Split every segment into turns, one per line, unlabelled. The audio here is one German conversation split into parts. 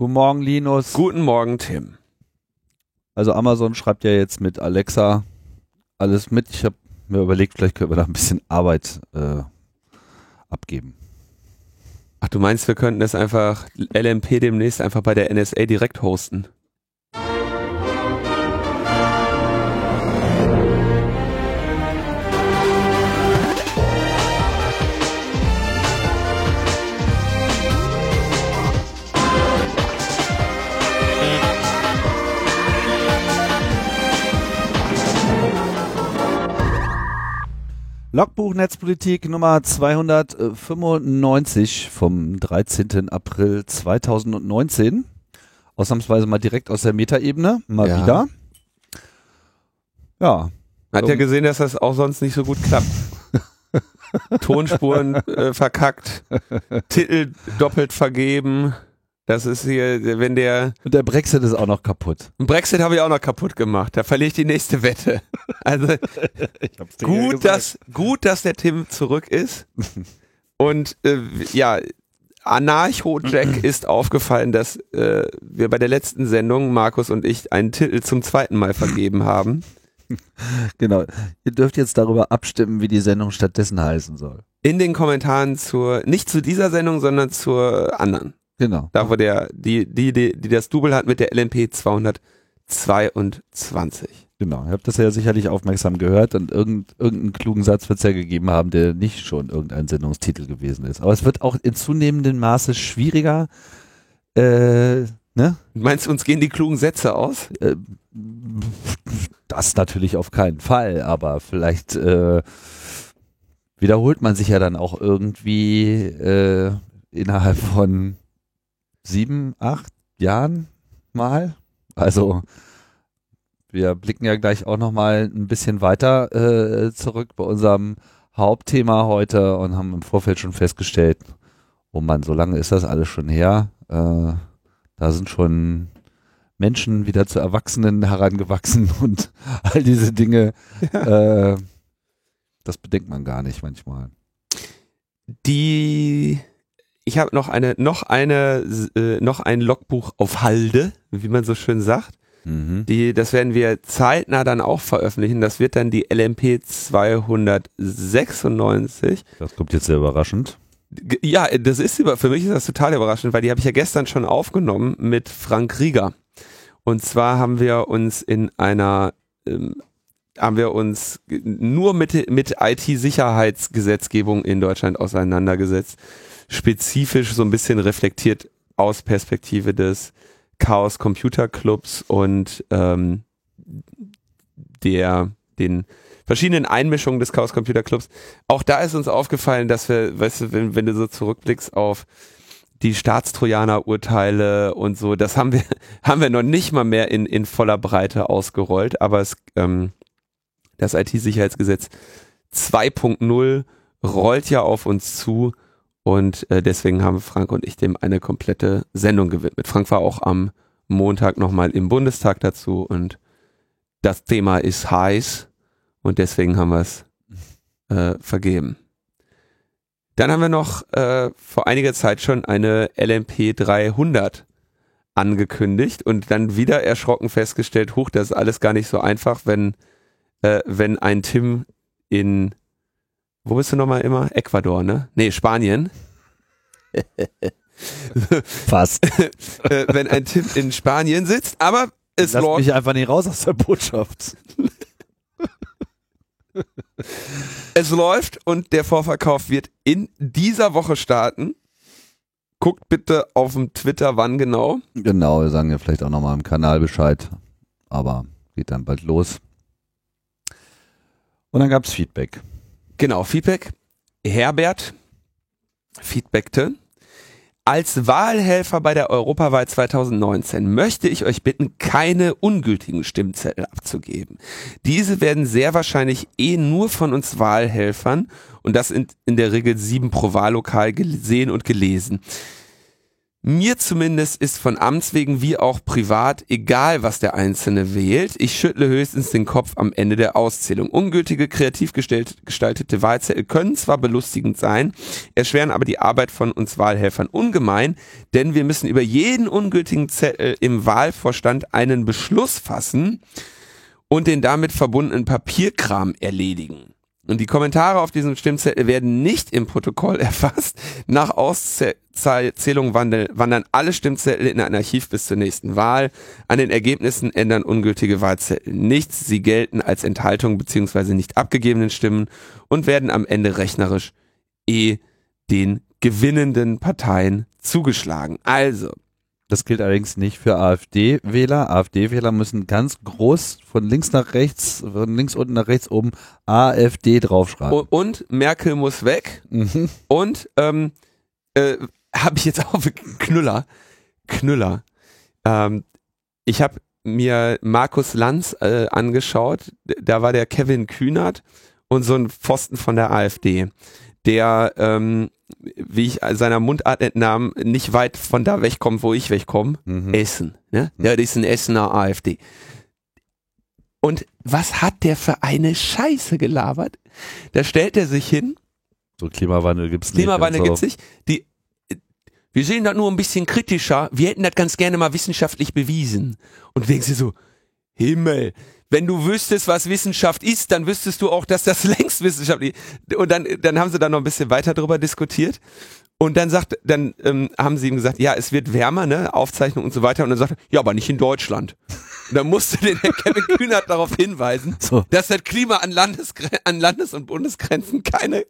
Guten Morgen, Linus.
Guten Morgen, Tim.
Also Amazon schreibt ja jetzt mit Alexa alles mit. Ich habe mir überlegt, vielleicht können wir da ein bisschen Arbeit äh, abgeben.
Ach, du meinst, wir könnten das einfach LMP demnächst einfach bei der NSA direkt hosten?
Logbuch Netzpolitik Nummer 295 vom 13. April 2019. Ausnahmsweise mal direkt aus der Metaebene, mal
Ja.
wieder. Ja,
Hat ja gesehen, dass das auch sonst nicht so gut klappt. Tonspuren äh, verkackt, Titel doppelt vergeben. Das ist hier, wenn der
und der Brexit ist auch noch kaputt.
Brexit habe ich auch noch kaputt gemacht. Da verliere ich die nächste Wette. Also gut, dass gut, dass der Tim zurück ist. Und äh, ja, Anarcho Jack ist aufgefallen, dass äh, wir bei der letzten Sendung Markus und ich einen Titel zum zweiten Mal vergeben haben.
Genau. Ihr dürft jetzt darüber abstimmen, wie die Sendung stattdessen heißen soll.
In den Kommentaren zur nicht zu dieser Sendung, sondern zur anderen.
Genau.
Da wo der die die die, die das Double hat mit der LMP 222.
Genau. Ihr habt das ja sicherlich aufmerksam gehört und irgend, irgendeinen klugen Satz wird es ja gegeben haben, der nicht schon irgendein Sendungstitel gewesen ist. Aber es wird auch in zunehmendem Maße schwieriger, äh, ne?
Meinst du, uns gehen die klugen Sätze aus?
Äh, das natürlich auf keinen Fall, aber vielleicht äh, wiederholt man sich ja dann auch irgendwie äh, innerhalb von sieben, acht Jahren mal. Also wir blicken ja gleich auch noch mal ein bisschen weiter äh, zurück bei unserem Hauptthema heute und haben im Vorfeld schon festgestellt, oh Mann, so lange ist das alles schon her. Äh, da sind schon Menschen wieder zu Erwachsenen herangewachsen und all diese Dinge. Äh, das bedenkt man gar nicht manchmal.
Die ich habe noch eine noch eine äh, noch ein Logbuch auf Halde, wie man so schön sagt.
Mhm.
Die das werden wir zeitnah dann auch veröffentlichen. Das wird dann die LMP 296.
Das kommt jetzt sehr überraschend.
Ja, das ist über, für mich ist das total überraschend, weil die habe ich ja gestern schon aufgenommen mit Frank Rieger. Und zwar haben wir uns in einer, ähm, haben wir uns nur mit, mit IT-Sicherheitsgesetzgebung in Deutschland auseinandergesetzt. Spezifisch so ein bisschen reflektiert aus Perspektive des Chaos Computer Clubs und ähm, der, den verschiedenen Einmischungen des Chaos Computer Clubs. Auch da ist uns aufgefallen, dass wir, weißt du, wenn, wenn du so zurückblickst auf die Staatstrojaner-Urteile und so, das haben wir, haben wir noch nicht mal mehr in, in voller Breite ausgerollt, aber es, ähm, das IT-Sicherheitsgesetz 2.0 rollt ja auf uns zu und äh, deswegen haben Frank und ich dem eine komplette Sendung gewidmet. Frank war auch am Montag nochmal im Bundestag dazu und das Thema ist heiß und deswegen haben wir es äh, vergeben. Dann haben wir noch äh, vor einiger Zeit schon eine LMP 300 angekündigt und dann wieder erschrocken festgestellt, huch, das ist alles gar nicht so einfach, wenn, äh, wenn ein Tim in, wo bist du nochmal immer? Ecuador, ne? Nee, Spanien.
Fast.
äh, wenn ein Tim in Spanien sitzt, aber es
Lass
läuft.
mich einfach nicht raus aus der Botschaft.
Es läuft und der Vorverkauf wird in dieser Woche starten. Guckt bitte auf dem Twitter, wann genau.
Genau, wir sagen ja vielleicht auch nochmal im Kanal Bescheid. Aber geht dann bald los. Und dann gab es Feedback.
Genau, Feedback. Herbert feedbackte. Als Wahlhelfer bei der Europawahl 2019 möchte ich euch bitten, keine ungültigen Stimmzettel abzugeben. Diese werden sehr wahrscheinlich eh nur von uns Wahlhelfern und das in, in der Regel sieben pro Wahllokal gesehen und gelesen. Mir zumindest ist von Amts wegen wie auch privat egal, was der Einzelne wählt. Ich schüttle höchstens den Kopf am Ende der Auszählung. Ungültige, kreativ gestaltete Wahlzettel können zwar belustigend sein, erschweren aber die Arbeit von uns Wahlhelfern ungemein, denn wir müssen über jeden ungültigen Zettel im Wahlvorstand einen Beschluss fassen und den damit verbundenen Papierkram erledigen. Und die Kommentare auf diesem Stimmzettel werden nicht im Protokoll erfasst. Nach Auszählung wandern alle Stimmzettel in ein Archiv bis zur nächsten Wahl. An den Ergebnissen ändern ungültige Wahlzettel nichts. Sie gelten als Enthaltung beziehungsweise nicht abgegebenen Stimmen und werden am Ende rechnerisch eh den gewinnenden Parteien zugeschlagen. Also,
das gilt allerdings nicht für AfD-Wähler. AfD-Wähler müssen ganz groß von links nach rechts, von links unten nach rechts oben AfD draufschreiben.
Und, und Merkel muss weg. Mhm. Und ähm, äh, habe ich jetzt auch Knüller. Knüller. Ähm, ich habe mir Markus Lanz äh, angeschaut. Da war der Kevin Kühnert und so ein Pfosten von der AfD, der ähm, wie ich seiner Mundart entnahm, nicht weit von da wegkommt, wo ich wegkomme. Mhm. Essen. Ne? Ja, das ist ein Essener AfD. Und was hat der für eine Scheiße gelabert? Da stellt er sich hin.
So Klimawandel gibt's
nicht. Klimawandel so. gibt's nicht. Die, wir sehen das nur ein bisschen kritischer. Wir hätten das ganz gerne mal wissenschaftlich bewiesen. Und denken sie so, Himmel, wenn du wüsstest, was Wissenschaft ist, dann wüsstest du auch, dass das längst wissenschaftlich und dann dann haben sie da noch ein bisschen weiter drüber diskutiert und dann sagt dann ähm, haben sie ihm gesagt, ja, es wird wärmer, ne, Aufzeichnung und so weiter und dann sagt er, ja, aber nicht in Deutschland. Und dann musste den Herr Kevin Kühnert darauf hinweisen, so. dass das Klima an Landes an Landes- und Bundesgrenzen keine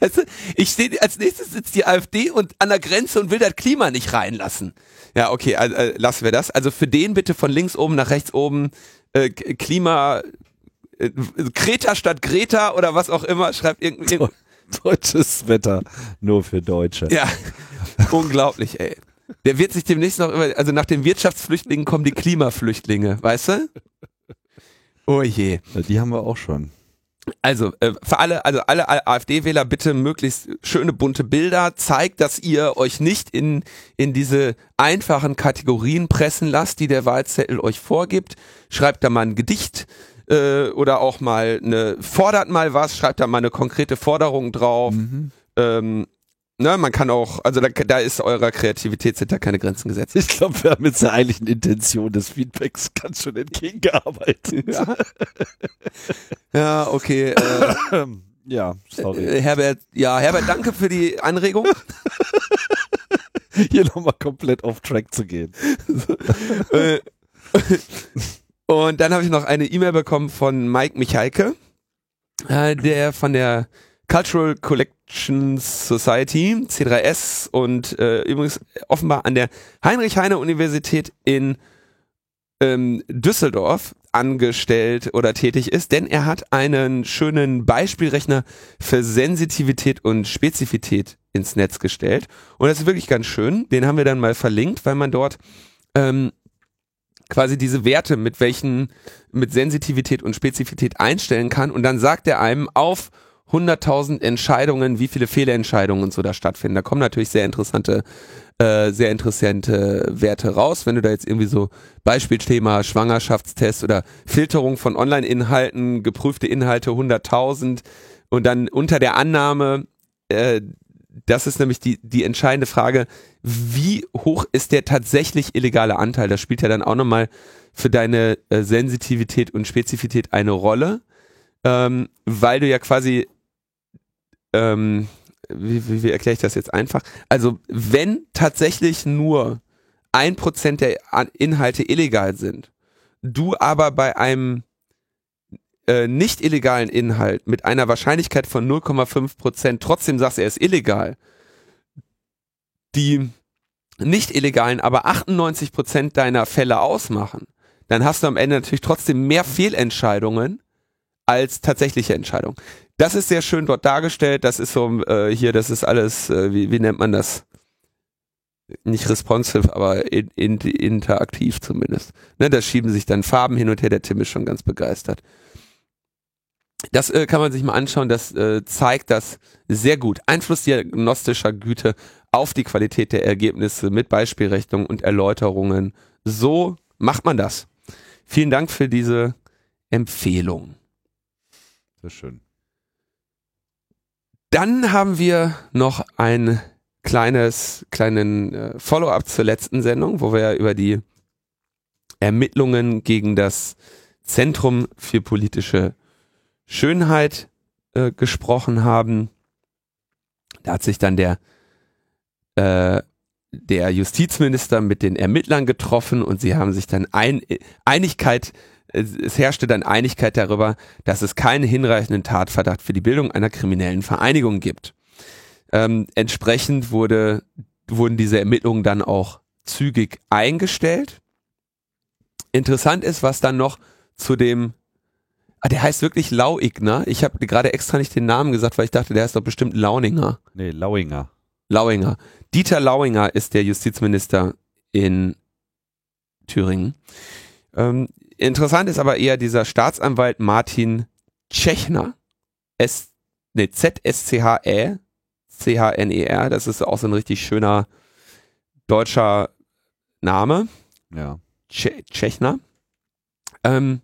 Weißt du, ich stehe als nächstes sitzt die AfD und an der Grenze und will das Klima nicht reinlassen. Ja, okay, äh, äh, lassen wir das. Also für den bitte von links oben nach rechts oben äh, Klima äh, Kreta statt Greta oder was auch immer, schreibt irgendwie.
Deutsches Wetter, nur für Deutsche.
Ja, unglaublich, ey. Der wird sich demnächst noch immer, also nach den Wirtschaftsflüchtlingen kommen die Klimaflüchtlinge, weißt du?
Oh je. Die haben wir auch schon.
Also äh, für alle, also alle AfD-Wähler bitte möglichst schöne bunte Bilder. Zeigt, dass ihr euch nicht in in diese einfachen Kategorien pressen lasst, die der Wahlzettel euch vorgibt. Schreibt da mal ein Gedicht äh, oder auch mal eine fordert mal was. Schreibt da mal eine konkrete Forderung drauf. Mhm. Ähm, Ne, man kann auch, also da, da ist eurer Kreativität sind da keine Grenzen gesetzt.
Ich glaube, wir haben jetzt der eigentlichen Intention des Feedbacks ganz schön entgegengearbeitet.
Ja, ja okay. Äh,
ja, sorry.
Äh, Herbert, ja, Herbert, danke für die Anregung.
Hier nochmal komplett auf Track zu gehen.
Äh, und dann habe ich noch eine E-Mail bekommen von Mike Michalke, äh, der von der Cultural Collections Society, C3S und äh, übrigens offenbar an der Heinrich-Heine-Universität in ähm, Düsseldorf angestellt oder tätig ist, denn er hat einen schönen Beispielrechner für Sensitivität und Spezifität ins Netz gestellt. Und das ist wirklich ganz schön. Den haben wir dann mal verlinkt, weil man dort ähm, quasi diese Werte mit welchen, mit Sensitivität und Spezifität einstellen kann. Und dann sagt er einem auf 100.000 Entscheidungen, wie viele Fehlentscheidungen und so da stattfinden. Da kommen natürlich sehr interessante, äh, sehr interessante Werte raus. Wenn du da jetzt irgendwie so Beispielthema Schwangerschaftstest oder Filterung von Online-Inhalten, geprüfte Inhalte 100.000 und dann unter der Annahme, äh, das ist nämlich die, die entscheidende Frage, wie hoch ist der tatsächlich illegale Anteil? Das spielt ja dann auch nochmal für deine äh, Sensitivität und Spezifität eine Rolle, ähm, weil du ja quasi ähm, wie, wie, wie erkläre ich das jetzt einfach? Also, wenn tatsächlich nur ein Prozent der Inhalte illegal sind, du aber bei einem äh, nicht illegalen Inhalt mit einer Wahrscheinlichkeit von 0,5 Prozent trotzdem sagst, er ist illegal, die nicht illegalen aber 98 Prozent deiner Fälle ausmachen, dann hast du am Ende natürlich trotzdem mehr Fehlentscheidungen als tatsächliche Entscheidungen. Das ist sehr schön dort dargestellt. Das ist so äh, hier, das ist alles, äh, wie, wie nennt man das? Nicht responsive, aber in, in, interaktiv zumindest. Ne, da schieben sich dann Farben hin und her. Der Tim ist schon ganz begeistert. Das äh, kann man sich mal anschauen. Das äh, zeigt das sehr gut. Einfluss diagnostischer Güte auf die Qualität der Ergebnisse mit Beispielrechnung und Erläuterungen. So macht man das. Vielen Dank für diese Empfehlung.
Sehr schön.
Dann haben wir noch ein kleines, kleinen äh, Follow-up zur letzten Sendung, wo wir über die Ermittlungen gegen das Zentrum für politische Schönheit äh, gesprochen haben. Da hat sich dann der, äh, der Justizminister mit den Ermittlern getroffen und sie haben sich dann ein, Einigkeit, es herrschte dann Einigkeit darüber, dass es keinen hinreichenden Tatverdacht für die Bildung einer kriminellen Vereinigung gibt. Ähm, entsprechend wurde, wurden diese Ermittlungen dann auch zügig eingestellt. Interessant ist, was dann noch zu dem Ah, der heißt wirklich Lauigner. Ich habe gerade extra nicht den Namen gesagt, weil ich dachte, der ist doch bestimmt Launinger.
Nee, Lauinger.
Lauinger. Dieter Lauinger ist der Justizminister in Thüringen. Ähm, interessant ist aber eher dieser Staatsanwalt Martin Tschechner. S, nee, Z-S-C-H-E, C-H-N-E-R. Das ist auch so ein richtig schöner deutscher Name.
Ja.
Tschechner. Ähm,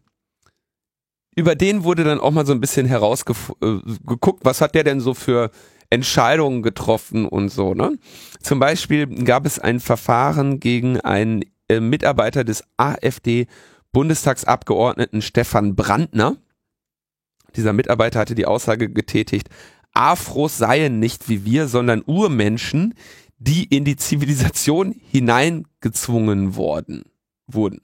über den wurde dann auch mal so ein bisschen herausgeguckt, äh, was hat der denn so für Entscheidungen getroffen und so, ne? Zum Beispiel gab es ein Verfahren gegen einen äh, Mitarbeiter des AfD-Bundestagsabgeordneten Stefan Brandner. Dieser Mitarbeiter hatte die Aussage getätigt, Afros seien nicht wie wir, sondern Urmenschen, die in die Zivilisation hineingezwungen worden, wurden.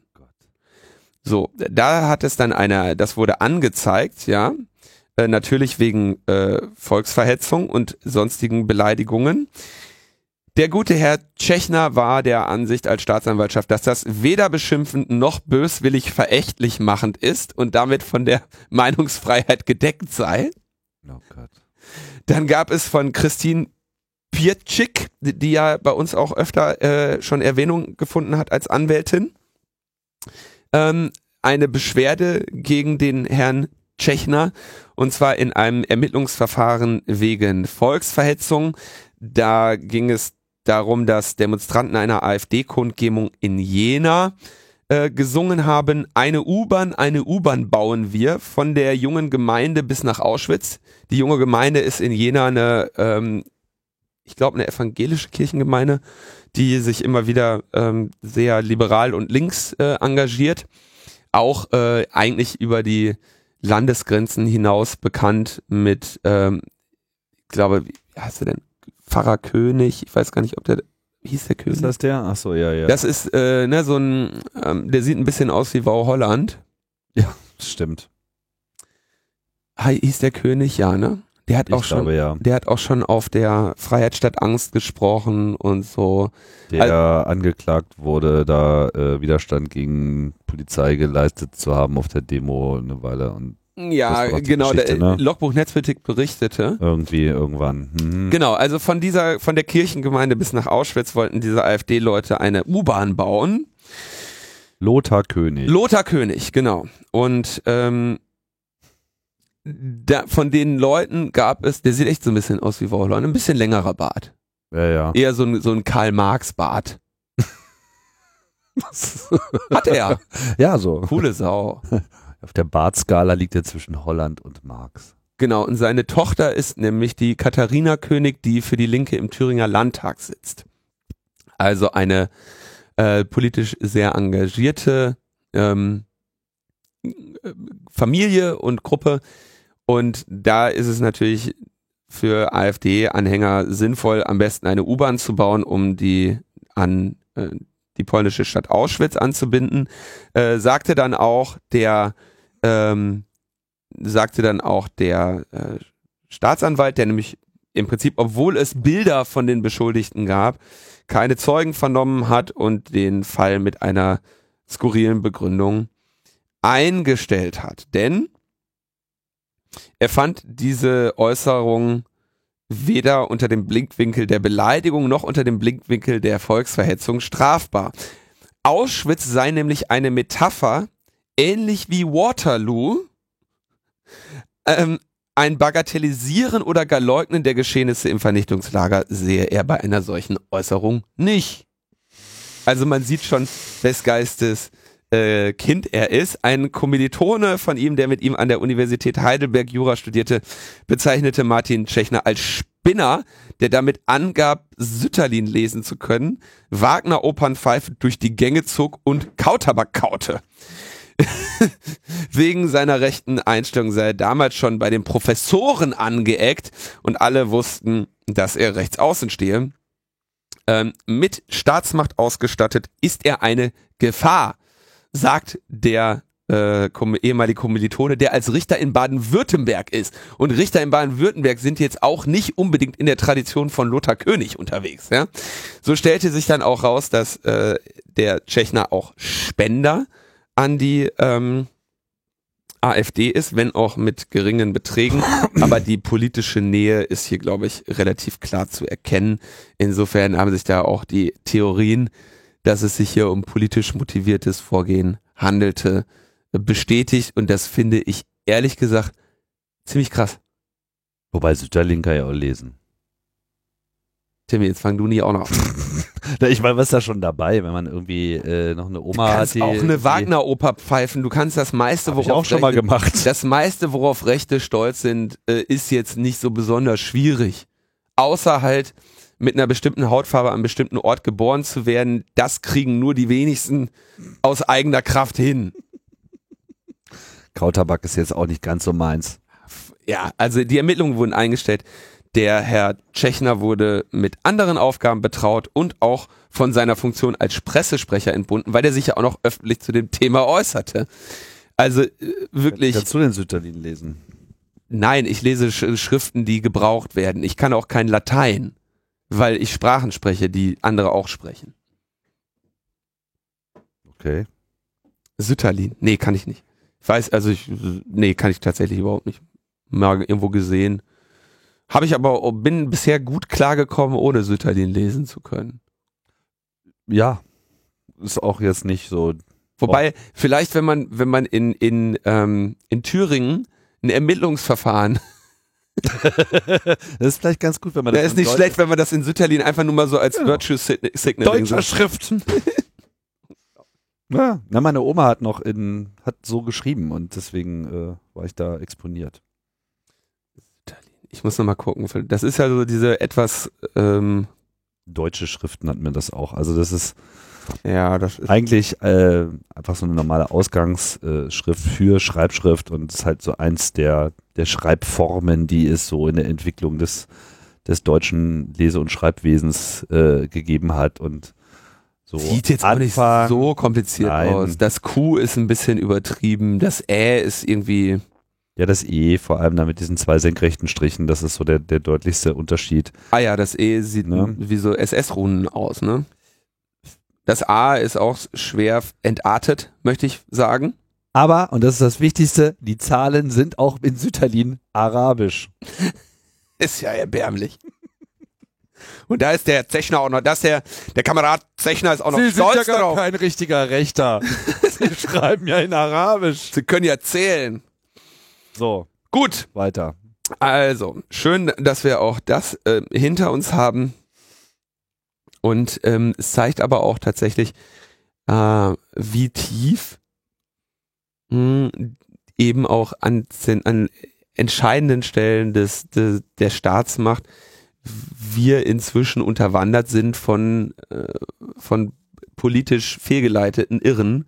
So, da hat es dann einer, das wurde angezeigt, ja, äh, natürlich wegen äh, Volksverhetzung und sonstigen Beleidigungen. Der gute Herr Tschechner war der Ansicht als Staatsanwaltschaft, dass das weder beschimpfend noch böswillig verächtlich machend ist und damit von der Meinungsfreiheit gedeckt sei. Oh Gott. Dann gab es von Christine Pietschik, die ja bei uns auch öfter äh, schon Erwähnung gefunden hat als Anwältin, ähm, eine Beschwerde gegen den Herrn Tschechner und zwar in einem Ermittlungsverfahren wegen Volksverhetzung. Da ging es darum, dass Demonstranten einer AfD-Kundgebung in Jena äh, gesungen haben, eine U-Bahn, eine U-Bahn bauen wir von der jungen Gemeinde bis nach Auschwitz. Die junge Gemeinde ist in Jena eine, ähm, ich glaube, eine evangelische Kirchengemeinde die sich immer wieder ähm, sehr liberal und links äh, engagiert. Auch äh, eigentlich über die Landesgrenzen hinaus bekannt mit, ähm, ich glaube, wie heißt er denn? Pfarrer König, ich weiß gar nicht, ob der hieß der König?
Ist das der? Ach so, ja, ja.
Das ist äh, ne, so ein, ähm, der sieht ein bisschen aus wie Wau Holland.
Ja, stimmt.
Hieß der König, ja, ne? Der hat
Ich
auch schon,
glaube, ja.
der hat auch schon auf der Freiheit statt Angst gesprochen und so.
Der angeklagt wurde, da äh, Widerstand gegen Polizei geleistet zu haben auf der Demo eine Weile und
Ja, genau.
Ne?
Logbuch Netzpolitik berichtete.
irgendwie irgendwann. Mhm.
Genau, also von dieser, von der Kirchengemeinde bis nach Auschwitz wollten diese AfD-Leute eine U-Bahn bauen.
Lothar König.
Lothar König, genau. Und ähm, da, von den Leuten gab es, der sieht echt so ein bisschen aus wie Wauland, ein bisschen längerer Bart.
ja, ja.
Eher so ein, so ein Karl-Marx-Bart. Hat er.
ja, so.
Coole Sau.
Auf der Bartskala liegt er zwischen Holland und Marx.
Genau, und seine Tochter ist nämlich die Katharina König, die für die Linke im Thüringer Landtag sitzt. Also eine äh, politisch sehr engagierte ähm, äh, Familie und Gruppe. Und da ist es natürlich für AfD-Anhänger sinnvoll, am besten eine U-Bahn zu bauen, um die an äh, die polnische Stadt Auschwitz anzubinden. Äh, sagte dann auch der ähm, sagte dann auch der äh, Staatsanwalt, der nämlich im Prinzip, obwohl es Bilder von den Beschuldigten gab, keine Zeugen vernommen hat und den Fall mit einer skurrilen Begründung eingestellt hat. Denn er fand diese Äußerung weder unter dem Blickwinkel der Beleidigung noch unter dem Blickwinkel der Volksverhetzung strafbar. Auschwitz sei nämlich eine Metapher, ähnlich wie Waterloo, ähm, ein Bagatellisieren oder gar Leugnen der Geschehnisse im Vernichtungslager sehe er bei einer solchen Äußerung nicht. Also man sieht schon, wes Geistes äh, Kind er ist. Ein Kommilitone von ihm, der mit ihm an der Universität Heidelberg Jura studierte, bezeichnete Martin Tschechner als Spinner, der damit angab, Sütterlin lesen zu können, Wagner Opernpfeife durch die Gänge zog und Kautabak kaute. Wegen seiner rechten Einstellung sei er damals schon bei den Professoren angeeckt und alle wussten, dass er rechts außen stehe. Ähm, mit Staatsmacht ausgestattet ist er eine Gefahr, sagt der äh, ehemalige Kommilitone, der als Richter in Baden-Württemberg ist. Und Richter in Baden-Württemberg sind jetzt auch nicht unbedingt in der Tradition von Lothar König unterwegs. Ja? So stellte sich dann auch raus, dass äh, der Tschechner auch Spender an die ähm, AfD ist, wenn auch mit geringen Beträgen. Aber die politische Nähe ist hier, glaube ich, relativ klar zu erkennen. Insofern haben sich da auch die Theorien, dass es sich hier um politisch motiviertes Vorgehen handelte, bestätigt. Und das finde ich ehrlich gesagt ziemlich krass.
Wobei Sütterlin kann ja auch lesen.
Timmy, jetzt fang du nie auch noch
an. ich meine, was ist da schon dabei, wenn man irgendwie äh, noch eine Oma
du kannst
hat?
Die, auch eine Wagner-Oper pfeifen. Du kannst das meiste,
worauf ich auch schon Rechte, mal gemacht.
Das meiste, worauf Rechte stolz sind, äh, ist jetzt nicht so besonders schwierig. Außer halt mit einer bestimmten Hautfarbe an einem bestimmten Ort geboren zu werden. Das kriegen nur die wenigsten aus eigener Kraft hin.
Kautabak ist jetzt auch nicht ganz so meins.
Ja, also die Ermittlungen wurden eingestellt. Der Herr Tschechner wurde mit anderen Aufgaben betraut und auch von seiner Funktion als Pressesprecher entbunden, weil er sich ja auch noch öffentlich zu dem Thema äußerte. Also äh, wirklich.
Kannst du den Sütterlin lesen?
Nein, ich lese Sch Schriften, die gebraucht werden. Ich kann auch kein Latein, weil ich Sprachen spreche, die andere auch sprechen.
Okay.
Sütterlin. Nee, kann ich nicht. Ich weiß, also ich, nee, kann ich tatsächlich überhaupt nicht. Mal irgendwo gesehen. Habe ich aber, bin bisher gut klargekommen, ohne Sütterlin lesen zu können.
Ja, ist auch jetzt nicht so.
Wobei, oh. vielleicht, wenn man, wenn man in, in, ähm, in Thüringen ein Ermittlungsverfahren
das ist vielleicht ganz gut, wenn man
das. Das ist nicht schlecht, wenn man das in Sütterlin einfach nur mal so als genau. Virtue Signal.
Deutscher Schrift. ja, na, meine Oma hat noch in, hat so geschrieben und deswegen äh, war ich da exponiert
ich muss noch mal gucken. Das ist ja so diese etwas ähm
deutsche Schrift nennt man das auch. Also das ist
ja, das
ist eigentlich äh, einfach so eine normale Ausgangsschrift für Schreibschrift und ist halt so eins der der Schreibformen, die es so in der Entwicklung des des deutschen Lese- und Schreibwesens äh, gegeben hat und so
Sieht jetzt Anfang, auch nicht so kompliziert nein. aus. Das Q ist ein bisschen übertrieben, das Ä ist irgendwie
ja, das E, vor allem da mit diesen zwei senkrechten Strichen, das ist so der, der deutlichste Unterschied.
Ah ja, das E sieht ne? wie so SS-Runen aus, ne? Das A ist auch schwer entartet, möchte ich sagen.
Aber, und das ist das Wichtigste, die Zahlen sind auch in Sütterlin arabisch.
ist ja erbärmlich. Und da ist der Zechner auch noch, das der, der Kamerad Zechner ist auch noch
Sie
stolz
sind ja gar darauf. kein richtiger Rechter. Sie schreiben ja in Arabisch.
Sie können ja zählen.
So.
Gut.
Weiter.
Also, schön, dass wir auch das äh, hinter uns haben. Und ähm, es zeigt aber auch tatsächlich, äh, wie tief mh, hm, eben auch an, an entscheidenden Stellen des, des, der Staatsmacht wir inzwischen unterwandert sind von, äh, von politisch fehlgeleiteten Irren,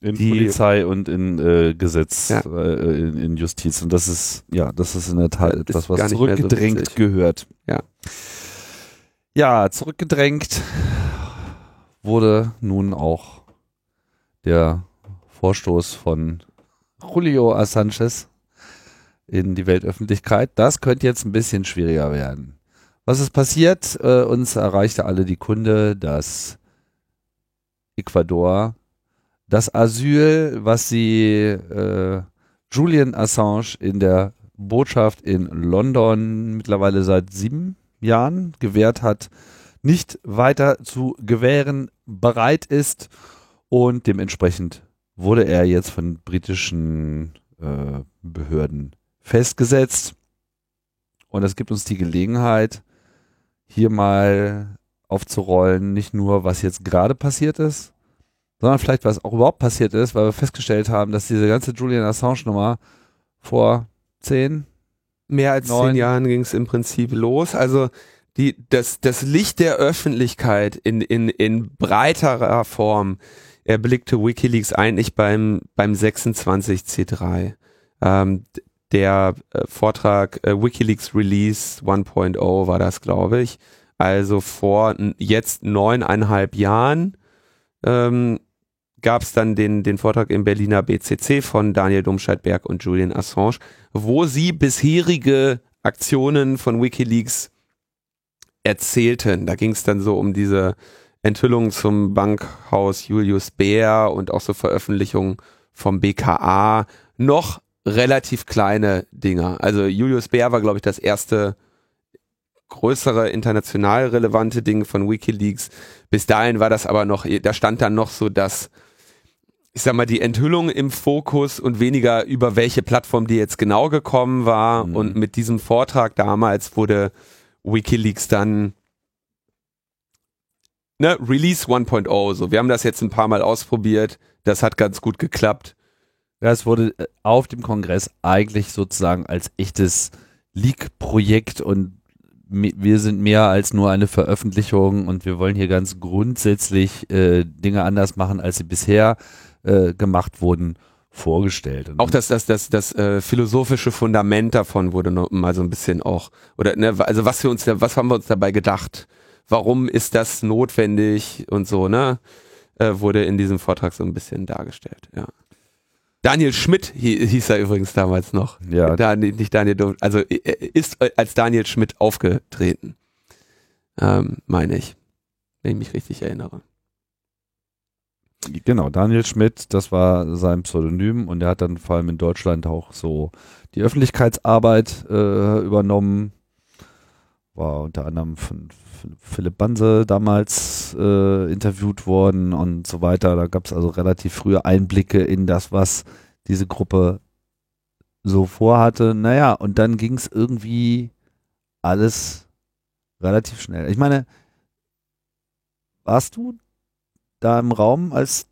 in die, Polizei und in äh, Gesetz, ja. äh, in, in, Justiz. Und das ist, ja, das ist in der Tat etwas, was zurückgedrängt so gehört.
Ja.
Ja, zurückgedrängt wurde nun auch der Vorstoß von Julio Assanges in die Weltöffentlichkeit. Das könnte jetzt ein bisschen schwieriger werden. Was ist passiert? Äh, uns erreichte alle die Kunde, dass Ecuador das Asyl, was sie äh, Julian Assange in der Botschaft in London mittlerweile seit sieben Jahren gewährt hat, nicht weiter zu gewähren bereit ist und dementsprechend wurde er jetzt von britischen äh, Behörden festgesetzt. Und das gibt uns die Gelegenheit, hier mal aufzurollen, nicht nur, was jetzt gerade passiert ist, sondern vielleicht, was auch überhaupt passiert ist, weil wir festgestellt haben, dass diese ganze Julian Assange-Nummer vor zehn,
mehr als
neun.
zehn Jahren ging es im Prinzip los. Also die, das, das Licht der Öffentlichkeit in, in, in breiterer Form erblickte WikiLeaks eigentlich beim, beim 26C3. Ähm, der äh, Vortrag äh, WikiLeaks Release 1.0 war das, glaube ich. Also vor jetzt neuneinhalb Jahren ähm, gab es dann den, den Vortrag im Berliner BCC von Daniel Domscheit-Berg und Julian Assange, wo sie bisherige Aktionen von WikiLeaks erzählten. Da ging es dann so um diese Enthüllung zum Bankhaus Julius Baer und auch so Veröffentlichungen vom BKA. Noch relativ kleine Dinger. Also Julius Baer war, glaube ich, das erste größere international relevante Ding von WikiLeaks. Bis dahin war das aber noch, da stand dann noch so das, ich sag mal, die Enthüllung im Fokus und weniger über welche Plattform die jetzt genau gekommen war.
Mhm.
Und mit diesem Vortrag damals wurde WikiLeaks dann ne, Release 1.0. So, wir haben das jetzt ein paar Mal ausprobiert. Das hat ganz gut geklappt.
Ja, es wurde äh, auf dem Kongress eigentlich sozusagen als echtes Leak-Projekt und wir sind mehr als nur eine Veröffentlichung und wir wollen hier ganz grundsätzlich äh, Dinge anders machen, als sie bisher äh, gemacht wurden, vorgestellt.
Auch das, das, das, das äh, philosophische Fundament davon wurde noch mal so ein bisschen auch, oder ne, also was wir uns was haben wir uns dabei gedacht? Warum ist das notwendig und so, ne? Äh, wurde in diesem Vortrag so ein bisschen dargestellt, ja. Daniel Schmidt hi- hieß er übrigens damals noch.
ja,
Da, nicht Daniel, also er ist äh, als Daniel Schmidt aufgetreten. Ähm, meine ich. Wenn ich mich richtig erinnere.
Genau, Daniel Schmidt, das war sein Pseudonym und er hat dann vor allem in Deutschland auch so die Öffentlichkeitsarbeit äh, übernommen. War unter anderem von Philipp Banse damals äh, interviewt worden und so weiter. Da gab es also relativ frühe Einblicke in das, was diese Gruppe so vorhatte. Naja, und dann ging es irgendwie alles relativ schnell. Ich meine, warst du da im Raum, als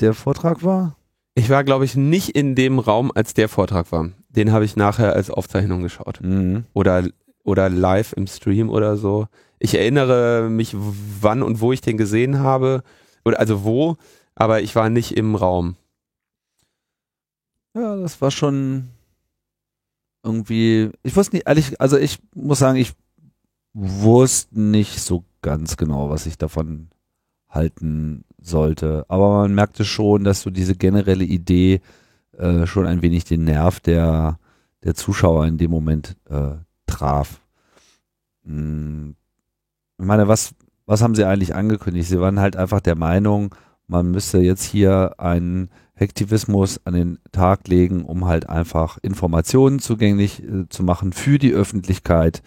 der Vortrag war?
Ich war, glaube ich, nicht in dem Raum, als der Vortrag war. Den habe ich nachher als Aufzeichnung geschaut.
Mhm.
Oder, oder live im Stream oder so. Ich erinnere mich, wann und wo ich den gesehen habe. Oder also wo, aber ich war nicht im Raum.
Ja, das war schon irgendwie, ich wusste nicht, ehrlich, also ich muss sagen, ich wusste nicht so ganz genau, was ich davon halten sollte. Aber man merkte schon, dass so diese generelle Idee äh, schon ein wenig den Nerv der, der Zuschauer in dem Moment äh, traf. Hm, Ich meine, was, was haben sie eigentlich angekündigt? Sie waren halt einfach der Meinung, man müsste jetzt hier einen Hektivismus an den Tag legen, um halt einfach Informationen zugänglich äh, zu machen für die Öffentlichkeit,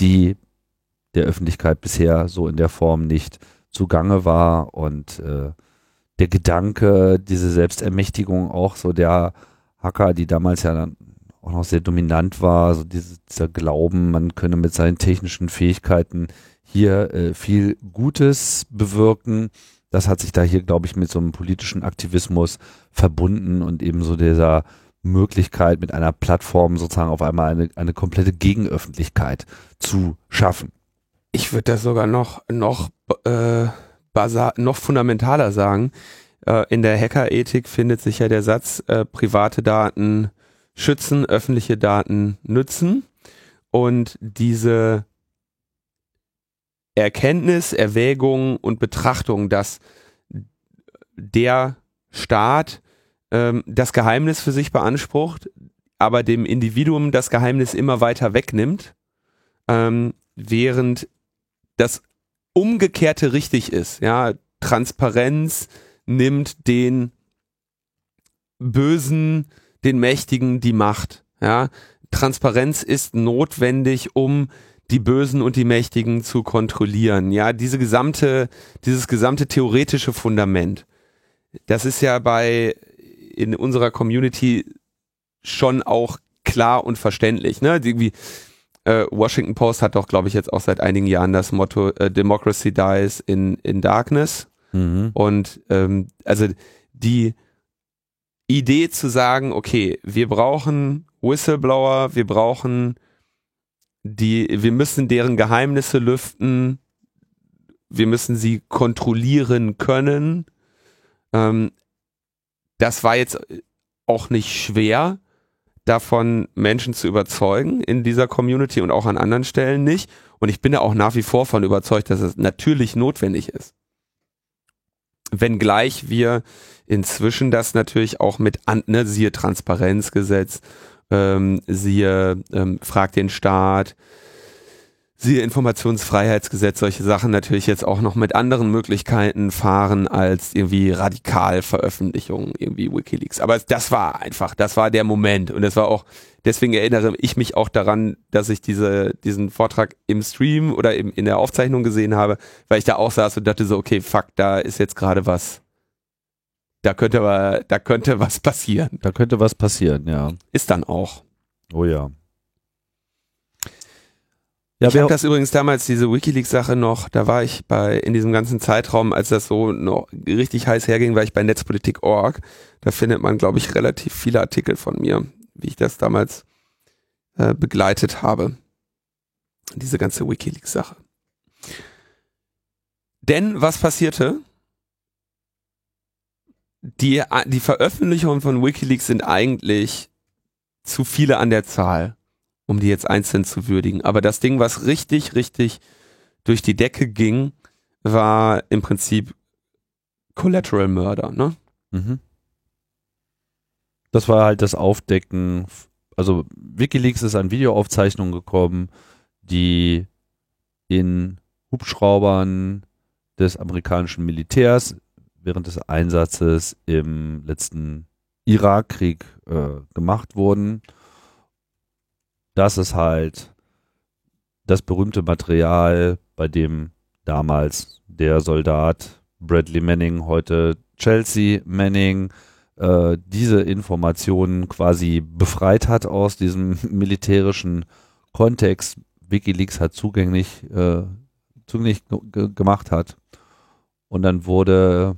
die der Öffentlichkeit bisher so in der Form nicht zugange war und äh, der Gedanke, diese Selbstermächtigung auch so der Hacker, die damals ja dann auch noch sehr dominant war, so diese, dieser Glauben, man könne mit seinen technischen Fähigkeiten hier äh, viel Gutes bewirken. Das hat sich da hier, glaube ich, mit so einem politischen Aktivismus verbunden und eben so dieser Möglichkeit, mit einer Plattform sozusagen auf einmal eine, eine komplette Gegenöffentlichkeit zu schaffen.
Ich würde das sogar noch, noch, äh, basal, noch fundamentaler sagen. Äh, in der Hackerethik findet sich ja der Satz, äh, private Daten schützen, öffentliche Daten nützen. Und diese Erkenntnis, Erwägung und Betrachtung, dass der Staat ähm, das Geheimnis für sich beansprucht, aber dem Individuum das Geheimnis immer weiter wegnimmt, ähm, während das Umgekehrte richtig ist. Ja, Transparenz nimmt den Bösen, den Mächtigen die Macht. Ja, Transparenz ist notwendig, um die Bösen und die Mächtigen zu kontrollieren. Ja, diese gesamte, dieses gesamte theoretische Fundament, das ist ja bei in unserer Community schon auch klar und verständlich. Ne? Irgendwie, äh, Washington Post hat doch, glaube ich, jetzt auch seit einigen Jahren das Motto äh, Democracy dies in, in Darkness.
Mhm.
Und ähm, also die Idee zu sagen, okay, wir brauchen Whistleblower, wir brauchen die, wir müssen deren Geheimnisse lüften, wir müssen sie kontrollieren können. Ähm, das war jetzt auch nicht schwer, davon Menschen zu überzeugen in dieser Community und auch an anderen Stellen nicht. Und ich bin da auch nach wie vor von überzeugt, dass es natürlich notwendig ist. Wenngleich wir inzwischen das natürlich auch mit, ne, siehe Transparenzgesetz, ähm, siehe ähm, Frag den Staat, siehe Informationsfreiheitsgesetz, solche Sachen natürlich jetzt auch noch mit anderen Möglichkeiten fahren als irgendwie Radikalveröffentlichungen, irgendwie Wikileaks. Aber das war einfach, das war der Moment und es war auch, deswegen erinnere ich mich auch daran, dass ich diese, diesen Vortrag im Stream oder im, in der Aufzeichnung gesehen habe, weil ich da auch saß und dachte so, okay, fuck, da ist jetzt gerade was, da könnte aber, da könnte was passieren.
Da könnte was passieren, ja.
Ist dann auch.
Oh ja.
Ja, ich habe das übrigens damals, diese Wikileaks-Sache noch, da war ich bei, in diesem ganzen Zeitraum, als das so noch richtig heiß herging, war ich bei Netzpolitik.org. Da findet man, glaube ich, relativ viele Artikel von mir, wie ich das damals äh, begleitet habe. Diese ganze Wikileaks-Sache. Denn was passierte? Die, die Veröffentlichungen von Wikileaks sind eigentlich zu viele an der Zahl um die jetzt einzeln zu würdigen. Aber das Ding, was richtig, richtig durch die Decke ging, war im Prinzip Collateral Murder, ne?
Mhm. Das war halt das Aufdecken. Also Wikileaks ist an Videoaufzeichnungen gekommen, die in Hubschraubern des amerikanischen Militärs während des Einsatzes im letzten Irakkrieg äh, gemacht wurden das ist halt das berühmte Material, bei dem damals der Soldat Bradley Manning, heute Chelsea Manning, äh, diese Informationen quasi befreit hat aus diesem militärischen Kontext, Wikileaks hat zugänglich, äh, zugänglich gemacht hat. Und dann wurde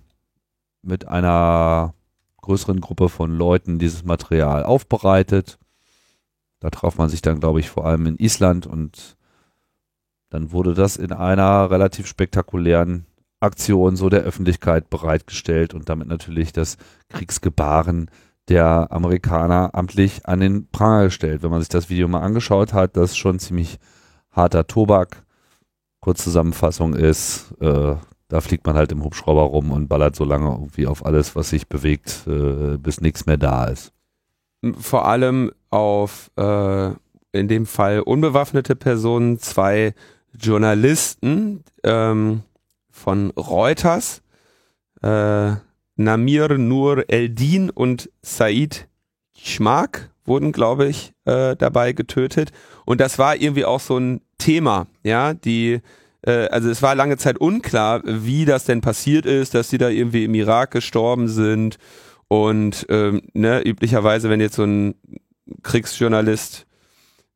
mit einer größeren Gruppe von Leuten dieses Material aufbereitet da traf man sich dann, glaube ich, vor allem in Island und dann wurde das in einer relativ spektakulären Aktion so der Öffentlichkeit bereitgestellt und damit natürlich das Kriegsgebaren der Amerikaner amtlich an den Pranger gestellt. Wenn man sich das Video mal angeschaut hat, das ist schon ziemlich harter Tobak. Kurzzusammenfassung ist, äh, da fliegt man halt im Hubschrauber rum und ballert so lange irgendwie auf alles, was sich bewegt, äh, bis nichts mehr da ist
vor allem auf äh, in dem Fall unbewaffnete Personen, zwei Journalisten ähm, von Reuters, äh, Namir Nur Eldin und Said Schmak wurden, glaube ich, äh, dabei getötet. Und das war irgendwie auch so ein Thema, ja, die äh, also es war lange Zeit unklar, wie das denn passiert ist, dass sie da irgendwie im Irak gestorben sind und ähm, ne, üblicherweise, wenn jetzt so ein Kriegsjournalist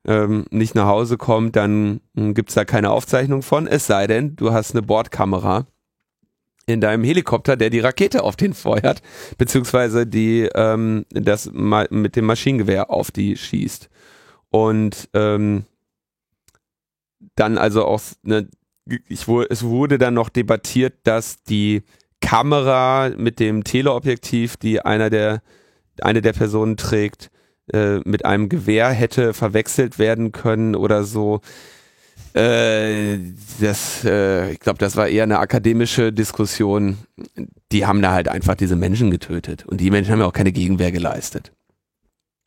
ähm, nicht nach Hause kommt, dann hm, gibt's da keine Aufzeichnung von, es sei denn, du hast eine Bordkamera in deinem Helikopter, der die Rakete auf den feuert, beziehungsweise die ähm, das mit dem Maschinengewehr auf die schießt. Und ähm, dann also auch, ne, ich, es wurde dann noch debattiert, dass die Kamera mit dem Teleobjektiv, die einer der, eine der Personen trägt, äh, mit einem Gewehr hätte verwechselt werden können oder so. Äh, das, äh, ich glaube, das war eher eine akademische Diskussion. Die haben da halt einfach diese Menschen getötet. Und die Menschen haben ja auch keine Gegenwehr geleistet.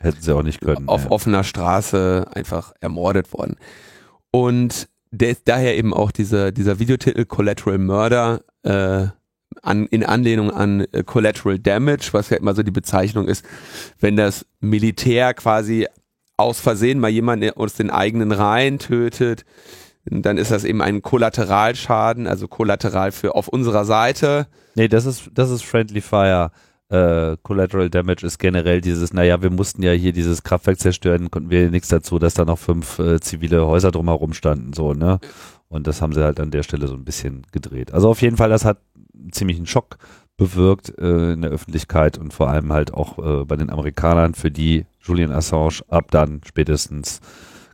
Hätten sie auch nicht können.
Auf ja. offener Straße einfach ermordet worden. Und daher eben auch dieser, dieser Videotitel Collateral Murder, äh, an, in Anlehnung an äh, Collateral Damage, was ja immer so die Bezeichnung ist, wenn das Militär quasi aus Versehen mal jemanden aus den eigenen Reihen tötet, dann ist das eben ein Kollateralschaden, also Kollateral für auf unserer Seite.
Nee, das ist, das ist Friendly Fire. äh, Collateral Damage ist generell dieses, naja, wir mussten ja hier dieses Kraftwerk zerstören, konnten wir nichts dazu, dass da noch fünf äh, zivile Häuser drumherum standen, so, ne? Und das haben sie halt an der Stelle so ein bisschen gedreht. Also auf jeden Fall, das hat ziemlich einen Schock bewirkt äh, in der Öffentlichkeit und vor allem halt auch äh, bei den Amerikanern, für die Julian Assange ab dann spätestens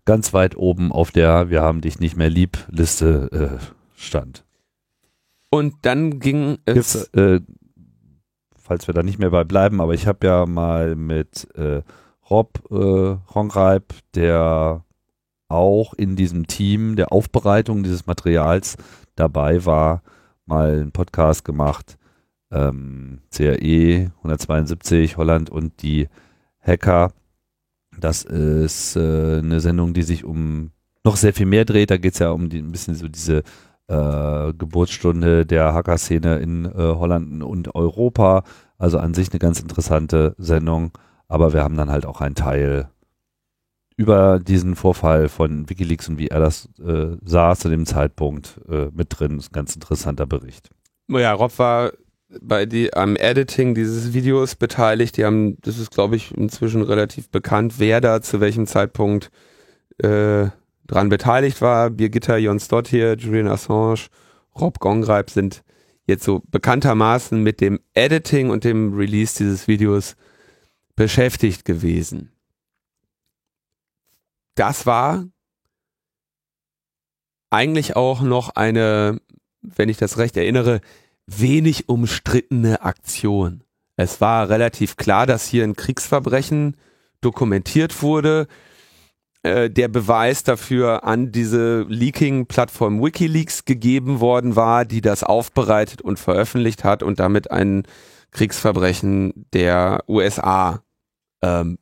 ganz weit oben auf der Wir haben dich nicht mehr lieb Liste äh, stand.
Und dann ging es.
Jetzt, äh, falls wir da nicht mehr bei bleiben, aber ich habe ja mal mit äh, Rob äh, Hongreib, der auch in diesem Team der Aufbereitung dieses Materials dabei war, mal einen Podcast gemacht. Ähm, CRE 172 Holland und die Hacker das ist äh, eine Sendung, die sich um noch sehr viel mehr dreht. Da geht es ja um die, ein bisschen so diese äh, Geburtsstunde der Hacker-Szene in äh, Holland und Europa. Also an sich eine ganz interessante Sendung. Aber wir haben dann halt auch einen Teil über diesen Vorfall von Wikileaks und wie er das äh, sah zu dem Zeitpunkt äh, mit drin. Das ist ein ganz interessanter Bericht.
Ja, Rob war bei die am Editing dieses Videos beteiligt. Die haben, das ist glaube ich inzwischen relativ bekannt, wer da zu welchem Zeitpunkt äh, dran beteiligt war. Birgitta Jon Stott hier, Julian Assange, Rob Gongreib sind jetzt so bekanntermaßen mit dem Editing und dem Release dieses Videos beschäftigt gewesen. Das war eigentlich auch noch eine, wenn ich das recht erinnere, wenig umstrittene Aktion. Es war relativ klar, dass hier ein Kriegsverbrechen dokumentiert wurde. Äh, der Beweis dafür an diese Leaking-Plattform Wikileaks gegeben worden war, die das aufbereitet und veröffentlicht hat und damit ein Kriegsverbrechen der USA ähm,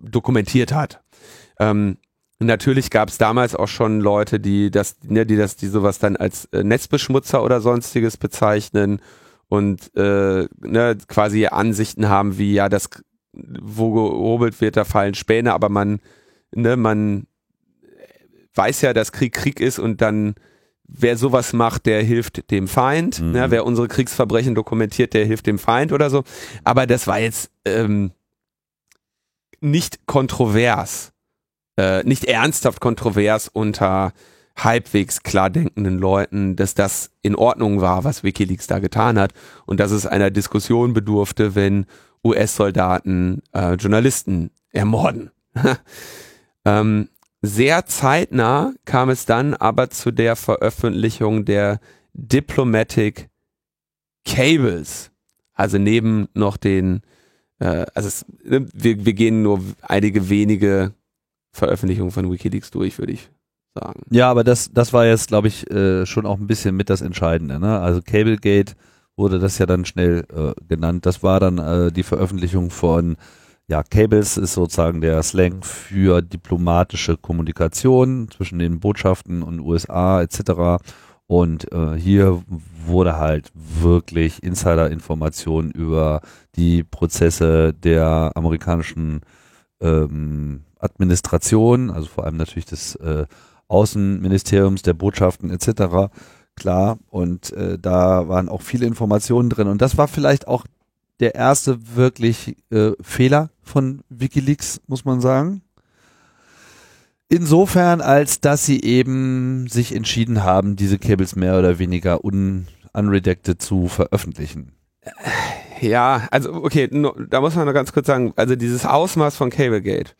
dokumentiert hat. Ähm, Natürlich gab es damals auch schon Leute, die das, ne, die das, die sowas dann als äh, Netzbeschmutzer oder sonstiges bezeichnen und äh, ne, quasi Ansichten haben wie ja, das wo gehobelt wird, da fallen Späne, aber man, ne, man weiß ja, dass Krieg Krieg ist und dann wer sowas macht, der hilft dem Feind. Ne, mhm. Ne, wer unsere Kriegsverbrechen dokumentiert, der hilft dem Feind oder so. Aber das war jetzt ähm, nicht kontrovers äh, nicht ernsthaft kontrovers unter halbwegs klar denkenden Leuten, dass das in Ordnung war, was Wikileaks da getan hat und dass es einer Diskussion bedurfte, wenn US-Soldaten äh, Journalisten ermorden. ähm, sehr zeitnah kam es dann aber zu der Veröffentlichung der Diplomatic Cables. Also neben noch den, äh, also es, ne, wir, wir gehen nur einige wenige Veröffentlichung von Wikileaks durch, würde ich sagen.
Ja, aber das, das war jetzt, glaube ich, äh, schon auch ein bisschen mit das Entscheidende. Ne? Also Cablegate wurde das ja dann schnell äh, genannt. Das war dann äh, die Veröffentlichung von ja, Cables ist sozusagen der Slang für diplomatische Kommunikation zwischen den Botschaften und USA etc. Und äh, hier wurde halt wirklich Insider-Informationen über die Prozesse der amerikanischen ähm, Administration, also vor allem natürlich des äh, Außenministeriums, der Botschaften etc. Klar, und äh, da waren auch viele Informationen drin. Und das war vielleicht auch der erste wirklich äh, Fehler von Wikileaks, muss man sagen. Insofern, als dass sie eben sich entschieden haben, diese Cables mehr oder weniger un unredacted zu veröffentlichen.
Ja, also okay, no, da muss man noch ganz kurz sagen, also dieses Ausmaß von Cablegate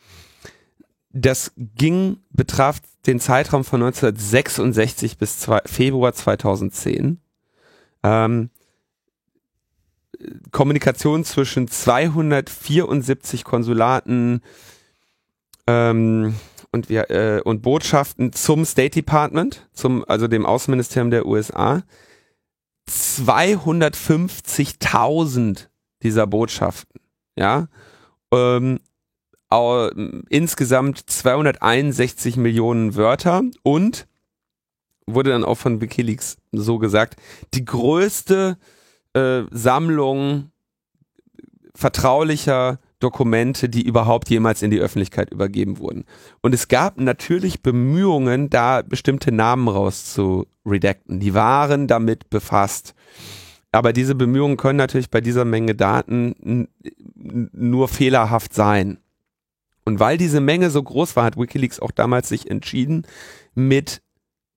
das ging, betraf den Zeitraum von 1966 bis zwei, Februar 2010. Ähm, Kommunikation zwischen 274 Konsulaten ähm, und, wir, äh, und Botschaften zum State Department, zum, also dem Außenministerium der USA. 250.000 dieser Botschaften, ja, ähm, insgesamt 261 Millionen Wörter und wurde dann auch von Wikileaks so gesagt, die größte äh, Sammlung vertraulicher Dokumente, die überhaupt jemals in die Öffentlichkeit übergeben wurden. Und es gab natürlich Bemühungen, da bestimmte Namen rauszuredacten. Die waren damit befasst. aber diese Bemühungen können natürlich bei dieser Menge Daten nur fehlerhaft sein. Und weil diese Menge so groß war, hat Wikileaks auch damals sich entschieden, mit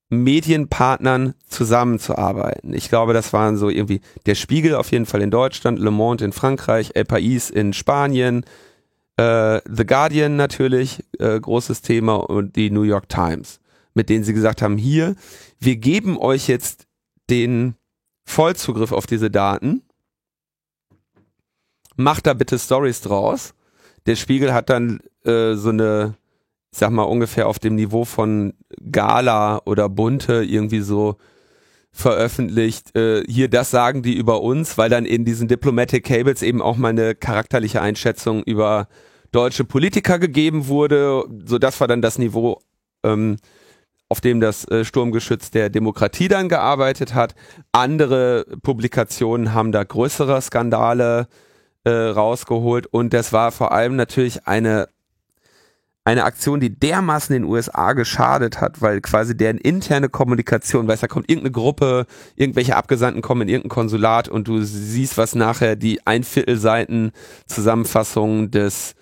Medienpartnern zusammenzuarbeiten. Ich glaube, das waren so irgendwie der Spiegel auf jeden Fall in Deutschland, Le Monde in Frankreich, El País in Spanien, äh, The Guardian natürlich, äh, großes Thema und die New York Times, mit denen sie gesagt haben, hier, wir geben euch jetzt den Vollzugriff auf diese Daten, macht da bitte Stories draus. Der Spiegel hat dann äh, so eine, ich sag mal ungefähr auf dem Niveau von Gala oder Bunte irgendwie so veröffentlicht, äh, hier das sagen die über uns, weil dann in diesen Diplomatic Cables eben auch mal eine charakterliche Einschätzung über deutsche Politiker gegeben wurde. So das war dann das Niveau, ähm, auf dem das äh, Sturmgeschütz der Demokratie dann gearbeitet hat. Andere Publikationen haben da größere Skandale äh, rausgeholt und das war vor allem natürlich eine eine Aktion, die dermaßen den USA geschadet hat, weil quasi deren interne Kommunikation, weißt da kommt irgendeine Gruppe, irgendwelche Abgesandten kommen in irgendein Konsulat und du siehst, was nachher die Einviertelseiten Zusammenfassung des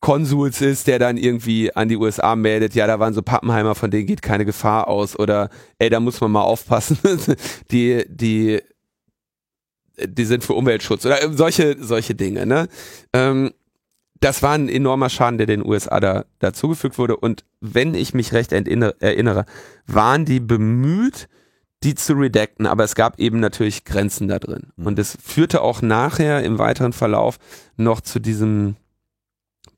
Konsuls ist, der dann irgendwie an die USA meldet, ja, da waren so Pappenheimer, von denen geht keine Gefahr aus oder ey, da muss man mal aufpassen, die, die, die sind für Umweltschutz oder solche, solche Dinge, ne? Ähm, das war ein enormer Schaden, der den USA da dazugefügt wurde. Und wenn ich mich recht erinnere, waren die bemüht, die zu redacten, aber es gab eben natürlich Grenzen da drin. Mhm. Und es führte auch nachher im weiteren Verlauf noch zu diesem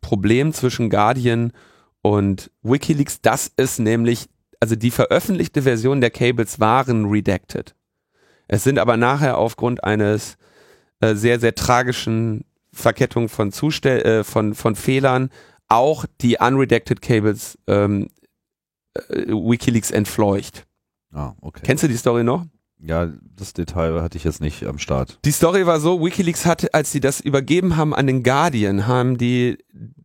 Problem zwischen Guardian und Wikileaks, dass es nämlich, also die veröffentlichte Version der Cables waren redacted. Es sind aber nachher aufgrund eines äh, sehr, sehr tragischen Verkettung von, Zustell äh, von, von Fehlern auch die unredacted Cables ähm, äh, Wikileaks entfleucht.
Ah, okay.
Kennst du die Story noch?
Ja, das Detail hatte ich jetzt nicht am Start.
Die Story war so, Wikileaks hat, als sie das übergeben haben an den Guardian, haben die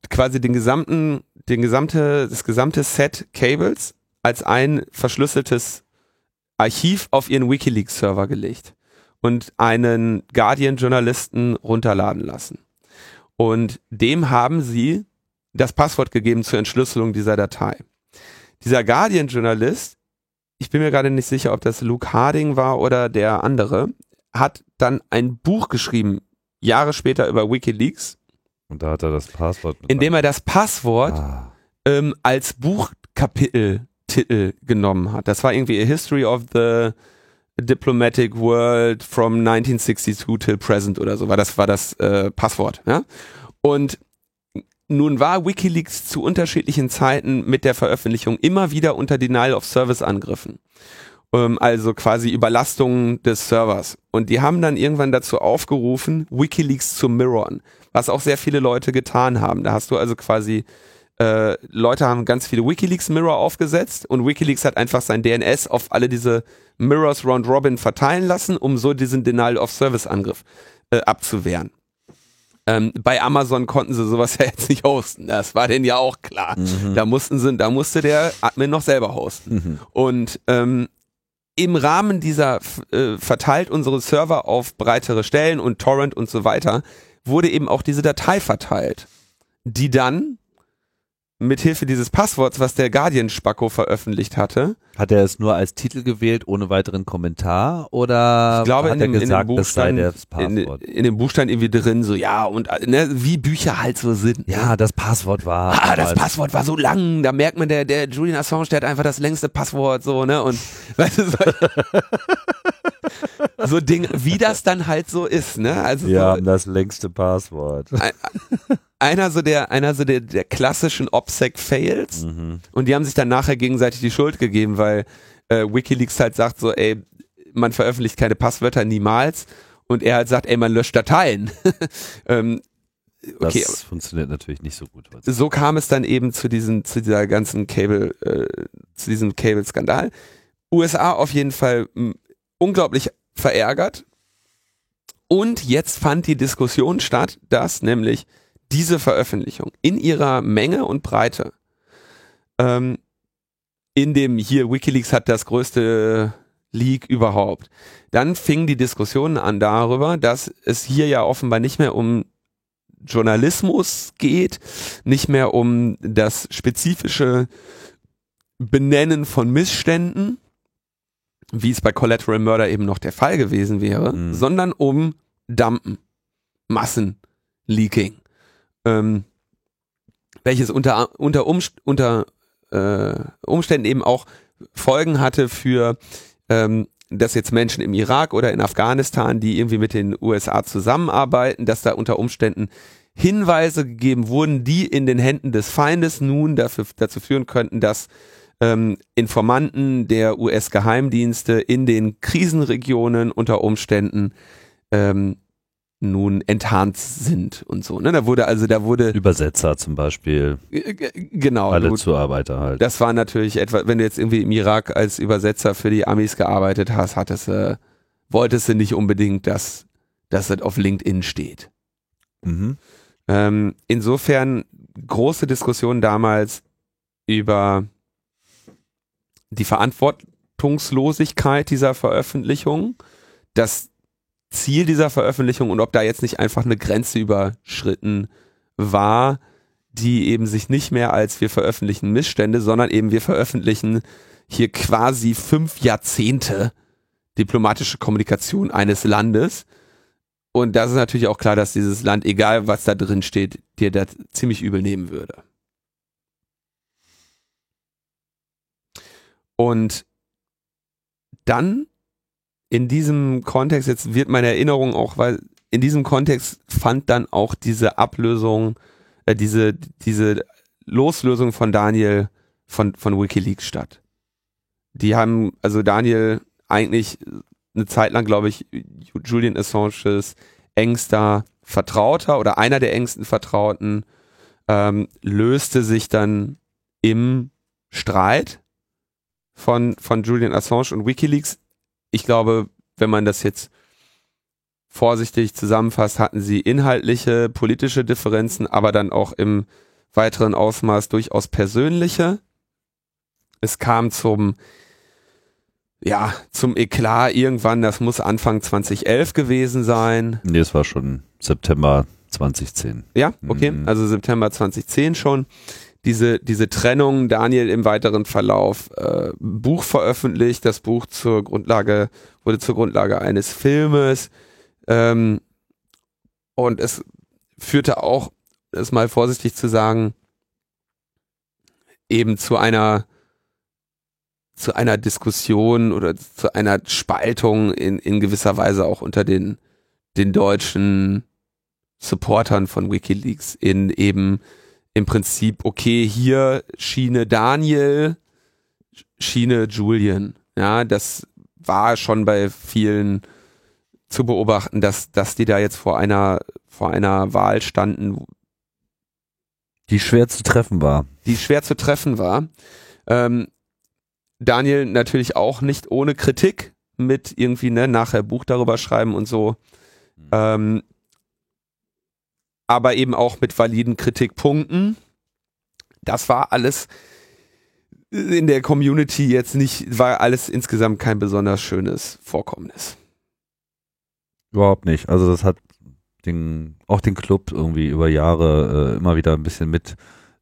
quasi den gesamten, den gesamte, das gesamte Set Cables als ein verschlüsseltes Archiv auf ihren Wikileaks-Server gelegt und einen Guardian-Journalisten runterladen lassen. Und dem haben sie das Passwort gegeben zur Entschlüsselung dieser Datei. Dieser Guardian-Journalist, ich bin mir gerade nicht sicher, ob das Luke Harding war oder der andere, hat dann ein Buch geschrieben, Jahre später über Wikileaks.
Und da hat er das Passwort.
Indem er das Passwort ah. ähm, als Buchkapiteltitel genommen hat. Das war irgendwie A History of the Diplomatic World from 1962 till present oder so war das war das äh, Passwort. Ja? Und nun war WikiLeaks zu unterschiedlichen Zeiten mit der Veröffentlichung immer wieder unter Denial of Service Angriffen. Ähm, also quasi Überlastungen des Servers. Und die haben dann irgendwann dazu aufgerufen, WikiLeaks zu mirrorn, was auch sehr viele Leute getan haben. Da hast du also quasi äh, Leute haben ganz viele WikiLeaks Mirror aufgesetzt und WikiLeaks hat einfach sein DNS auf alle diese Mirrors Round Robin verteilen lassen, um so diesen Denial of Service Angriff äh, abzuwehren. Ähm, bei Amazon konnten sie sowas ja jetzt nicht hosten. Das war denen ja auch klar. Mhm. Da mussten sie, da musste der Admin noch selber hosten. Mhm. Und ähm, im Rahmen dieser äh, verteilt unsere Server auf breitere Stellen und Torrent und so weiter, wurde eben auch diese Datei verteilt, die dann mithilfe dieses Passworts, was der Guardian-Spacko veröffentlicht hatte.
Hat er es nur als Titel gewählt, ohne weiteren Kommentar? Oder
ich glaube,
hat
in
er
dem,
gesagt,
in dem
das sei das Passwort?
In, in dem Buch stand irgendwie drin, so ja, und ne, wie Bücher halt so sind. Ne?
Ja, das Passwort war.
Ah, das Passwort war so lang. Da merkt man, der, der Julian Assange, der hat einfach das längste Passwort, so, ne? Und weißt du, so, so Ding, wie das dann halt so ist, ne? Also
Wir
so,
haben das längste Passwort.
ein, einer so der, einer so der, der klassischen OPSEC-Fails.
Mhm.
Und die haben sich dann nachher gegenseitig die Schuld gegeben, weil äh, WikiLeaks halt sagt so, ey, man veröffentlicht keine Passwörter niemals. Und er halt sagt, ey, man löscht Dateien. ähm, okay.
Das funktioniert natürlich nicht so gut.
So kam es dann eben zu diesen, zu dieser ganzen Cable, äh, zu diesem Cable-Skandal. USA auf jeden Fall unglaublich verärgert. Und jetzt fand die Diskussion statt, dass nämlich diese Veröffentlichung in ihrer Menge und Breite ähm, in dem hier Wikileaks hat das größte Leak überhaupt. Dann fingen die Diskussionen an darüber, dass es hier ja offenbar nicht mehr um Journalismus geht, nicht mehr um das spezifische Benennen von Missständen, wie es bei Collateral Murder eben noch der Fall gewesen wäre,
Mhm.
sondern um Dumpen, Massenleaking, ähm, welches unter, unter, Umst unter äh, Umständen eben auch Folgen hatte für ähm, dass jetzt Menschen im Irak oder in Afghanistan, die irgendwie mit den USA zusammenarbeiten, dass da unter Umständen Hinweise gegeben wurden, die in den Händen des Feindes nun dafür, dazu führen könnten, dass ähm, Informanten der US-Geheimdienste in den Krisenregionen unter Umständen ähm, nun enttarnt sind und so. Ne? Da wurde also, da wurde
Übersetzer zum Beispiel,
äh, genau.
alle
gut.
Zuarbeiter halt.
Das war natürlich etwa, wenn du jetzt irgendwie im Irak als Übersetzer für die Amis gearbeitet hast, hattest du, wolltest du nicht unbedingt, dass, dass das auf LinkedIn steht.
Mhm.
Ähm, insofern große Diskussion damals über die Verantwortungslosigkeit dieser Veröffentlichung, das Ziel dieser Veröffentlichung und ob da jetzt nicht einfach eine Grenze überschritten war, die eben sich nicht mehr als wir veröffentlichen Missstände, sondern eben wir veröffentlichen hier quasi fünf Jahrzehnte diplomatische Kommunikation eines Landes. Und das ist natürlich auch klar, dass dieses Land, egal was da drin steht, dir das ziemlich übel nehmen würde. Und dann in diesem Kontext, jetzt wird meine Erinnerung auch, weil in diesem Kontext fand dann auch diese Ablösung, äh, diese, diese Loslösung von Daniel von, von Wikileaks statt. Die haben, also Daniel eigentlich eine Zeit lang, glaube ich, Julian Assanges engster Vertrauter oder einer der engsten Vertrauten, ähm, löste sich dann im Streit von, von Julian Assange und Wikileaks. Ich glaube, wenn man das jetzt vorsichtig zusammenfasst, hatten sie inhaltliche, politische Differenzen, aber dann auch im weiteren Ausmaß durchaus persönliche. Es kam zum, ja, zum Eklat irgendwann, das muss Anfang 2011 gewesen sein.
Nee, es war schon September 2010.
Ja, okay,
Mhm.
also September 2010 schon. Diese, diese Trennung, Daniel im weiteren Verlauf, äh, Buch veröffentlicht, das Buch zur Grundlage, wurde zur Grundlage eines Filmes. Ähm, und es führte auch, das mal vorsichtig zu sagen, eben zu einer zu einer Diskussion oder zu einer Spaltung in, in gewisser Weise auch unter den, den deutschen Supportern von Wikileaks in eben im Prinzip, okay, hier Schiene Daniel, Schiene Julian. Ja, das war schon bei vielen zu beobachten, dass, dass die da jetzt vor einer, vor einer Wahl standen,
Die schwer zu treffen war.
die schwer zu treffen war. Ähm, Daniel natürlich auch nicht ohne Kritik mit irgendwie, ne, nachher Buch darüber schreiben und so. Ähm, aber eben auch mit validen Kritikpunkten. Das war alles in der Community jetzt nicht, war alles insgesamt kein besonders schönes Vorkommnis.
Überhaupt nicht. Also das hat den, auch den Club irgendwie über Jahre äh, immer wieder ein bisschen mit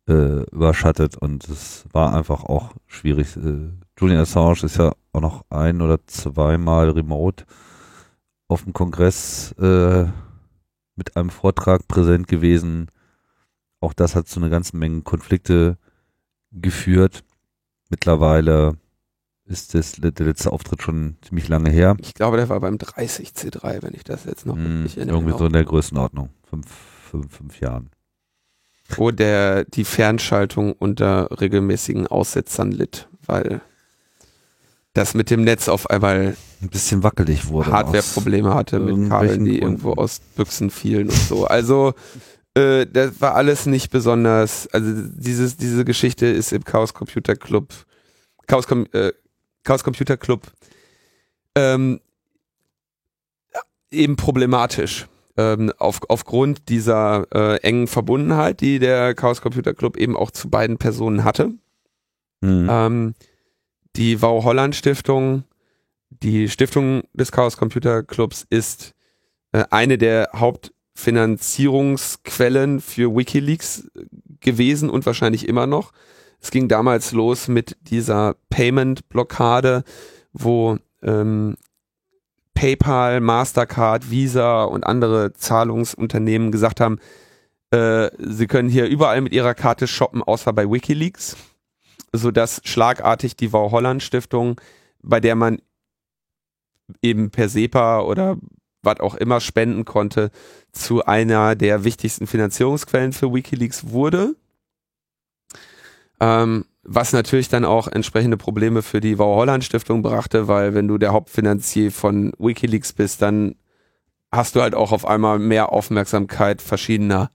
äh, überschattet und es war einfach auch schwierig. Äh, Julian Assange ist ja auch noch ein oder zweimal remote auf dem Kongress äh, mit einem Vortrag präsent gewesen. Auch das hat zu einer ganzen Menge Konflikte geführt. Mittlerweile ist das, der letzte Auftritt schon ziemlich lange her.
Ich glaube, der war beim 30C3, wenn ich das jetzt noch
Mm,
richtig in
irgendwie so in der Größenordnung. Fünf, fünf, fünf Jahren.
wo der die Fernschaltung unter regelmäßigen Aussetzern litt, weil das mit dem Netz auf einmal
Ein bisschen wackelig wurde.
Hardware-Probleme hatte mit Kabeln, die
Gründen.
irgendwo aus Büchsen fielen und so. Also äh, das war alles nicht besonders, also dieses, diese Geschichte ist im Chaos Computer Club, Chaos, Com äh, Chaos Computer Club ähm, eben problematisch. Ähm, auf, aufgrund dieser äh, engen Verbundenheit, die der Chaos Computer Club eben auch zu beiden Personen hatte.
Mhm.
Ähm, die Wow Holland Stiftung die Stiftung des Chaos Computer Clubs ist äh, eine der Hauptfinanzierungsquellen für WikiLeaks gewesen und wahrscheinlich immer noch. Es ging damals los mit dieser Payment-Blockade, wo ähm, PayPal, Mastercard, Visa und andere Zahlungsunternehmen gesagt haben, äh, sie können hier überall mit ihrer Karte shoppen, außer bei WikiLeaks, sodass schlagartig die Wow Holland Stiftung, bei der man eben per SEPA oder was auch immer spenden konnte, zu einer der wichtigsten Finanzierungsquellen für WikiLeaks wurde. Ähm, was natürlich dann auch entsprechende Probleme für die Wow Holland Stiftung brachte, weil wenn du der Hauptfinanzier von WikiLeaks bist, dann hast du halt auch auf einmal mehr Aufmerksamkeit verschiedener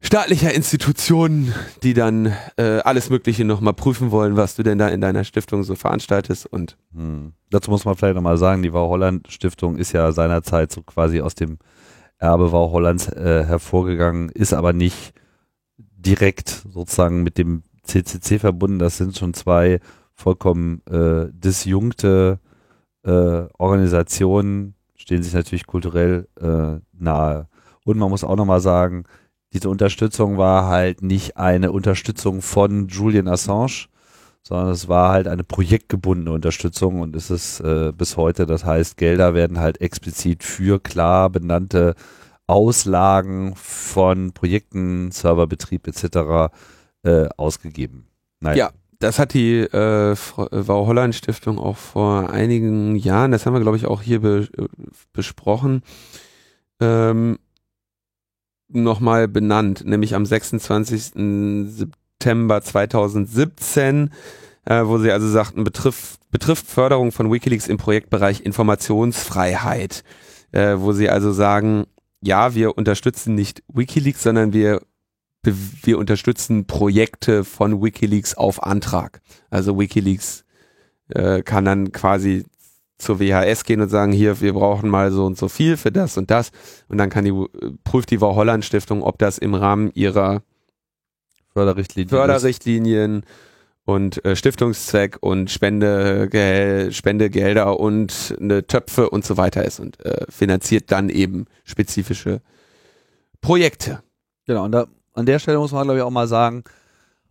staatlicher Institutionen, die dann äh, alles Mögliche nochmal prüfen wollen, was du denn da in deiner Stiftung so veranstaltest. Und
hm. dazu muss man vielleicht nochmal sagen, die Wow Holland Stiftung ist ja seinerzeit so quasi aus dem Erbe Wow Hollands äh, hervorgegangen, ist aber nicht direkt sozusagen mit dem CCC verbunden. Das sind schon zwei vollkommen äh, disjunkte äh, Organisationen, stehen sich natürlich kulturell äh, nahe. Und man muss auch nochmal sagen, diese Unterstützung war halt nicht eine Unterstützung von Julian Assange, sondern es war halt eine projektgebundene Unterstützung und ist es äh, bis heute. Das heißt, Gelder werden halt explizit für klar benannte Auslagen von Projekten, Serverbetrieb etc. Äh, ausgegeben.
Naja. Ja, das hat die äh, Wow Holland Stiftung auch vor einigen Jahren, das haben wir glaube ich auch hier be äh, besprochen, ähm, nochmal benannt, nämlich am 26. September 2017, äh, wo sie also sagten, betrifft, betrifft Förderung von Wikileaks im Projektbereich Informationsfreiheit, äh, wo sie also sagen, ja, wir unterstützen nicht Wikileaks, sondern wir wir unterstützen Projekte von Wikileaks auf Antrag. Also Wikileaks äh, kann dann quasi zur WHS gehen und sagen, hier, wir brauchen mal so und so viel für das und das. Und dann kann die, prüft die Holland Stiftung, ob das im Rahmen ihrer
Förderrichtlinien,
Förderrichtlinien und äh, Stiftungszweck und Spende, Spendegelder und eine Töpfe und so weiter ist und äh, finanziert dann eben spezifische Projekte.
Genau, und da, an der Stelle muss man glaube ich auch mal sagen,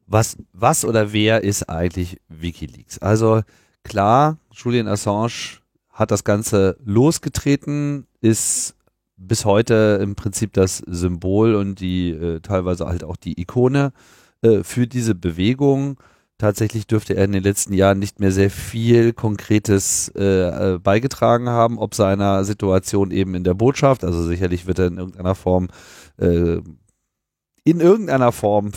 was, was oder wer ist eigentlich Wikileaks? Also klar, Julian Assange hat das Ganze losgetreten, ist bis heute im Prinzip das Symbol und die äh, teilweise halt auch die Ikone äh, für diese Bewegung. Tatsächlich dürfte er in den letzten Jahren nicht mehr sehr viel Konkretes äh, äh beigetragen haben, ob seiner Situation eben in der Botschaft. Also sicherlich wird er in irgendeiner Form äh, in irgendeiner Form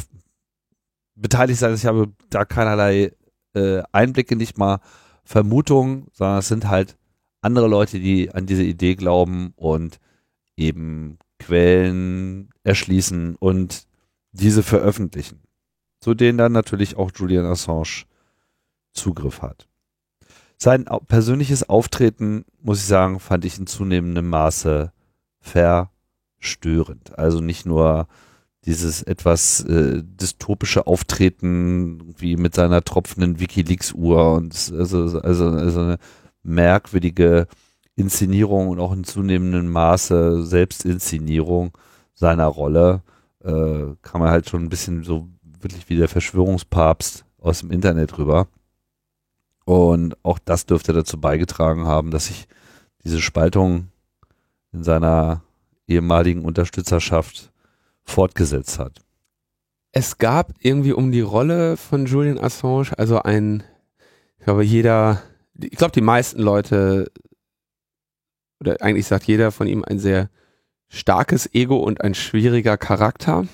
beteiligt sein. Ich habe da keinerlei äh, Einblicke, nicht mal Vermutungen, sondern es sind halt andere Leute, die an diese Idee glauben und eben Quellen erschließen und diese veröffentlichen, zu denen dann natürlich auch Julian Assange Zugriff hat. Sein persönliches Auftreten, muss ich sagen, fand ich in zunehmendem Maße verstörend. Also nicht nur dieses etwas äh, dystopische Auftreten wie mit seiner tropfenden Wikileaks-Uhr und also, also, also eine merkwürdige Inszenierung und auch in zunehmendem Maße Selbstinszenierung seiner Rolle äh, kann man halt schon ein bisschen so wirklich wie der Verschwörungspapst aus dem Internet rüber. Und auch das dürfte dazu beigetragen haben, dass sich diese Spaltung in seiner ehemaligen Unterstützerschaft fortgesetzt hat.
Es gab irgendwie um die Rolle von Julian Assange, also ein, ich glaube, jeder, ich glaube, die meisten Leute, oder eigentlich sagt jeder von ihm ein sehr starkes Ego und ein schwieriger Charakter.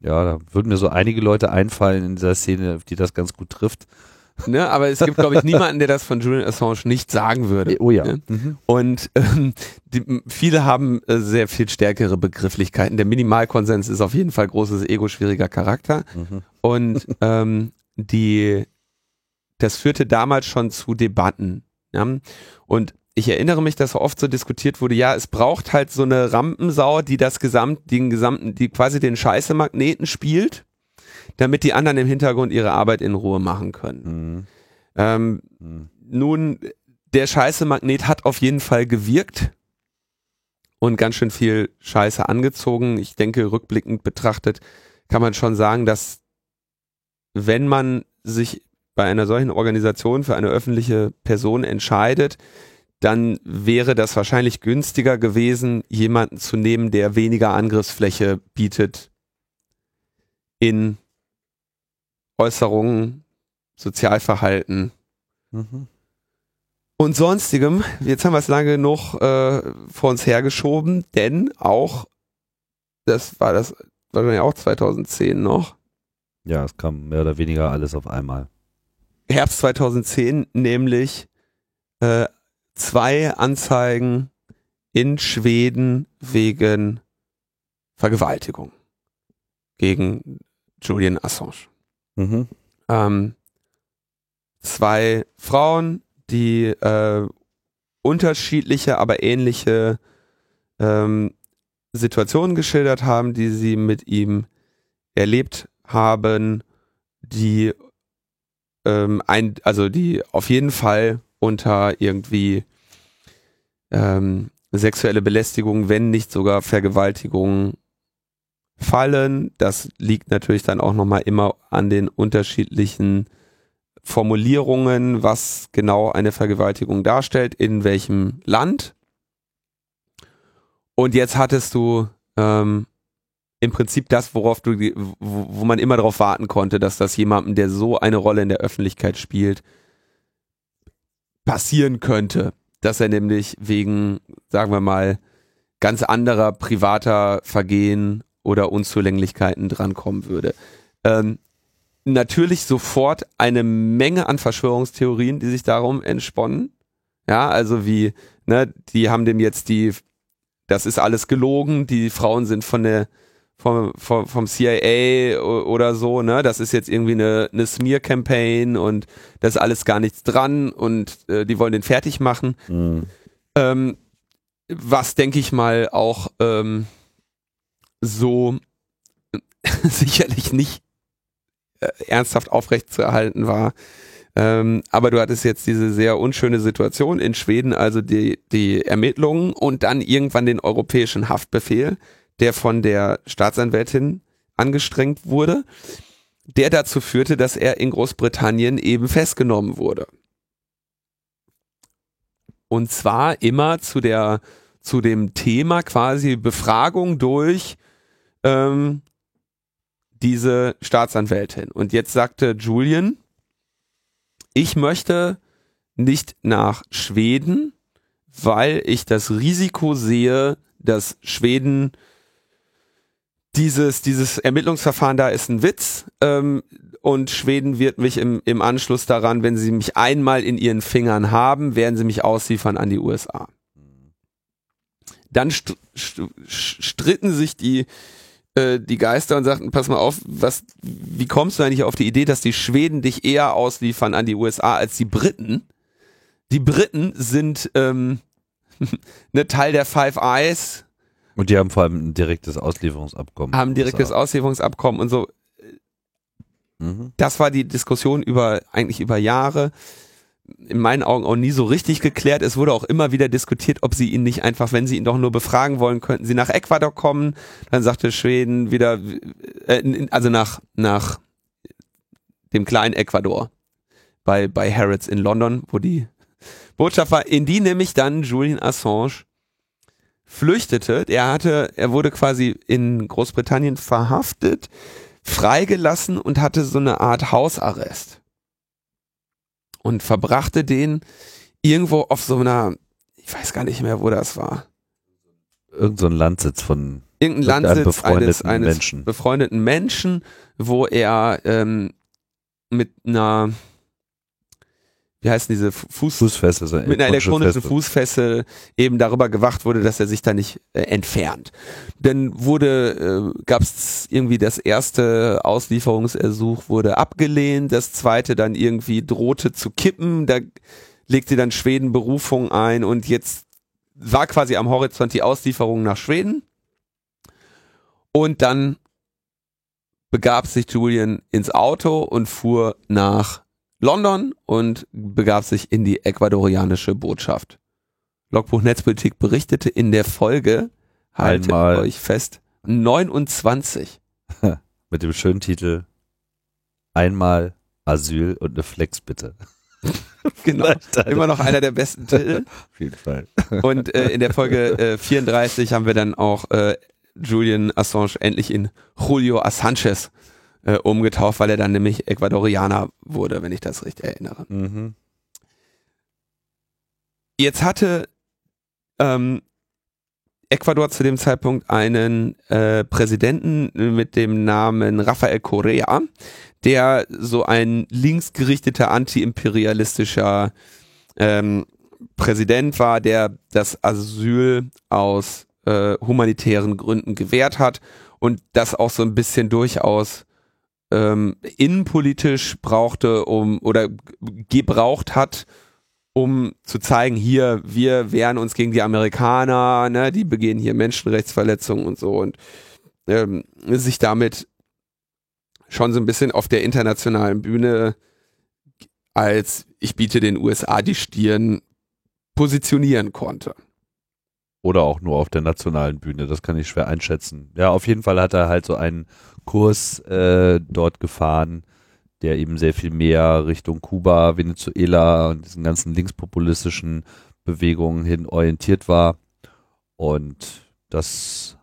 Ja, da würden mir so einige Leute einfallen in dieser Szene, die das ganz gut trifft.
Ne, aber es gibt, glaube ich, niemanden, der das von Julian Assange nicht sagen würde.
Oh ja.
Ne? Mhm. Und ähm, die, viele haben äh, sehr viel stärkere Begrifflichkeiten. Der Minimalkonsens ist auf jeden Fall großes Ego, schwieriger Charakter. Mhm. Und ähm, die, das führte damals schon zu Debatten. Ja? Und ich erinnere mich, dass oft so diskutiert wurde, ja, es braucht halt so eine Rampensau, die das gesamt, den gesamten, die quasi den Scheiße-Magneten spielt damit die anderen im Hintergrund ihre Arbeit in Ruhe machen können. Mhm. Ähm, mhm. Nun, der Scheiße-Magnet hat auf jeden Fall gewirkt und ganz schön viel Scheiße angezogen. Ich denke, rückblickend betrachtet kann man schon sagen, dass wenn man sich bei einer solchen Organisation für eine öffentliche Person entscheidet, dann wäre das wahrscheinlich günstiger gewesen, jemanden zu nehmen, der weniger Angriffsfläche bietet in Äußerungen, Sozialverhalten mhm. und sonstigem. Jetzt haben wir es lange genug äh, vor uns hergeschoben, denn auch, das war das wahrscheinlich auch 2010 noch.
Ja, es kam mehr oder weniger alles auf einmal.
Herbst 2010, nämlich äh, zwei Anzeigen in Schweden wegen Vergewaltigung gegen Julian Assange. Mhm. Ähm, zwei Frauen, die äh, unterschiedliche, aber ähnliche ähm, Situationen geschildert haben, die sie mit ihm erlebt haben, die ähm, ein, also die auf jeden Fall unter irgendwie ähm, sexuelle Belästigung, wenn nicht sogar Vergewaltigung fallen. Das liegt natürlich dann auch nochmal immer an den unterschiedlichen Formulierungen, was genau eine Vergewaltigung darstellt, in welchem Land. Und jetzt hattest du ähm, im Prinzip das, worauf du, wo, man immer darauf warten konnte, dass das jemandem, der so eine Rolle in der Öffentlichkeit spielt, passieren könnte, dass er nämlich wegen, sagen wir mal, ganz anderer privater Vergehen oder Unzulänglichkeiten drankommen würde. Ähm, natürlich sofort eine Menge an Verschwörungstheorien, die sich darum entsponnen. Ja, also wie, ne, die haben dem jetzt die, das ist alles gelogen, die Frauen sind von der vom, vom, vom CIA oder so, ne? Das ist jetzt irgendwie eine, eine Smear-Campaign und da ist alles gar nichts dran und äh, die wollen den fertig machen. Mhm. Ähm, was denke ich mal auch ähm, so sicherlich nicht äh, ernsthaft aufrecht zu erhalten war. Ähm, aber du hattest jetzt diese sehr unschöne Situation in Schweden, also die, die Ermittlungen und dann irgendwann den europäischen Haftbefehl der von der Staatsanwältin angestrengt wurde, der dazu führte, dass er in Großbritannien eben festgenommen wurde. Und zwar immer zu der zu dem Thema quasi Befragung durch ähm, diese Staatsanwältin. Und jetzt sagte Julian, ich möchte nicht nach Schweden, weil ich das Risiko sehe, dass Schweden dieses, dieses Ermittlungsverfahren da ist ein Witz ähm, und Schweden wird mich im, im Anschluss daran, wenn sie mich einmal in ihren Fingern haben, werden sie mich ausliefern an die USA. Dann st st stritten sich die, äh, die Geister und sagten, pass mal auf, was, wie kommst du eigentlich auf die Idee, dass die Schweden dich eher ausliefern an die USA als die Briten? Die Briten sind ähm, ne Teil der Five Eyes,
und die haben vor allem ein direktes Auslieferungsabkommen.
Haben ein direktes Auslieferungsabkommen und so. Mhm. Das war die Diskussion über, eigentlich über Jahre. In meinen Augen auch nie so richtig geklärt. Es wurde auch immer wieder diskutiert, ob sie ihn nicht einfach, wenn sie ihn doch nur befragen wollen, könnten sie nach Ecuador kommen. Dann sagte Schweden wieder, äh, also nach, nach dem kleinen Ecuador bei, bei Harrods in London, wo die Botschaft war, in die nämlich dann Julian Assange flüchtete. Er hatte, er wurde quasi in Großbritannien verhaftet, freigelassen und hatte so eine Art Hausarrest. Und verbrachte den irgendwo auf so einer, ich weiß gar nicht mehr, wo das war.
Irgend so ein Landsitz von
irgendein Landsitz befreundeten eines, eines Menschen. befreundeten Menschen, wo er ähm, mit einer wie heißen diese Fuß
Fußfessel,
mit einer elektronischen Fußfessel eben darüber gewacht wurde, dass er sich da nicht äh, entfernt. Dann wurde, äh, gab es irgendwie das erste Auslieferungsersuch wurde abgelehnt, das zweite dann irgendwie drohte zu kippen, da legte dann Schweden Berufung ein und jetzt war quasi am Horizont die Auslieferung nach Schweden. Und dann begab sich Julian ins Auto und fuhr nach London und begab sich in die ecuadorianische Botschaft. Logbuch Netzpolitik berichtete in der Folge, haltet
Einmal.
euch fest, 29.
Mit dem schönen Titel Einmal Asyl und eine Flex bitte.
Genau. Immer noch einer der besten Titel.
Auf jeden Fall.
Und äh, in der Folge äh, 34 haben wir dann auch äh, Julian Assange endlich in Julio Assanges äh, umgetauft, weil er dann nämlich Ecuadorianer wurde, wenn ich das richtig erinnere.
Mhm.
Jetzt hatte ähm, Ecuador zu dem Zeitpunkt einen äh, Präsidenten mit dem Namen Rafael Correa, der so ein linksgerichteter, antiimperialistischer ähm, Präsident war, der das Asyl aus äh, humanitären Gründen gewährt hat und das auch so ein bisschen durchaus ähm, innenpolitisch brauchte, um oder gebraucht hat, um zu zeigen, hier, wir wehren uns gegen die Amerikaner, ne, die begehen hier Menschenrechtsverletzungen und so und ähm, sich damit schon so ein bisschen auf der internationalen Bühne als ich biete den USA die Stirn positionieren konnte.
Oder auch nur auf der nationalen Bühne, das kann ich schwer einschätzen. Ja, auf jeden Fall hat er halt so einen Kurs äh, dort gefahren, der eben sehr viel mehr Richtung Kuba, Venezuela und diesen ganzen linkspopulistischen Bewegungen hin orientiert war. Und das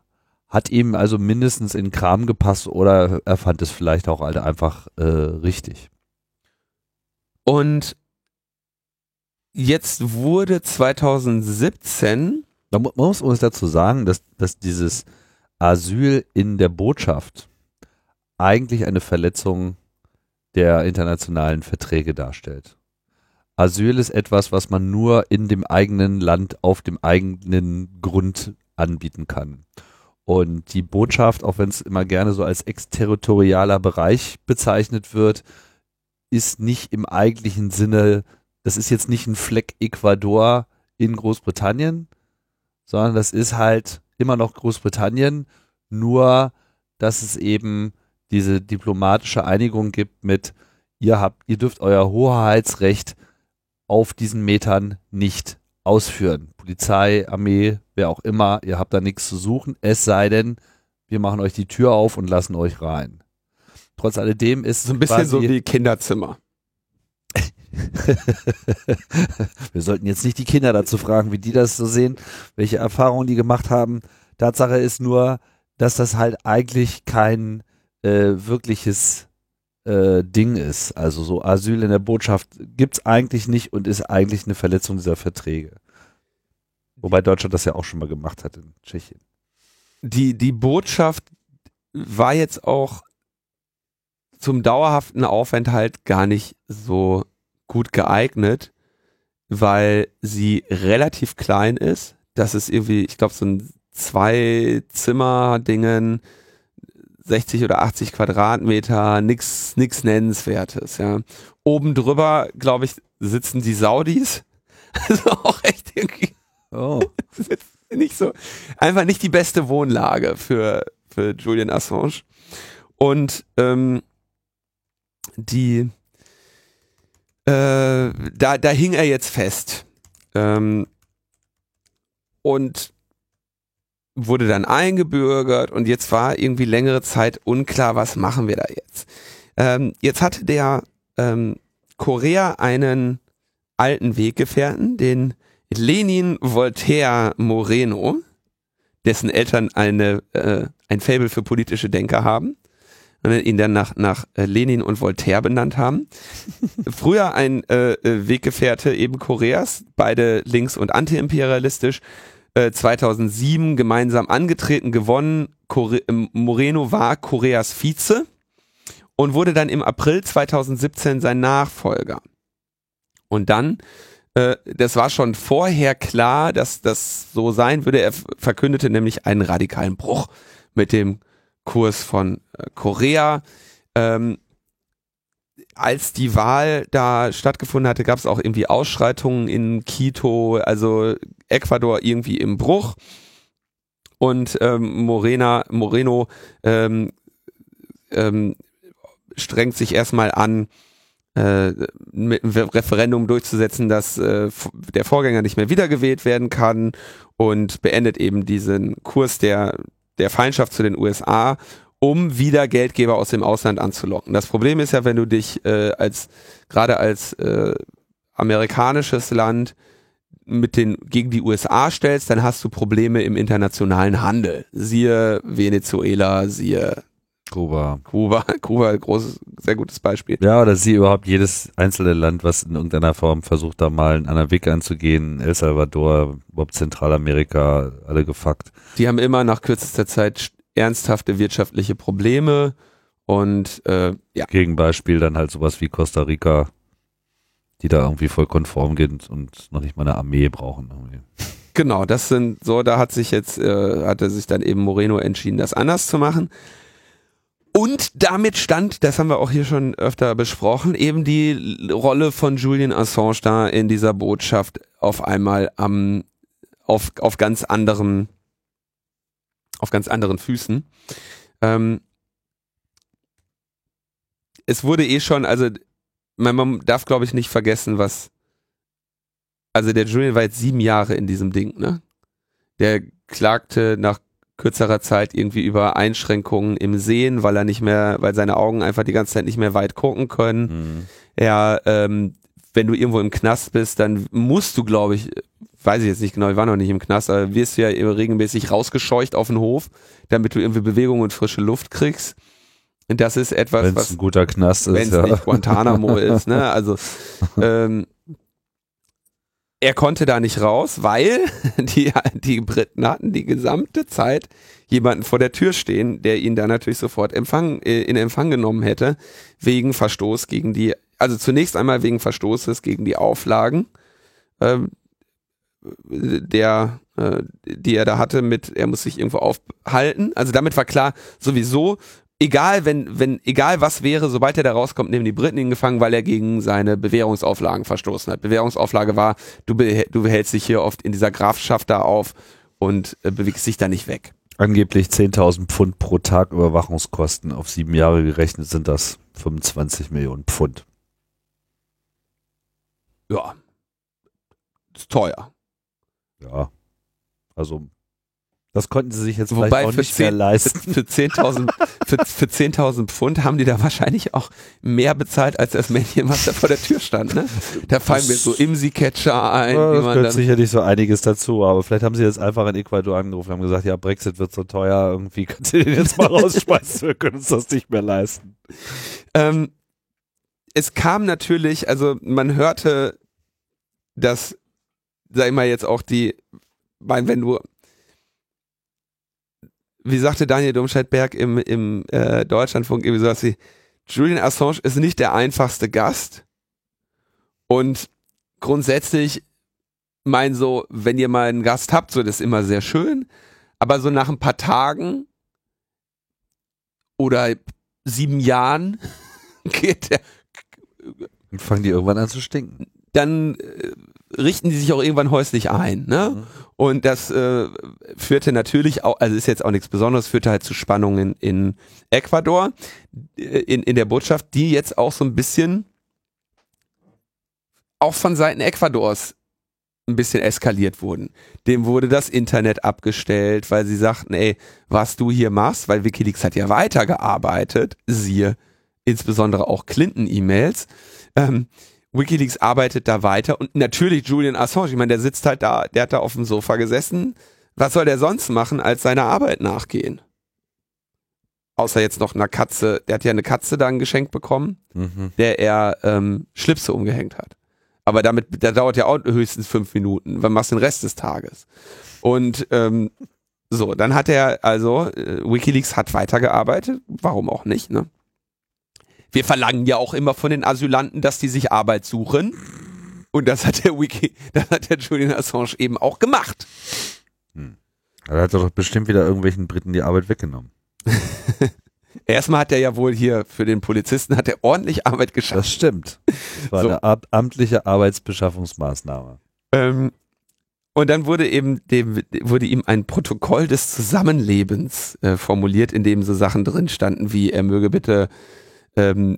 hat ihm also mindestens in den Kram gepasst oder er fand es vielleicht auch halt einfach äh, richtig.
Und jetzt wurde 2017
Da mu- man muss uns dazu sagen, dass, dass dieses Asyl in der Botschaft eigentlich eine Verletzung der internationalen Verträge darstellt. Asyl ist etwas, was man nur in dem eigenen Land auf dem eigenen Grund anbieten kann. Und die Botschaft, auch wenn es immer gerne so als exterritorialer Bereich bezeichnet wird, ist nicht im eigentlichen Sinne, das ist jetzt nicht ein Fleck Ecuador in Großbritannien, sondern das ist halt immer noch Großbritannien, nur dass es eben diese diplomatische Einigung gibt mit, ihr habt, ihr dürft euer Hoheitsrecht auf diesen Metern nicht ausführen. Polizei, Armee, wer auch immer, ihr habt da nichts zu suchen, es sei denn, wir machen euch die Tür auf und lassen euch rein. Trotz alledem ist
so ein bisschen so wie Kinderzimmer.
Wir sollten jetzt nicht die Kinder dazu fragen, wie die das so sehen, welche Erfahrungen die gemacht haben. Tatsache ist nur, dass das halt eigentlich kein äh, wirkliches äh, Ding ist. Also so Asyl in der Botschaft gibt's eigentlich nicht und ist eigentlich eine Verletzung dieser Verträge. Wobei Deutschland das ja auch schon mal gemacht hat in Tschechien.
Die, die Botschaft war jetzt auch zum dauerhaften Aufenthalt gar nicht so gut geeignet, weil sie relativ klein ist. Das ist irgendwie, ich glaube, so ein Zwei-Zimmer-Dingen, 60 oder 80 Quadratmeter, nix, nix Nennenswertes, ja. Oben drüber, glaube ich, sitzen die Saudis. Also auch echt irgendwie
Oh.
nicht so, einfach nicht die beste Wohnlage für, für Julian Assange. Und ähm, die, äh, da, da hing er jetzt fest. Ähm, und wurde dann eingebürgert und jetzt war irgendwie längere Zeit unklar, was machen wir da jetzt. Ähm, jetzt hatte der ähm, Korea einen alten Weggefährten, den Lenin Voltaire Moreno, dessen Eltern eine, äh, ein Faible für politische Denker haben und ihn dann nach, nach äh, Lenin und Voltaire benannt haben. Früher ein äh, äh, Weggefährte eben Koreas, beide links- und antiimperialistisch, äh, 2007 gemeinsam angetreten, gewonnen. Ähm, Moreno war Koreas Vize und wurde dann im April 2017 sein Nachfolger. Und dann äh, das war schon vorher klar, dass das so sein würde. Er verkündete nämlich einen radikalen Bruch mit dem Kurs von äh, Korea. Ähm, als die Wahl da stattgefunden hatte, gab es auch irgendwie Ausschreitungen in Quito, also Ecuador irgendwie im Bruch. Und ähm, Morena, Moreno ähm, ähm, strengt sich erstmal an, äh, mit einem Referendum durchzusetzen, dass äh, der Vorgänger nicht mehr wiedergewählt werden kann und beendet eben diesen Kurs der, der Feindschaft zu den USA, um wieder Geldgeber aus dem Ausland anzulocken. Das Problem ist ja, wenn du dich äh, als gerade als äh, amerikanisches Land mit den gegen die USA stellst, dann hast du Probleme im internationalen Handel. Siehe Venezuela, siehe
Kuba.
Kuba, Kuba, großes, sehr gutes Beispiel.
Ja, oder sie überhaupt jedes einzelne Land, was in irgendeiner Form versucht, da mal einen anderen Weg anzugehen. El Salvador, überhaupt Zentralamerika, alle gefuckt.
Die haben immer nach kürzester Zeit ernsthafte wirtschaftliche Probleme und äh, ja.
Gegenbeispiel dann halt sowas wie Costa Rica, die da irgendwie voll konform gehen und noch nicht mal eine Armee brauchen. Irgendwie.
Genau, das sind so, da hat sich jetzt, äh, hatte sich dann eben Moreno entschieden, das anders zu machen. Und damit stand, das haben wir auch hier schon öfter besprochen, eben die Rolle von Julian Assange da in dieser Botschaft auf einmal am, auf, auf ganz anderen, auf ganz anderen Füßen. Ähm, es wurde eh schon, also man, darf glaube ich nicht vergessen, was, also der Julian war jetzt sieben Jahre in diesem Ding, ne? Der klagte nach kürzerer Zeit irgendwie über Einschränkungen im Sehen, weil er nicht mehr, weil seine Augen einfach die ganze Zeit nicht mehr weit gucken können. Mhm. Er, ähm, wenn du irgendwo im Knast bist, dann musst du, glaube ich, weiß ich jetzt nicht genau, ich war noch nicht im Knast, aber wirst du ja regelmäßig rausgescheucht auf den Hof, damit du irgendwie Bewegung und frische Luft kriegst. Und das ist etwas,
wenn's
was
ein guter Knast ist,
wenn es
ja.
nicht Guantanamo ist, ne? Also ähm, er konnte da nicht raus, weil die, die Briten hatten die gesamte Zeit jemanden vor der Tür stehen, der ihn da natürlich sofort empfang, äh, in Empfang genommen hätte, wegen Verstoß gegen die, also zunächst einmal wegen Verstoßes gegen die Auflagen, ähm, der, äh, die er da hatte mit, er muss sich irgendwo aufhalten. Also damit war klar, sowieso egal, wenn, wenn, egal was wäre, sobald er da rauskommt, nehmen die Briten ihn gefangen, weil er gegen seine Bewährungsauflagen verstoßen hat. Bewährungsauflage war, du, du behältst dich hier oft in dieser Grafschaft da auf und äh, bewegst dich da nicht weg.
Angeblich 10.000 Pfund pro Tag Überwachungskosten. Auf sieben Jahre gerechnet sind das 25 Millionen Pfund.
Ja. Ist teuer.
Ja. Also das konnten sie sich jetzt
Wobei
vielleicht auch
für
nicht 10, mehr leisten.
Für, für 10.000 für, für 10.000 Pfund haben die da wahrscheinlich auch mehr bezahlt, als das Männchen, was da vor der Tür stand. Ne? Da fallen mir so Imsi-Catcher ein.
Ja, das gehört sicherlich so einiges dazu, aber vielleicht haben sie jetzt einfach in Ecuador angerufen und haben gesagt, ja, Brexit wird so teuer, irgendwie kannst du den jetzt mal rausschmeißen, wir können uns das nicht mehr leisten.
ähm, es kam natürlich, also man hörte, dass, sag ich mal jetzt auch die, mein, wenn du wie sagte Daniel Domscheit-Berg im, im äh, Deutschlandfunk irgendwie sowas wie, Julian Assange ist nicht der einfachste Gast. Und grundsätzlich mein so, wenn ihr mal einen Gast habt, so das ist immer sehr schön, aber so nach ein paar Tagen oder sieben Jahren geht der
Und fangen die irgendwann an zu stinken.
dann äh, richten die sich auch irgendwann häuslich ein. Ne?
Mhm.
Und das äh, führte natürlich auch, also ist jetzt auch nichts Besonderes, führte halt zu Spannungen in Ecuador, äh, in, in der Botschaft, die jetzt auch so ein bisschen auch von Seiten Ecuadors ein bisschen eskaliert wurden. Dem wurde das Internet abgestellt, weil sie sagten, ey, was du hier machst, weil Wikileaks hat ja weitergearbeitet, siehe insbesondere auch Clinton-E-Mails, ähm, Wikileaks arbeitet da weiter und natürlich Julian Assange, ich meine, der sitzt halt da, der hat da auf dem Sofa gesessen. Was soll der sonst machen, als seiner Arbeit nachgehen? Außer jetzt noch einer Katze, der hat ja eine Katze dann geschenkt bekommen,
Mhm.
der er ähm, Schlipse umgehängt hat. Aber damit, der dauert ja auch höchstens fünf Minuten. Was machst du den Rest des Tages? Und ähm, so, dann hat er also, äh, Wikileaks hat weitergearbeitet, warum auch nicht, ne? Wir verlangen ja auch immer von den Asylanten, dass die sich Arbeit suchen. Und das hat der Wiki, das hat der Julian Assange eben auch gemacht.
Er hat doch bestimmt wieder irgendwelchen Briten die Arbeit weggenommen.
Erstmal hat er ja wohl hier für den Polizisten hat er ordentlich Arbeit geschafft.
Das stimmt. Das war
So.
eine ab amtliche Arbeitsbeschaffungsmaßnahme.
Ähm, und dann wurde eben dem, wurde ihm ein Protokoll des Zusammenlebens äh, formuliert, in dem so Sachen drin standen, wie er möge bitte ähm,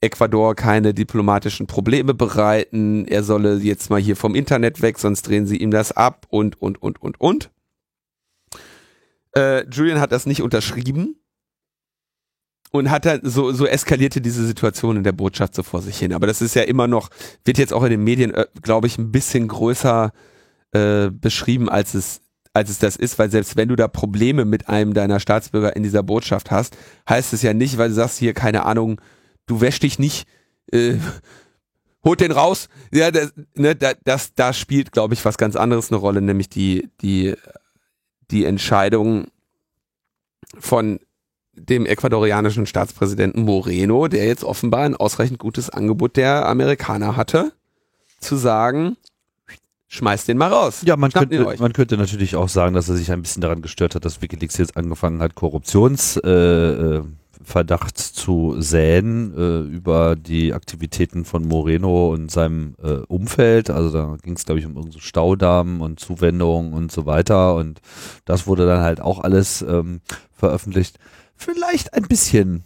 Ecuador keine diplomatischen Probleme bereiten, er solle jetzt mal hier vom Internet weg, sonst drehen sie ihm das ab und, und, und, und, und. Äh, Julian hat das nicht unterschrieben und hat dann so, so eskalierte diese Situation in der Botschaft so vor sich hin. Aber das ist ja immer noch, wird jetzt auch in den Medien, äh, glaube ich, ein bisschen größer äh, beschrieben, als es als es das ist, weil selbst wenn du da Probleme mit einem deiner Staatsbürger in dieser Botschaft hast, heißt es ja nicht, weil du sagst hier, keine Ahnung, du wäschst dich nicht, äh, holt den raus. Ja, das, ne, das, da spielt, glaube ich, was ganz anderes eine Rolle, nämlich die, die, die Entscheidung von dem ecuadorianischen Staatspräsidenten Moreno, der jetzt offenbar ein ausreichend gutes Angebot der Amerikaner hatte, zu sagen, schmeißt den mal raus.
Ja, man könnte, man könnte natürlich auch sagen, dass er sich ein bisschen daran gestört hat, dass Wikileaks jetzt angefangen hat, Korruptionsverdacht äh, äh zu säen äh, über die Aktivitäten von Moreno und seinem äh, Umfeld. Also da ging es, glaube ich, um irgendeine Staudamen und Zuwendungen und so weiter. Und das wurde dann halt auch alles ähm, veröffentlicht. Vielleicht ein bisschen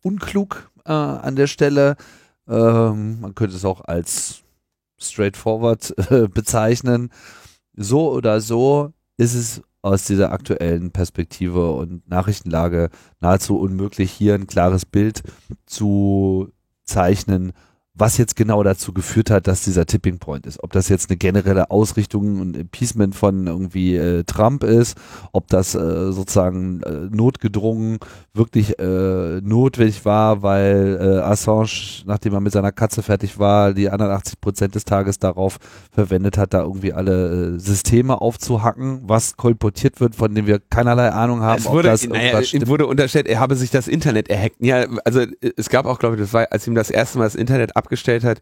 unklug äh, an der Stelle. Ähm, man könnte es auch als straightforward äh, bezeichnen. So oder so ist es aus dieser aktuellen Perspektive und Nachrichtenlage nahezu unmöglich, hier ein klares Bild zu zeichnen, was jetzt genau dazu geführt hat, dass dieser Tipping Point ist. Ob das jetzt eine generelle Ausrichtung und Appeasement von irgendwie äh, Trump ist, ob das äh, sozusagen äh, notgedrungen wirklich äh, notwendig war, weil äh, Assange, nachdem er mit seiner Katze fertig war, die anderen 80 Prozent des Tages darauf verwendet hat, da irgendwie alle äh, Systeme aufzuhacken, was kolportiert wird, von dem wir keinerlei Ahnung haben.
Es wurde, ob das naja, ihm wurde unterstellt, er habe sich das Internet erhackt. Ja, also es gab auch, glaube ich, das war, als ihm das erste Mal das Internet abgestellt hat,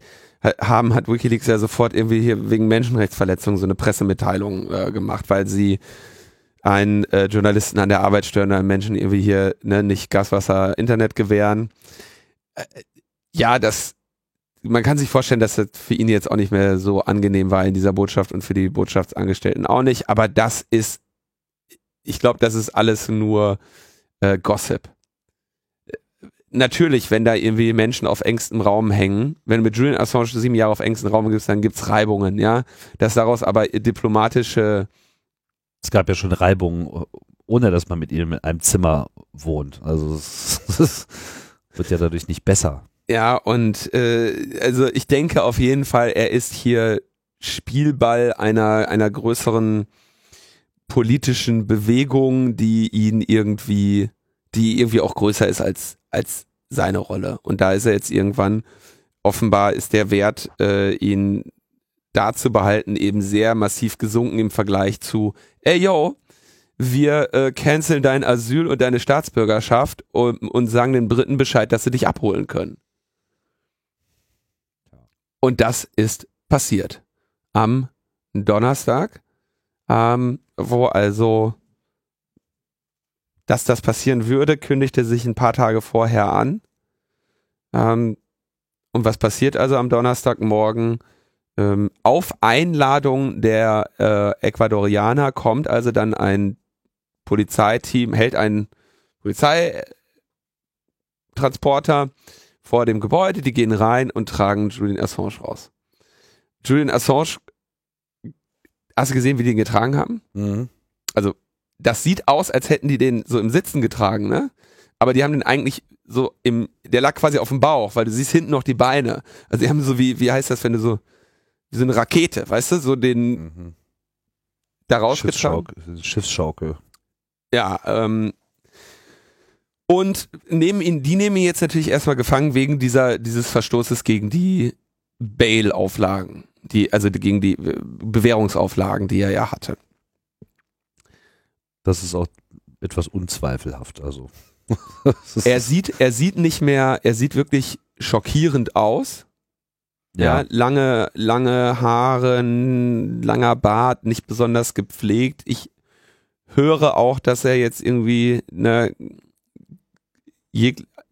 haben, hat Wikileaks ja sofort irgendwie hier wegen Menschenrechtsverletzungen so eine Pressemitteilung äh, gemacht, weil sie einen äh, Journalisten an der Arbeit stören, einen Menschen irgendwie hier ne, nicht Gaswasser, Internet gewähren. Äh, ja, das, man kann sich vorstellen, dass das für ihn jetzt auch nicht mehr so angenehm war in dieser Botschaft und für die Botschaftsangestellten auch nicht, aber das ist, ich glaube, das ist alles nur äh, Gossip natürlich, wenn da irgendwie Menschen auf engstem Raum hängen, wenn du mit Julian Assange sieben Jahre auf engstem Raum gibst, dann gibt's Reibungen, ja. Dass daraus aber diplomatische.
Es gab ja schon Reibungen, ohne dass man mit ihm in einem Zimmer wohnt. Also es wird ja dadurch nicht besser.
Ja, und äh, also ich denke auf jeden Fall, er ist hier Spielball einer, einer größeren politischen Bewegung, die ihn irgendwie die irgendwie auch größer ist als, als seine Rolle. Und da ist er jetzt irgendwann, offenbar ist der Wert, äh, ihn da zu behalten, eben sehr massiv gesunken im Vergleich zu, ey yo, wir äh, canceln dein Asyl und deine Staatsbürgerschaft und, und sagen den Briten Bescheid, dass sie dich abholen können. Und das ist passiert. Am Donnerstag, ähm, wo also dass das passieren würde, kündigte sich ein paar Tage vorher an. Ähm, und was passiert also am Donnerstagmorgen? Ähm, auf Einladung der äh, Ecuadorianer kommt also dann ein Polizeiteam, hält ein Polizeitransporter vor dem Gebäude, die gehen rein und tragen Julian Assange raus. Julian Assange, hast du gesehen, wie die ihn getragen haben? Mhm. Also das sieht aus, als hätten die den so im Sitzen getragen, ne? Aber die haben den eigentlich so im, der lag quasi auf dem Bauch, weil du siehst hinten noch die Beine. Also die haben so wie, wie heißt das, wenn du so, wie so eine Rakete, weißt du, so den mhm. da rausgetragen.
Schiffsschaukel. Schiffsschaukel.
Ja, ähm, und nehmen ihn, die nehmen ihn jetzt natürlich erstmal gefangen wegen dieser, dieses Verstoßes gegen die Bail-Auflagen, die, also gegen die Bewährungsauflagen, die er ja hatte.
Das ist auch etwas unzweifelhaft. Also.
er sieht, er sieht nicht mehr, er sieht wirklich schockierend aus. Ja. ja, lange, lange Haare, langer Bart, nicht besonders gepflegt. Ich höre auch, dass er jetzt irgendwie eine,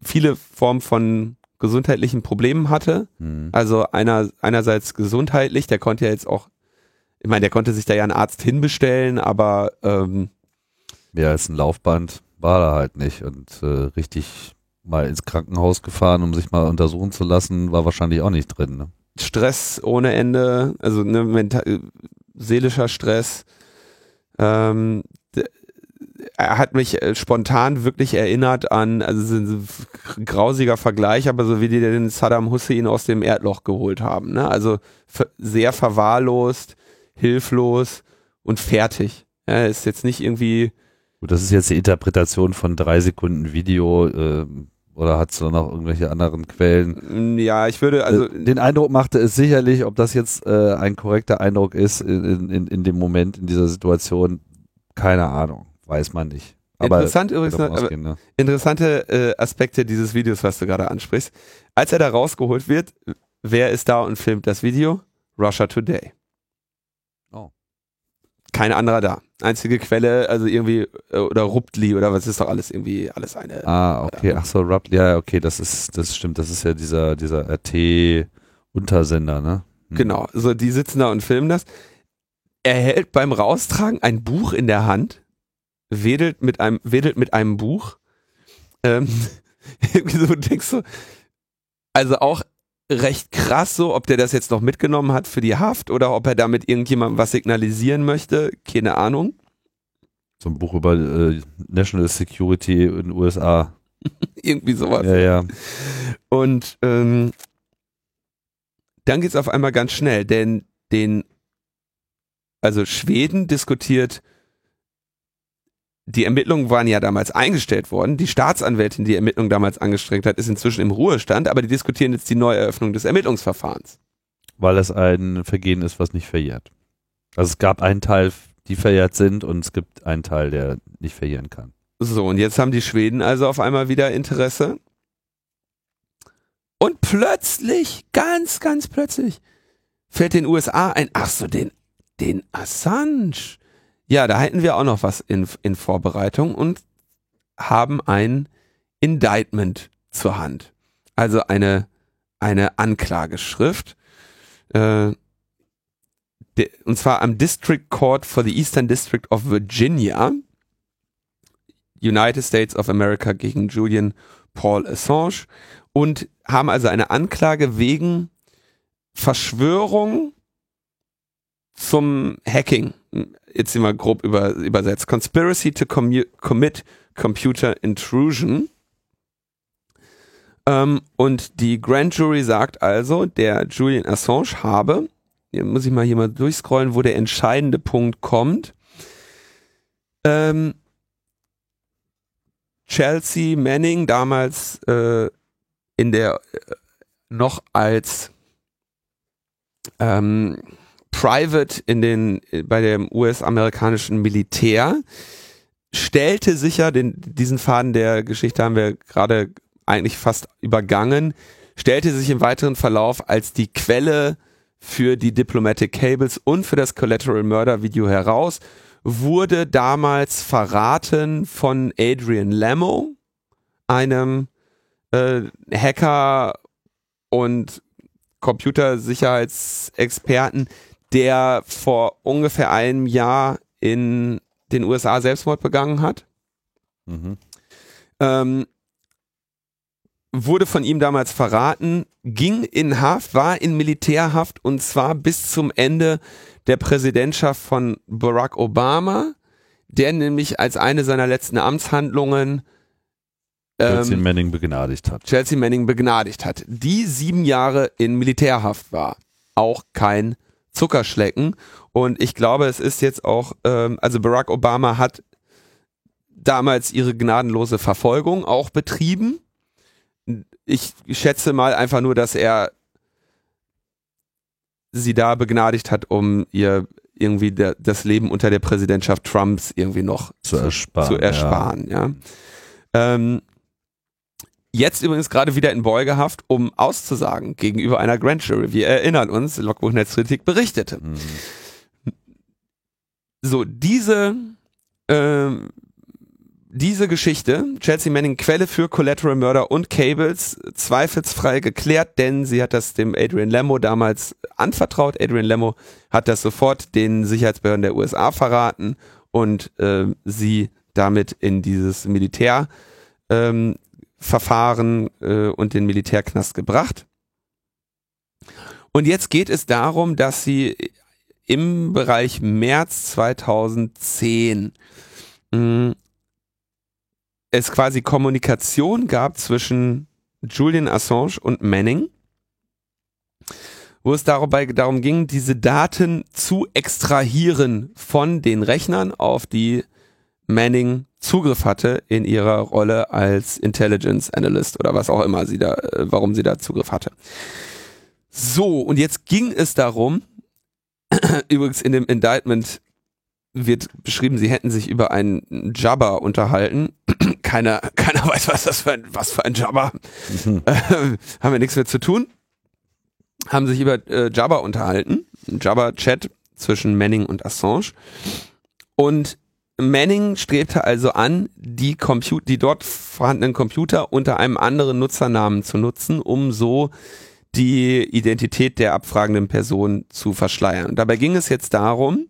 viele Formen von gesundheitlichen Problemen hatte. Mhm. Also einer, einerseits gesundheitlich, der konnte ja jetzt auch, ich meine, der konnte sich da ja einen Arzt hinbestellen, aber ähm,
Mehr als ein Laufband. war er halt nicht und äh, richtig mal ins Krankenhaus gefahren, um sich mal untersuchen zu lassen, war wahrscheinlich auch nicht drin. Ne?
Stress ohne Ende, also ne, mental, seelischer Stress. Ähm, er hat mich äh, spontan wirklich erinnert an, also ein grausiger Vergleich, aber so wie die den Saddam Hussein aus dem Erdloch geholt haben. Ne? Also sehr verwahrlost, hilflos und fertig. Er ist jetzt nicht irgendwie.
Gut, das ist jetzt die Interpretation von drei Sekunden Video. Äh, oder hat es da noch irgendwelche anderen Quellen?
Mm, ja, ich würde also.
Äh, den Eindruck machte es sicherlich, ob das jetzt äh, ein korrekter Eindruck ist in, in, in dem Moment, in dieser Situation, keine Ahnung. Weiß man nicht.
Aber Interessant übrigens, ausgehen, ne? interessante äh, Aspekte dieses Videos, was du gerade ansprichst. Als er da rausgeholt wird, wer ist da und filmt das Video? Russia Today. Oh. Kein anderer da. Einzige Quelle, also irgendwie, äh, oder Ruptli oder was ist doch alles irgendwie, alles eine.
Ah, okay, ach so, Ruptli, ja, okay, das ist, das stimmt, das ist ja dieser, dieser RT-Untersender, ne?
Hm. Genau, so die sitzen da und filmen das. Er hält beim Raustragen ein Buch in der Hand, wedelt mit einem, wedelt mit einem Buch. Ähm, irgendwie so, denkst du, also auch recht krass so, ob der das jetzt noch mitgenommen hat für die Haft oder ob er damit irgendjemandem was signalisieren möchte, keine Ahnung.
So ein Buch über äh, National Security in den USA.
Irgendwie sowas.
Ja, ja.
Und ähm, dann geht es auf einmal ganz schnell, denn den, also Schweden diskutiert die Ermittlungen waren ja damals eingestellt worden. Die Staatsanwältin, die Ermittlungen damals angestrengt hat, ist inzwischen im Ruhestand, aber die diskutieren jetzt die Neueröffnung des Ermittlungsverfahrens.
Weil es ein Vergehen ist, was nicht verjährt. Also es gab einen Teil, die verjährt sind und es gibt einen Teil, der nicht verjähren kann.
So, und jetzt haben die Schweden also auf einmal wieder Interesse. Und plötzlich, ganz, ganz plötzlich, fällt den USA ein, ach so, den, den Assange ja, da hätten wir auch noch was in, in Vorbereitung und haben ein Indictment zur Hand. Also eine, eine Anklageschrift. Äh, de, und zwar am District Court for the Eastern District of Virginia. United States of America gegen Julian Paul Assange und haben also eine Anklage wegen Verschwörung zum Hacking jetzt immer grob über, übersetzt. Conspiracy to commit computer intrusion. Ähm, und die Grand Jury sagt also, der Julian Assange habe, hier muss ich mal hier mal durchscrollen, wo der entscheidende Punkt kommt. Ähm, Chelsea Manning damals äh, in der äh, noch als ähm, Private in den, bei dem US-amerikanischen Militär, stellte sicher, den, diesen Faden der Geschichte haben wir gerade eigentlich fast übergangen, stellte sich im weiteren Verlauf als die Quelle für die Diplomatic Cables und für das Collateral Murder Video heraus, wurde damals verraten von Adrian Lamo, einem äh, Hacker und Computersicherheitsexperten, der vor ungefähr einem Jahr in den USA Selbstmord begangen hat. Mhm. Ähm, wurde von ihm damals verraten, ging in Haft, war in Militärhaft und zwar bis zum Ende der Präsidentschaft von Barack Obama, der nämlich als eine seiner letzten Amtshandlungen
ähm, Chelsea Manning begnadigt hat.
Chelsea Manning begnadigt hat, die sieben Jahre in Militärhaft war. Auch kein Zuckerschlecken. Und ich glaube, es ist jetzt auch, ähm, also Barack Obama hat damals ihre gnadenlose Verfolgung auch betrieben. Ich schätze mal einfach nur, dass er sie da begnadigt hat, um ihr irgendwie der, das Leben unter der Präsidentschaft Trumps irgendwie noch
zu ersparen.
Zu ersparen ja. ja. Ähm, Jetzt übrigens gerade wieder in Beugehaft, um auszusagen gegenüber einer Grand Jury. Wir erinnern uns, Logbuch Netzkritik berichtete. Mhm. So, diese, äh, diese Geschichte, Chelsea Manning Quelle für Collateral Murder und Cables, zweifelsfrei geklärt, denn sie hat das dem Adrian Lemmo damals anvertraut. Adrian Lemmo hat das sofort den Sicherheitsbehörden der USA verraten und äh, sie damit in dieses Militärverfahren ähm, äh, und den Militärknast gebracht. Und jetzt geht es darum, dass sie im Bereich März 2010 mh, mm, es quasi Kommunikation gab zwischen Julian Assange und Manning, wo es dabei darum ging, diese Daten zu extrahieren von den Rechnern, auf die Manning Zugriff hatte in ihrer Rolle als Intelligence Analyst oder was auch immer sie da, äh, warum sie da Zugriff hatte. So, und jetzt ging es darum, übrigens in dem Indictment wird beschrieben, sie hätten sich über einen Jabber unterhalten. keiner, keiner weiß, was das für ein, was für ein Jabber. Mhm. Äh, haben wir nichts mehr zu tun. Haben sich über äh, Jabber unterhalten. Jabber-Chat zwischen Manning und Assange. Und Manning strebte also an, die, Computer, die dort vorhandenen Computer unter einem anderen Nutzernamen zu nutzen, um so die Identität der abfragenden Person zu verschleiern. Und dabei ging es jetzt darum,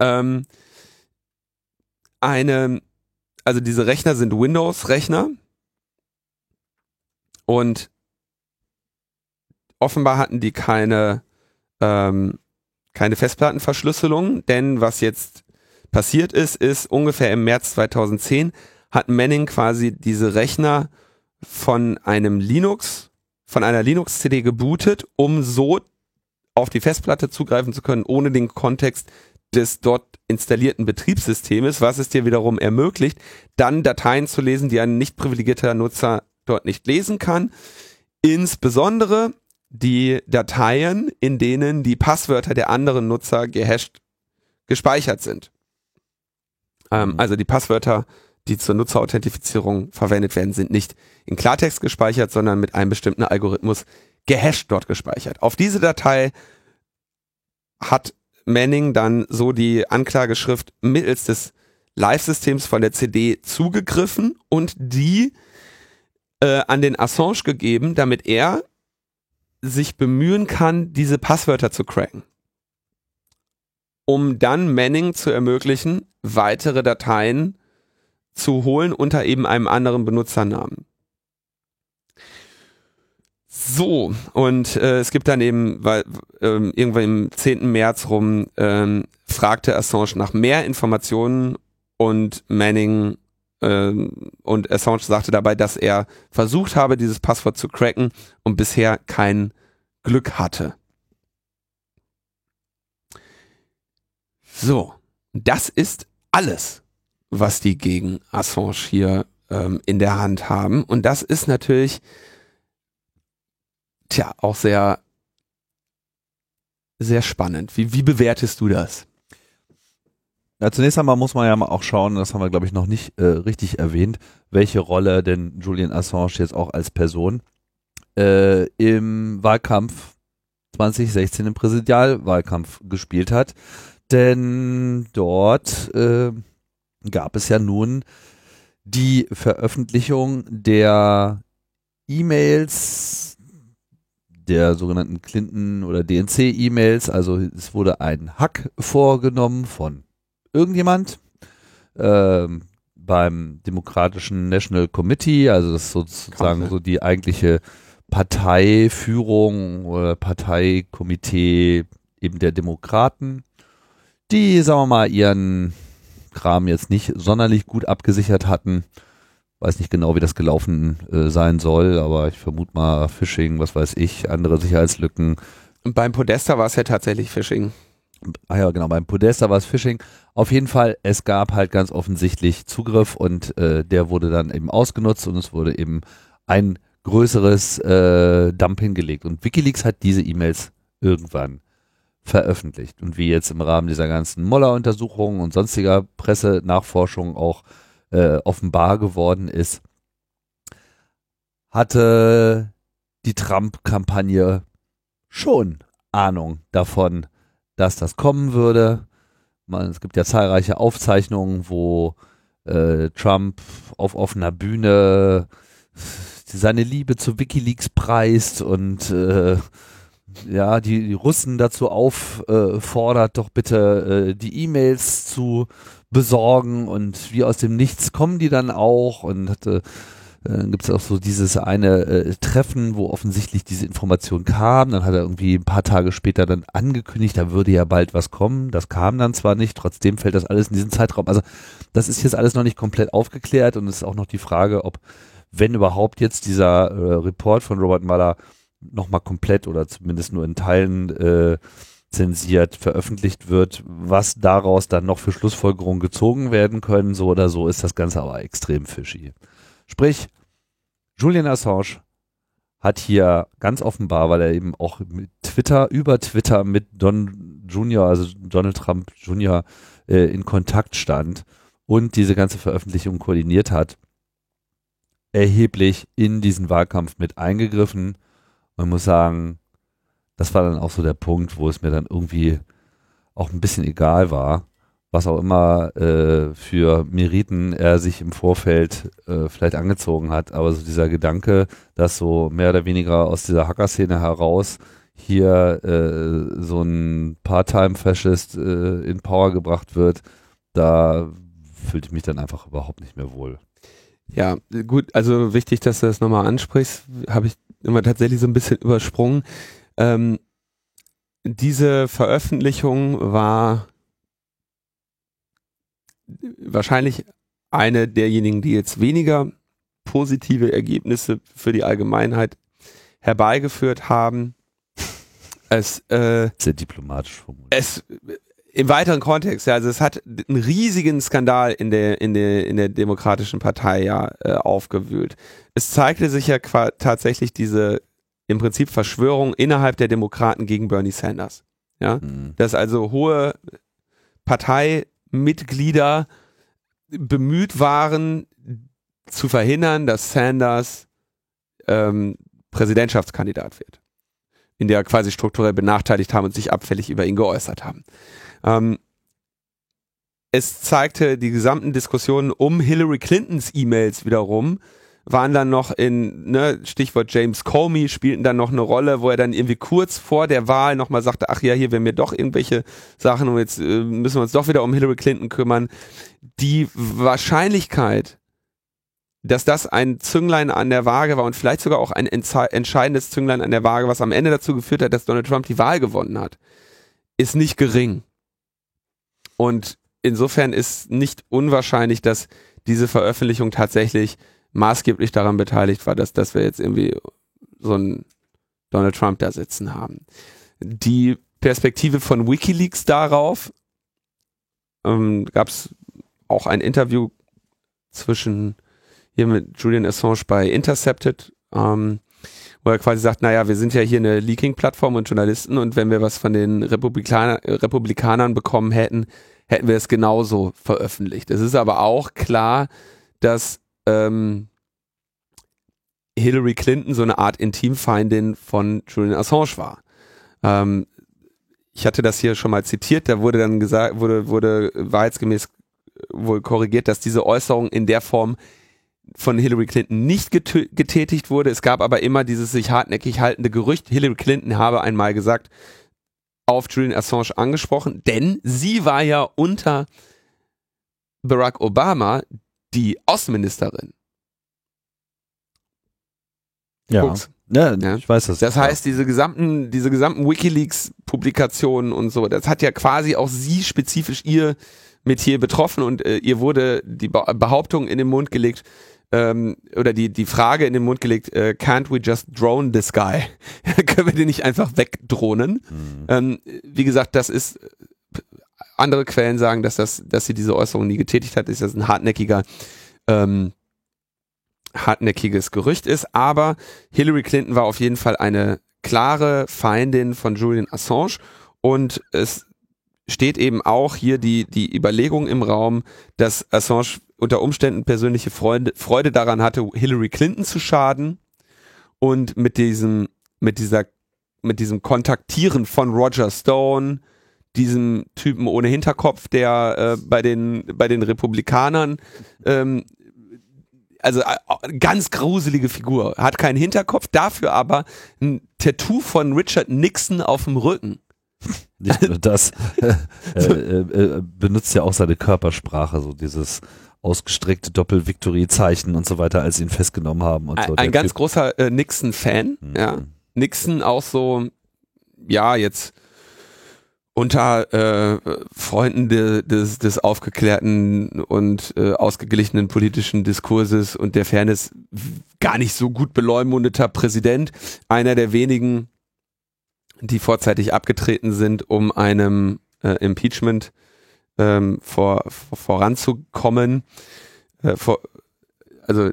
ähm, eine, also diese Rechner sind Windows-Rechner und offenbar hatten die keine, ähm, keine Festplattenverschlüsselung, denn was jetzt passiert ist, ist ungefähr im März 2010 hat Manning quasi diese Rechner von einem Linux, von einer Linux-CD gebootet, um so auf die Festplatte zugreifen zu können, ohne den Kontext des dort installierten Betriebssystems, was es dir wiederum ermöglicht, dann Dateien zu lesen, die ein nicht privilegierter Nutzer dort nicht lesen kann. Insbesondere die Dateien, in denen die Passwörter der anderen Nutzer gehasht gespeichert sind. Ähm, mhm. also die Passwörter, die zur Nutzerauthentifizierung verwendet werden, sind nicht in Klartext gespeichert, sondern mit einem bestimmten Algorithmus gehasht dort gespeichert. Auf diese Datei hat Manning dann so die Anklageschrift mittels des Live-Systems von der CD zugegriffen und die äh, an den Assange gegeben, damit er sich bemühen kann, diese Passwörter zu cracken. Um dann Manning zu ermöglichen, weitere Dateien zu holen unter eben einem anderen Benutzernamen. So, und äh, es gibt dann eben, weil ähm, irgendwann im 10. März rum ähm, fragte Assange nach mehr Informationen und Manning ähm, und Assange sagte dabei, dass er versucht habe, dieses Passwort zu cracken und bisher kein Glück hatte. So, das ist alles, was die gegen Assange hier ähm, in der Hand haben. Und das ist natürlich tja, auch sehr, sehr spannend. Wie, wie bewertest du das?
Ja, zunächst einmal muss man ja mal auch schauen, das haben wir glaube ich noch nicht äh, richtig erwähnt, welche Rolle denn Julian Assange jetzt auch als Person äh, im Wahlkampf 2016 im Präsidialwahlkampf gespielt hat. Denn dort äh, gab es ja nun die Veröffentlichung der E-Mails der sogenannten Clinton- oder DNC-E-Mails. Also es wurde ein Hack vorgenommen von irgendjemand ähm, beim Demokratischen National Committee, also das ist sozusagen so die eigentliche Parteiführung oder Parteikomitee eben der Demokraten, die, sagen wir mal, ihren Kram jetzt nicht sonderlich gut abgesichert hatten Weiß nicht genau, wie das gelaufen äh, sein soll, aber ich vermute mal Phishing, was weiß ich, andere Sicherheitslücken.
Und beim Podesta war es ja tatsächlich Phishing.
Ah ja, genau, beim Podesta war es Phishing. Auf jeden Fall, es gab halt ganz offensichtlich Zugriff und äh, der wurde dann eben ausgenutzt und es wurde eben ein größeres äh, Dump hingelegt. Und Wikileaks hat diese E-Mails irgendwann veröffentlicht. Und wie jetzt im Rahmen dieser ganzen Moller-Untersuchungen und sonstiger Pressenachforschungen auch äh, offenbar geworden ist, hatte die Trump-Kampagne schon Ahnung davon, dass das kommen würde. Man, es gibt ja zahlreiche Aufzeichnungen, wo äh, Trump auf offener Bühne seine Liebe zu Wikileaks preist und äh, ja, die, die Russen dazu auffordert, doch bitte äh, die E-Mails zu besorgen und wie aus dem Nichts kommen die dann auch und hatte äh, gibt es auch so dieses eine äh, Treffen, wo offensichtlich diese Information kam. Dann hat er irgendwie ein paar Tage später dann angekündigt, da würde ja bald was kommen. Das kam dann zwar nicht, trotzdem fällt das alles in diesen Zeitraum. Also das ist jetzt alles noch nicht komplett aufgeklärt und es ist auch noch die Frage, ob, wenn überhaupt jetzt dieser äh, Report von Robert Mueller nochmal komplett oder zumindest nur in Teilen äh, zensiert veröffentlicht wird, was daraus dann noch für Schlussfolgerungen gezogen werden können, so oder so, ist das Ganze aber extrem fishy. Sprich, Julian Assange hat hier ganz offenbar, weil er eben auch mit Twitter, über Twitter mit Don Junior, also Donald Trump Junior, äh, in Kontakt stand und diese ganze Veröffentlichung koordiniert hat, erheblich in diesen Wahlkampf mit eingegriffen. Man muss sagen, das war dann auch so der Punkt, wo es mir dann irgendwie auch ein bisschen egal war, was auch immer äh, für Meriten er sich im Vorfeld äh, vielleicht angezogen hat. Aber so dieser Gedanke, dass so mehr oder weniger aus dieser Hacker-Szene heraus hier äh, so ein Part-Time-Faschist äh, in Power gebracht wird, da fühlte ich mich dann einfach überhaupt nicht mehr wohl.
Ja, gut, also wichtig, dass du das nochmal ansprichst, habe ich immer tatsächlich so ein bisschen übersprungen. Ähm, diese Veröffentlichung war wahrscheinlich eine derjenigen, die jetzt weniger positive Ergebnisse für die Allgemeinheit herbeigeführt haben. Es, äh,
Sehr diplomatisch formuliert.
Es im weiteren Kontext, ja, also es hat einen riesigen Skandal in der in der in der Demokratischen Partei ja äh, aufgewühlt. Es zeigte sich ja tatsächlich diese im Prinzip Verschwörung innerhalb der Demokraten gegen Bernie Sanders. Ja, mhm. dass also hohe Partei Mitglieder bemüht waren, zu verhindern, dass Sanders ähm, Präsidentschaftskandidat wird. In der quasi strukturell benachteiligt haben und sich abfällig über ihn geäußert haben. Ähm, es zeigte die gesamten Diskussionen um Hillary Clintons E-Mails wiederum, waren dann noch in, ne, Stichwort James Comey, spielten dann noch eine Rolle, wo er dann irgendwie kurz vor der Wahl nochmal sagte, ach ja, hier werden wir doch irgendwelche Sachen und jetzt äh, müssen wir uns doch wieder um Hillary Clinton kümmern. Die Wahrscheinlichkeit, dass das ein Zünglein an der Waage war und vielleicht sogar auch ein entscheidendes Zünglein an der Waage, was am Ende dazu geführt hat, dass Donald Trump die Wahl gewonnen hat, ist nicht gering. Und insofern ist nicht unwahrscheinlich, dass diese Veröffentlichung tatsächlich maßgeblich daran beteiligt war, dass, dass wir jetzt irgendwie so einen Donald Trump da sitzen haben. Die Perspektive von Wikileaks darauf ähm, gab es auch ein Interview zwischen hier mit Julian Assange bei Intercepted, ähm, wo er quasi sagt, naja, wir sind ja hier eine Leaking-Plattform und Journalisten und wenn wir was von den Republikaner, Republikanern bekommen hätten, hätten wir es genauso veröffentlicht. Es ist aber auch klar, dass ähm, Hillary Clinton so eine Art Intimfeindin von Julian Assange war. Ähm, ich hatte das hier schon mal zitiert, da wurde dann gesagt, wurde, wurde wahrheitsgemäß wohl korrigiert, dass diese Äußerung in der Form von Hillary Clinton nicht getätigt wurde. Es gab aber immer dieses sich hartnäckig haltende Gerücht, Hillary Clinton habe einmal gesagt, auf Julian Assange angesprochen, denn sie war ja unter Barack Obama die Außenministerin.
Ja. Ja, ja, ich weiß das.
Das heißt, diese gesamten, diese gesamten WikiLeaks-Publikationen und so, das hat ja quasi auch sie spezifisch ihr Metier betroffen und äh, ihr wurde die Behauptung in den Mund gelegt, ähm, oder die, die Frage in den Mund gelegt, äh, can't we just drone this guy? Können wir den nicht einfach wegdrohnen? Mhm. Ähm, wie gesagt, das ist, andere Quellen sagen, dass das, dass sie diese Äußerung nie getätigt hat, ist das ein hartnäckiger, ähm, hartnäckiges Gerücht ist, aber Hillary Clinton war auf jeden Fall eine klare Feindin von Julian Assange und es steht eben auch hier die, die Überlegung im Raum, dass Assange unter Umständen persönliche Freude, Freude daran hatte, Hillary Clinton zu schaden und mit diesem, mit dieser, mit diesem Kontaktieren von Roger Stone, diesem Typen ohne Hinterkopf, der äh, bei den bei den Republikanern ähm, also äh, ganz gruselige Figur. Hat keinen Hinterkopf, dafür aber ein Tattoo von Richard Nixon auf dem Rücken.
Nicht nur das, äh, benutzt ja auch seine Körpersprache, so dieses ausgestreckte Doppel-Victory-Zeichen und so weiter, als sie ihn festgenommen haben. Und
ein,
so.
ein ganz typ. großer äh, Nixon-Fan, mhm. ja. Nixon auch so, ja, jetzt unter äh, Freunden de, des, des aufgeklärten und äh, ausgeglichenen politischen Diskurses und der Fairness gar nicht so gut beleumundeter Präsident, einer der wenigen, die vorzeitig abgetreten sind, um einem äh, Impeachment ähm, vor, vor, voranzukommen. Äh, vor, also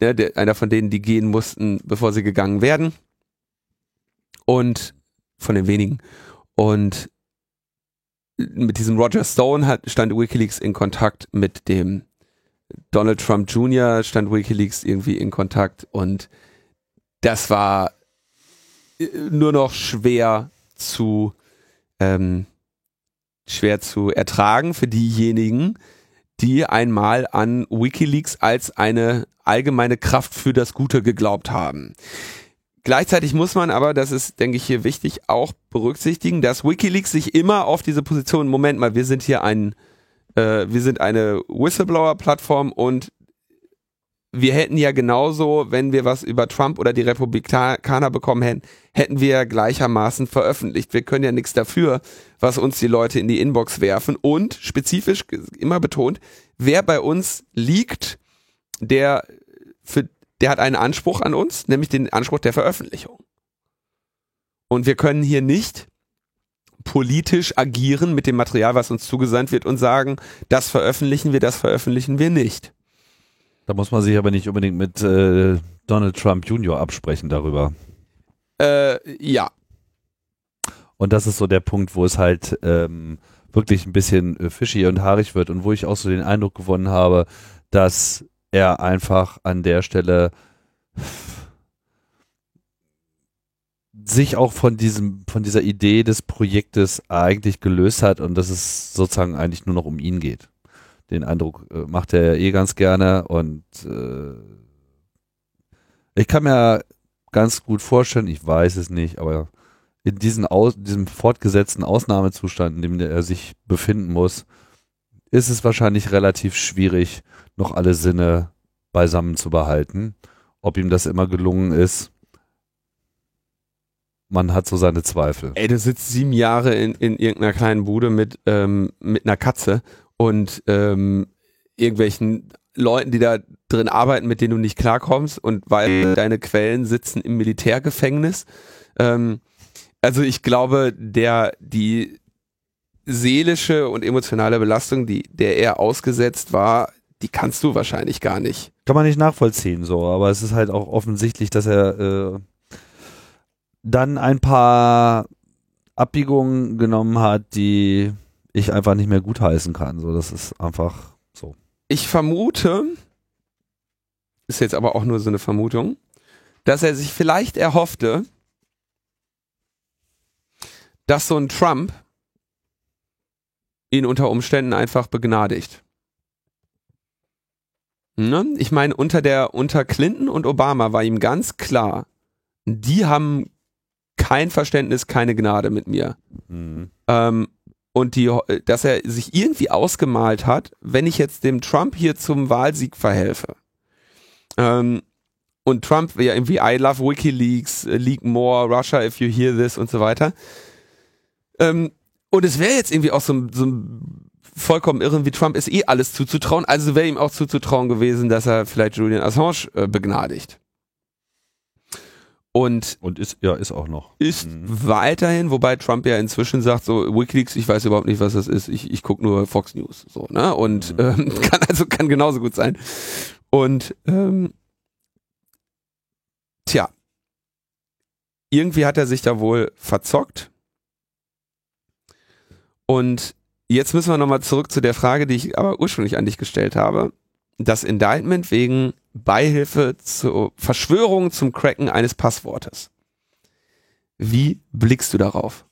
der, der, einer von denen, die gehen mussten, bevor sie gegangen werden. Und von den wenigen. Und mit diesem Roger Stone hat, stand WikiLeaks in Kontakt mit dem Donald Trump Jr. stand WikiLeaks irgendwie in Kontakt und das war äh, nur noch schwer zu ähm, schwer zu ertragen für diejenigen, die einmal an WikiLeaks als eine allgemeine Kraft für das Gute geglaubt haben. Gleichzeitig muss man aber, das ist, denke ich, hier wichtig, auch berücksichtigen, dass WikiLeaks sich immer auf diese Position, Moment mal, wir sind hier ein, äh, wir sind eine Whistleblower-Plattform und wir hätten ja genauso, wenn wir was über Trump oder die Republikaner bekommen hätten, hätten wir gleichermaßen veröffentlicht. Wir können ja nichts dafür, was uns die Leute in die Inbox werfen. Und spezifisch immer betont, wer bei uns liegt, der für der hat einen Anspruch an uns, nämlich den Anspruch der Veröffentlichung. Und wir können hier nicht politisch agieren mit dem Material, was uns zugesandt wird und sagen, das veröffentlichen wir, das veröffentlichen wir nicht.
Da muss man sich aber nicht unbedingt mit äh, Donald Trump Jr. absprechen darüber.
Äh, ja.
Und das ist so der Punkt, wo es halt ähm, wirklich ein bisschen äh, fishy und haarig wird und wo ich auch so den Eindruck gewonnen habe, dass er einfach an der Stelle sich auch von diesem, von dieser Idee des Projektes eigentlich gelöst hat und dass es sozusagen eigentlich nur noch um ihn geht. Den Eindruck äh, macht er eh ganz gerne und äh, ich kann mir ganz gut vorstellen, ich weiß es nicht, aber in diesen Aus, diesem fortgesetzten Ausnahmezustand, in dem er sich befinden muss, ist es wahrscheinlich relativ schwierig, noch alle Sinne beisammen zu behalten. Ob ihm das immer gelungen ist, man hat so seine Zweifel.
Ey, du sitzt sieben Jahre in, in irgendeiner kleinen Bude mit, ähm, mit einer Katze und ähm, irgendwelchen Leuten, die da drin arbeiten, mit denen du nicht klarkommst und weil deine Quellen sitzen im Militärgefängnis. Ähm, also ich glaube, der, die seelische und emotionale Belastung, die, der er ausgesetzt war, die kannst du wahrscheinlich gar nicht.
Kann man nicht nachvollziehen, so, aber es ist halt auch offensichtlich, dass er äh, dann ein paar Abbiegungen genommen hat, die ich einfach nicht mehr gutheißen kann. So, das ist einfach so.
Ich vermute, ist jetzt aber auch nur so eine Vermutung, dass er sich vielleicht erhoffte, dass so ein Trump ihn unter Umständen einfach begnadigt. Ne? Ich meine, unter der, unter Clinton und Obama war ihm ganz klar, die haben kein Verständnis, keine Gnade mit mir. Mhm. Ähm, und die, dass er sich irgendwie ausgemalt hat, wenn ich jetzt dem Trump hier zum Wahlsieg verhelfe. Ähm, und Trump ja irgendwie I love WikiLeaks, uh, leak more, Russia if you hear this und so weiter. Ähm, und es wäre jetzt irgendwie auch so, so ein vollkommen irren wie Trump ist eh alles zuzutrauen. Also wäre ihm auch zuzutrauen gewesen, dass er vielleicht Julian Assange äh, begnadigt. Und,
und ist, ja, ist auch noch.
Ist mhm. weiterhin, wobei Trump ja inzwischen sagt, so Wikileaks, ich weiß überhaupt nicht, was das ist, ich, ich gucke nur Fox News. So, ne? Und mhm. ähm, kann also kann genauso gut sein. Und ähm, tja, irgendwie hat er sich da wohl verzockt. Und Jetzt müssen wir nochmal zurück zu der Frage, die ich aber ursprünglich an dich gestellt habe. Das Indictment wegen Beihilfe zur Verschwörung zum Cracken eines Passwortes. Wie blickst du darauf?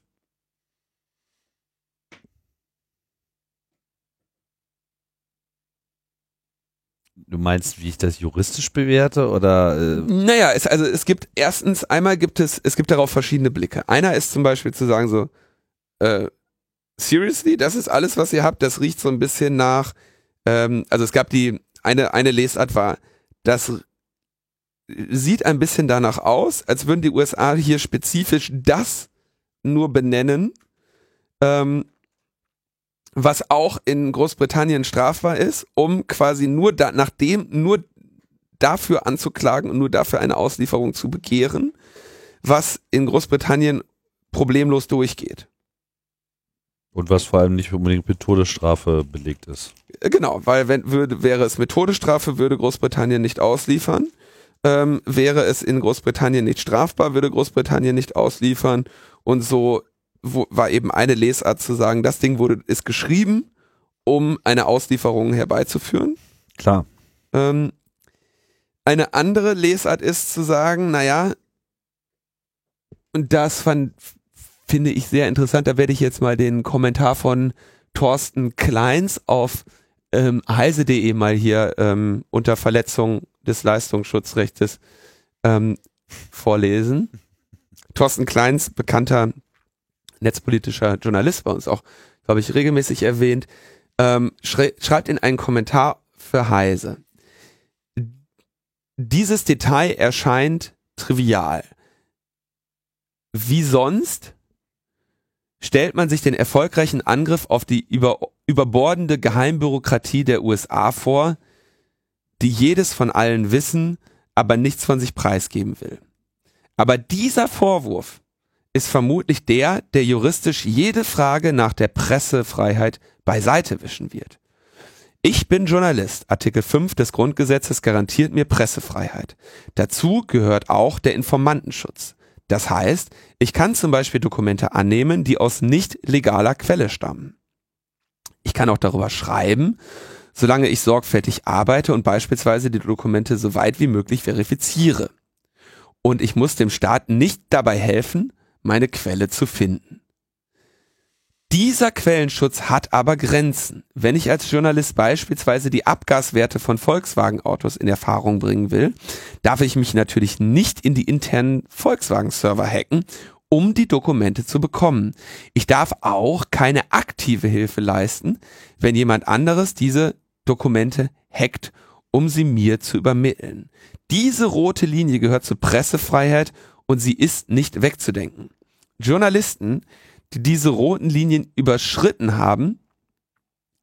Du meinst, wie ich das juristisch bewerte oder? Äh
naja, es, also es gibt erstens einmal gibt es es gibt darauf verschiedene Blicke. Einer ist zum Beispiel zu sagen so, äh, seriously, das ist alles, was ihr habt. Das riecht so ein bisschen nach. Ähm, also es gab die eine eine Lesart war, das sieht ein bisschen danach aus, als würden die USA hier spezifisch das nur benennen. Ähm, was auch in Großbritannien strafbar ist, um quasi nur da, nachdem, nur dafür anzuklagen und nur dafür eine Auslieferung zu begehren, was in Großbritannien problemlos durchgeht.
Und was vor allem nicht unbedingt mit Todesstrafe belegt ist.
Äh, genau, weil wenn würde, wäre es mit Todesstrafe, würde Großbritannien nicht ausliefern. Ähm, wäre es in Großbritannien nicht strafbar, würde Großbritannien nicht ausliefern. Und so wo, war eben eine Lesart zu sagen, das Ding wurde, ist geschrieben, um eine Auslieferung herbeizuführen.
Klar.
Ähm, eine andere Lesart ist zu sagen, naja, und das fand, finde ich sehr interessant, da werde ich jetzt mal den Kommentar von Thorsten Kleins auf ähm, heise.de mal hier ähm, unter Verletzung des Leistungsschutzrechtes ähm, vorlesen. Thorsten Kleins, bekannter netzpolitischer Journalist bei uns auch, glaube ich, regelmäßig erwähnt, ähm, schrei schreibt in einen Kommentar für Heise. Dieses Detail erscheint trivial. Wie sonst stellt man sich den erfolgreichen Angriff auf die über, überbordende Geheimbürokratie der USA vor, die jedes von allen wissen, aber nichts von sich preisgeben will. Aber dieser Vorwurf ist vermutlich der, der juristisch jede Frage nach der Pressefreiheit beiseite wischen wird. Ich bin Journalist. Artikel 5 des Grundgesetzes garantiert mir Pressefreiheit. Dazu gehört auch der Informantenschutz. Das heißt, ich kann zum Beispiel Dokumente annehmen, die aus nicht legaler Quelle stammen. Ich kann auch darüber schreiben, solange ich sorgfältig arbeite und beispielsweise die Dokumente so weit wie möglich verifiziere. Und ich muss dem Staat nicht dabei helfen, meine Quelle zu finden. Dieser Quellenschutz hat aber Grenzen. Wenn ich als Journalist beispielsweise die Abgaswerte von Volkswagen-Autos in Erfahrung bringen will, darf ich mich natürlich nicht in die internen Volkswagen-Server hacken, um die Dokumente zu bekommen. Ich darf auch keine aktive Hilfe leisten, wenn jemand anderes diese Dokumente hackt, um sie mir zu übermitteln. Diese rote Linie gehört zur Pressefreiheit und sie ist nicht wegzudenken. Journalisten, die diese roten Linien überschritten haben,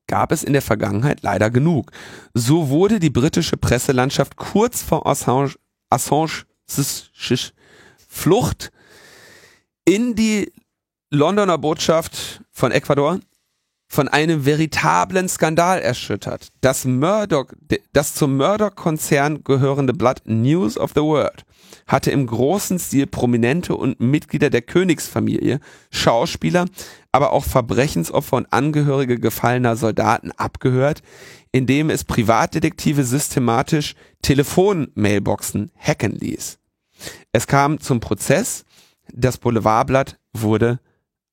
gab es in der Vergangenheit leider genug. So wurde die britische Presselandschaft kurz vor Assange, Assange Flucht in die Londoner Botschaft von Ecuador von einem veritablen Skandal erschüttert. Das Murdoch, das zum Murdoch-Konzern gehörende Blatt News of the World hatte im großen Stil Prominente und Mitglieder der Königsfamilie, Schauspieler, aber auch Verbrechensopfer und Angehörige gefallener Soldaten abgehört, indem es Privatdetektive systematisch Telefonmailboxen hacken ließ. Es kam zum Prozess, das Boulevardblatt wurde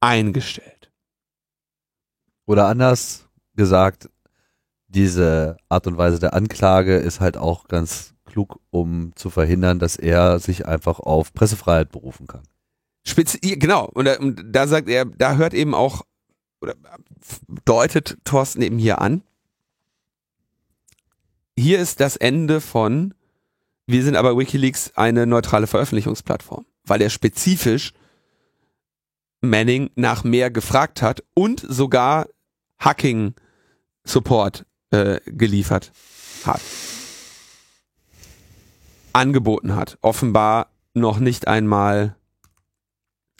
eingestellt.
Oder anders gesagt, diese Art und Weise der Anklage ist halt auch ganz klug, um zu verhindern, dass er sich einfach auf Pressefreiheit berufen kann.
Spezi genau, und da, und da sagt er, da hört eben auch, oder deutet Thorsten eben hier an, hier ist das Ende von, wir sind aber Wikileaks eine neutrale Veröffentlichungsplattform, weil er spezifisch Manning nach mehr gefragt hat und sogar Hacking-Support äh, geliefert hat angeboten hat. Offenbar noch nicht einmal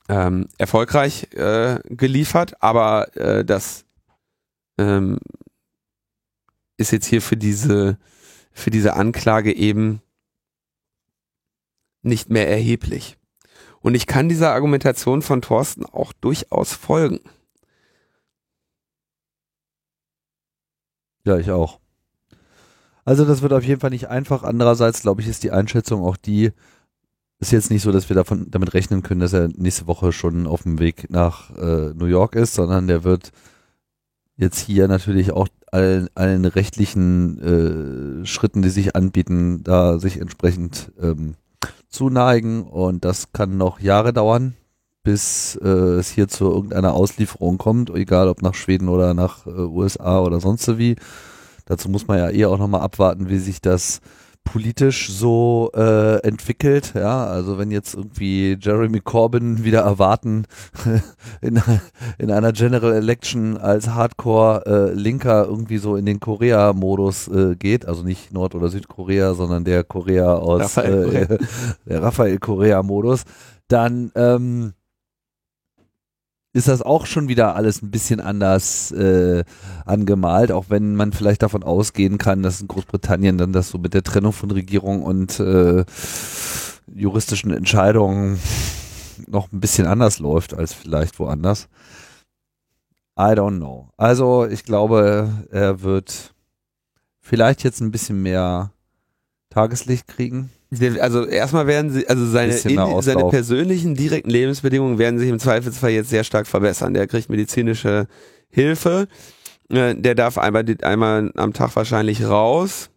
ähm, erfolgreich äh, geliefert, aber äh, das ähm, ist jetzt hier für diese für diese Anklage eben nicht mehr erheblich. Und ich kann dieser Argumentation von Thorsten auch durchaus folgen.
Ja, ich auch. Also das wird auf jeden Fall nicht einfach. Andererseits glaube ich, ist die Einschätzung auch die, ist jetzt nicht so, dass wir davon damit rechnen können, dass er nächste Woche schon auf dem Weg nach äh, New York ist, sondern der wird jetzt hier natürlich auch allen, allen rechtlichen äh, Schritten, die sich anbieten, da sich entsprechend ähm, zuneigen. Und das kann noch Jahre dauern, bis äh, es hier zu irgendeiner Auslieferung kommt, egal ob nach Schweden oder nach äh, USA oder sonst wie. Dazu muss man ja eher auch nochmal abwarten, wie sich das politisch so äh, entwickelt. Ja, also wenn jetzt irgendwie Jeremy Corbyn wieder erwarten in, in einer General Election als Hardcore äh, Linker irgendwie so in den Korea-Modus äh, geht, also nicht Nord- oder Südkorea, sondern der Korea aus
Raphael
äh, der Raphael Korea-Modus, dann ähm, ist das auch schon wieder alles ein bisschen anders äh, angemalt, auch wenn man vielleicht davon ausgehen kann, dass in Großbritannien dann das so mit der Trennung von Regierung und äh, juristischen Entscheidungen noch ein bisschen anders läuft als vielleicht woanders. I don't know. Also ich glaube, er wird vielleicht jetzt ein bisschen mehr Tageslicht kriegen.
Also erstmal werden sie, also seine, seine persönlichen direkten Lebensbedingungen werden sich im Zweifelsfall jetzt sehr stark verbessern. Der kriegt medizinische Hilfe. Äh, Der darf einmal, einmal am Tag wahrscheinlich raus.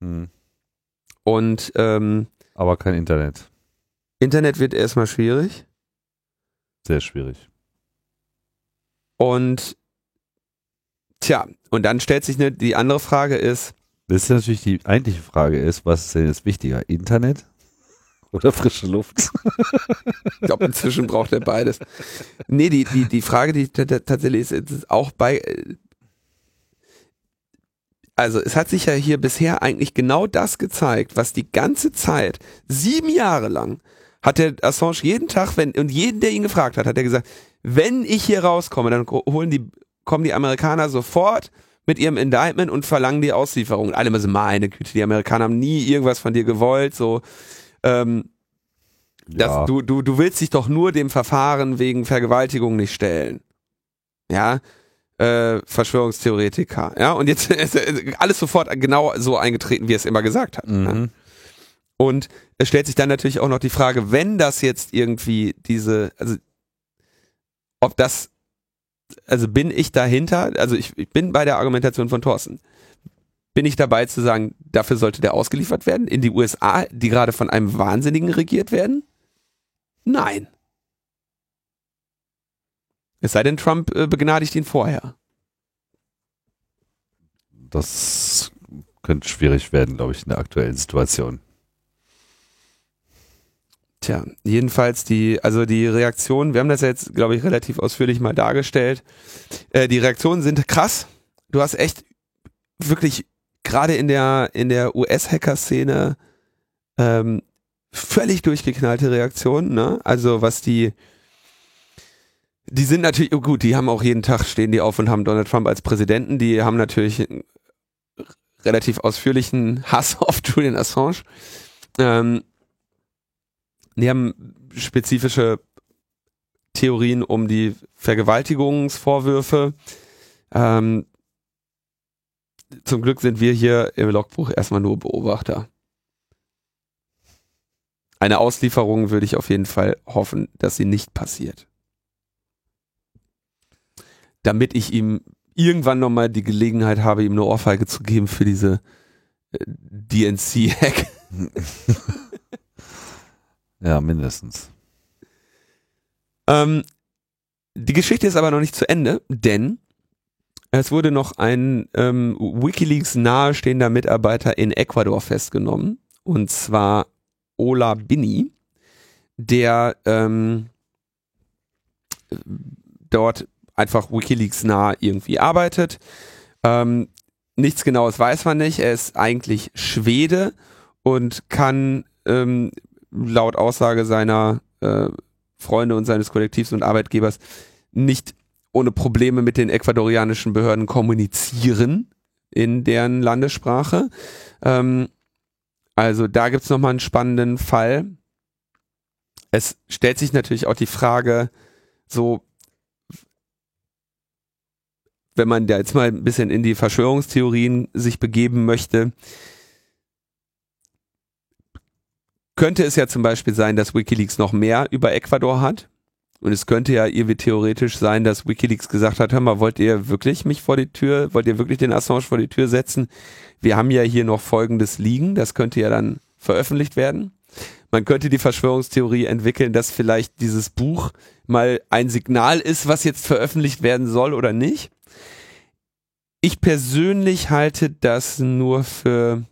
Hm.
Und ähm,
Aber kein Internet.
Internet wird erstmal schwierig.
Sehr schwierig.
Und tja, und dann stellt sich ne, die andere Frage ist,
Das ist natürlich die eigentliche Frage ist, was ist denn jetzt wichtiger? Internet oder frische Luft?
ich glaube, inzwischen braucht er beides. Nee, die, die, die Frage, die tatsächlich ist, ist auch bei. äh, Also, es hat sich ja hier bisher eigentlich genau das gezeigt, was die ganze Zeit, sieben Jahre lang, hat der Assange jeden Tag, wenn, und jeden, der ihn gefragt hat, hat er gesagt, wenn ich hier rauskomme, dann holen die, kommen die Amerikaner sofort mit ihrem Indictment und verlangen die Auslieferung. Alle so, meine Güte, die Amerikaner haben nie irgendwas von dir gewollt, so, ähm,
Ja.
du, du, du willst dich doch nur dem Verfahren wegen Vergewaltigung nicht stellen. Ja, äh, Verschwörungstheoretiker. Ja, und jetzt ist alles sofort genau so eingetreten, wie er es immer gesagt hat. Ja?
Mhm.
Und es stellt sich dann natürlich auch noch die Frage, wenn das jetzt irgendwie diese, also ob das, also bin ich dahinter, also ich, ich bin bei der Argumentation von Thorsten. Bin ich dabei zu sagen, dafür sollte der ausgeliefert werden in die USA, die gerade von einem Wahnsinnigen regiert werden? Nein. Es sei denn, Trump äh, begnadigt ihn vorher.
Das könnte schwierig werden, glaube ich, in der aktuellen Situation.
Tja, jedenfalls die, also die Reaktionen, wir haben das ja jetzt, glaube ich, relativ ausführlich mal dargestellt. Äh, die Reaktionen sind krass. Du hast echt wirklich gerade in der, in der US-Hacker-Szene ähm, völlig durchgeknallte Reaktionen, ne? Also was die, die sind natürlich, oh gut, die haben auch jeden Tag, stehen die auf und haben Donald Trump als Präsidenten, die haben natürlich relativ ausführlichen Hass auf Julian Assange. Ähm, die haben spezifische Theorien um die Vergewaltigungsvorwürfe. Ähm, zum Glück sind wir hier im Logbuch erstmal nur Beobachter. Eine Auslieferung würde ich auf jeden Fall hoffen, dass sie nicht passiert. Damit ich ihm irgendwann nochmal die Gelegenheit habe, ihm eine Ohrfeige zu geben für diese äh, DNC-Hack.
Ja, mindestens.
Ähm, die Geschichte ist aber noch nicht zu Ende, denn es wurde noch ein ähm, WikiLeaks nahestehender Mitarbeiter in Ecuador festgenommen, und zwar Ola Bini, der ähm, dort einfach WikiLeaks nah irgendwie arbeitet. Ähm, nichts Genaues weiß man nicht. Er ist eigentlich Schwede und kann ähm, laut Aussage seiner äh, Freunde und seines Kollektivs und Arbeitgebers nicht ohne Probleme mit den ecuadorianischen Behörden kommunizieren in deren Landessprache. Ähm, also da gibt's noch nochmal einen spannenden Fall. Es stellt sich natürlich auch die Frage, so, wenn man da jetzt mal ein bisschen in die Verschwörungstheorien sich begeben möchte, könnte es ja zum Beispiel sein, dass Wikileaks noch mehr über Ecuador hat Und es könnte ja irgendwie theoretisch sein, dass Wikileaks gesagt hat, hör mal, wollt ihr wirklich mich vor die Tür, wollt ihr wirklich den Assange vor die Tür setzen? Wir haben ja hier noch Folgendes liegen, das könnte ja dann veröffentlicht werden. Man könnte die Verschwörungstheorie entwickeln, dass vielleicht dieses Buch mal ein Signal ist, was jetzt veröffentlicht werden soll oder nicht. Ich persönlich halte das nur für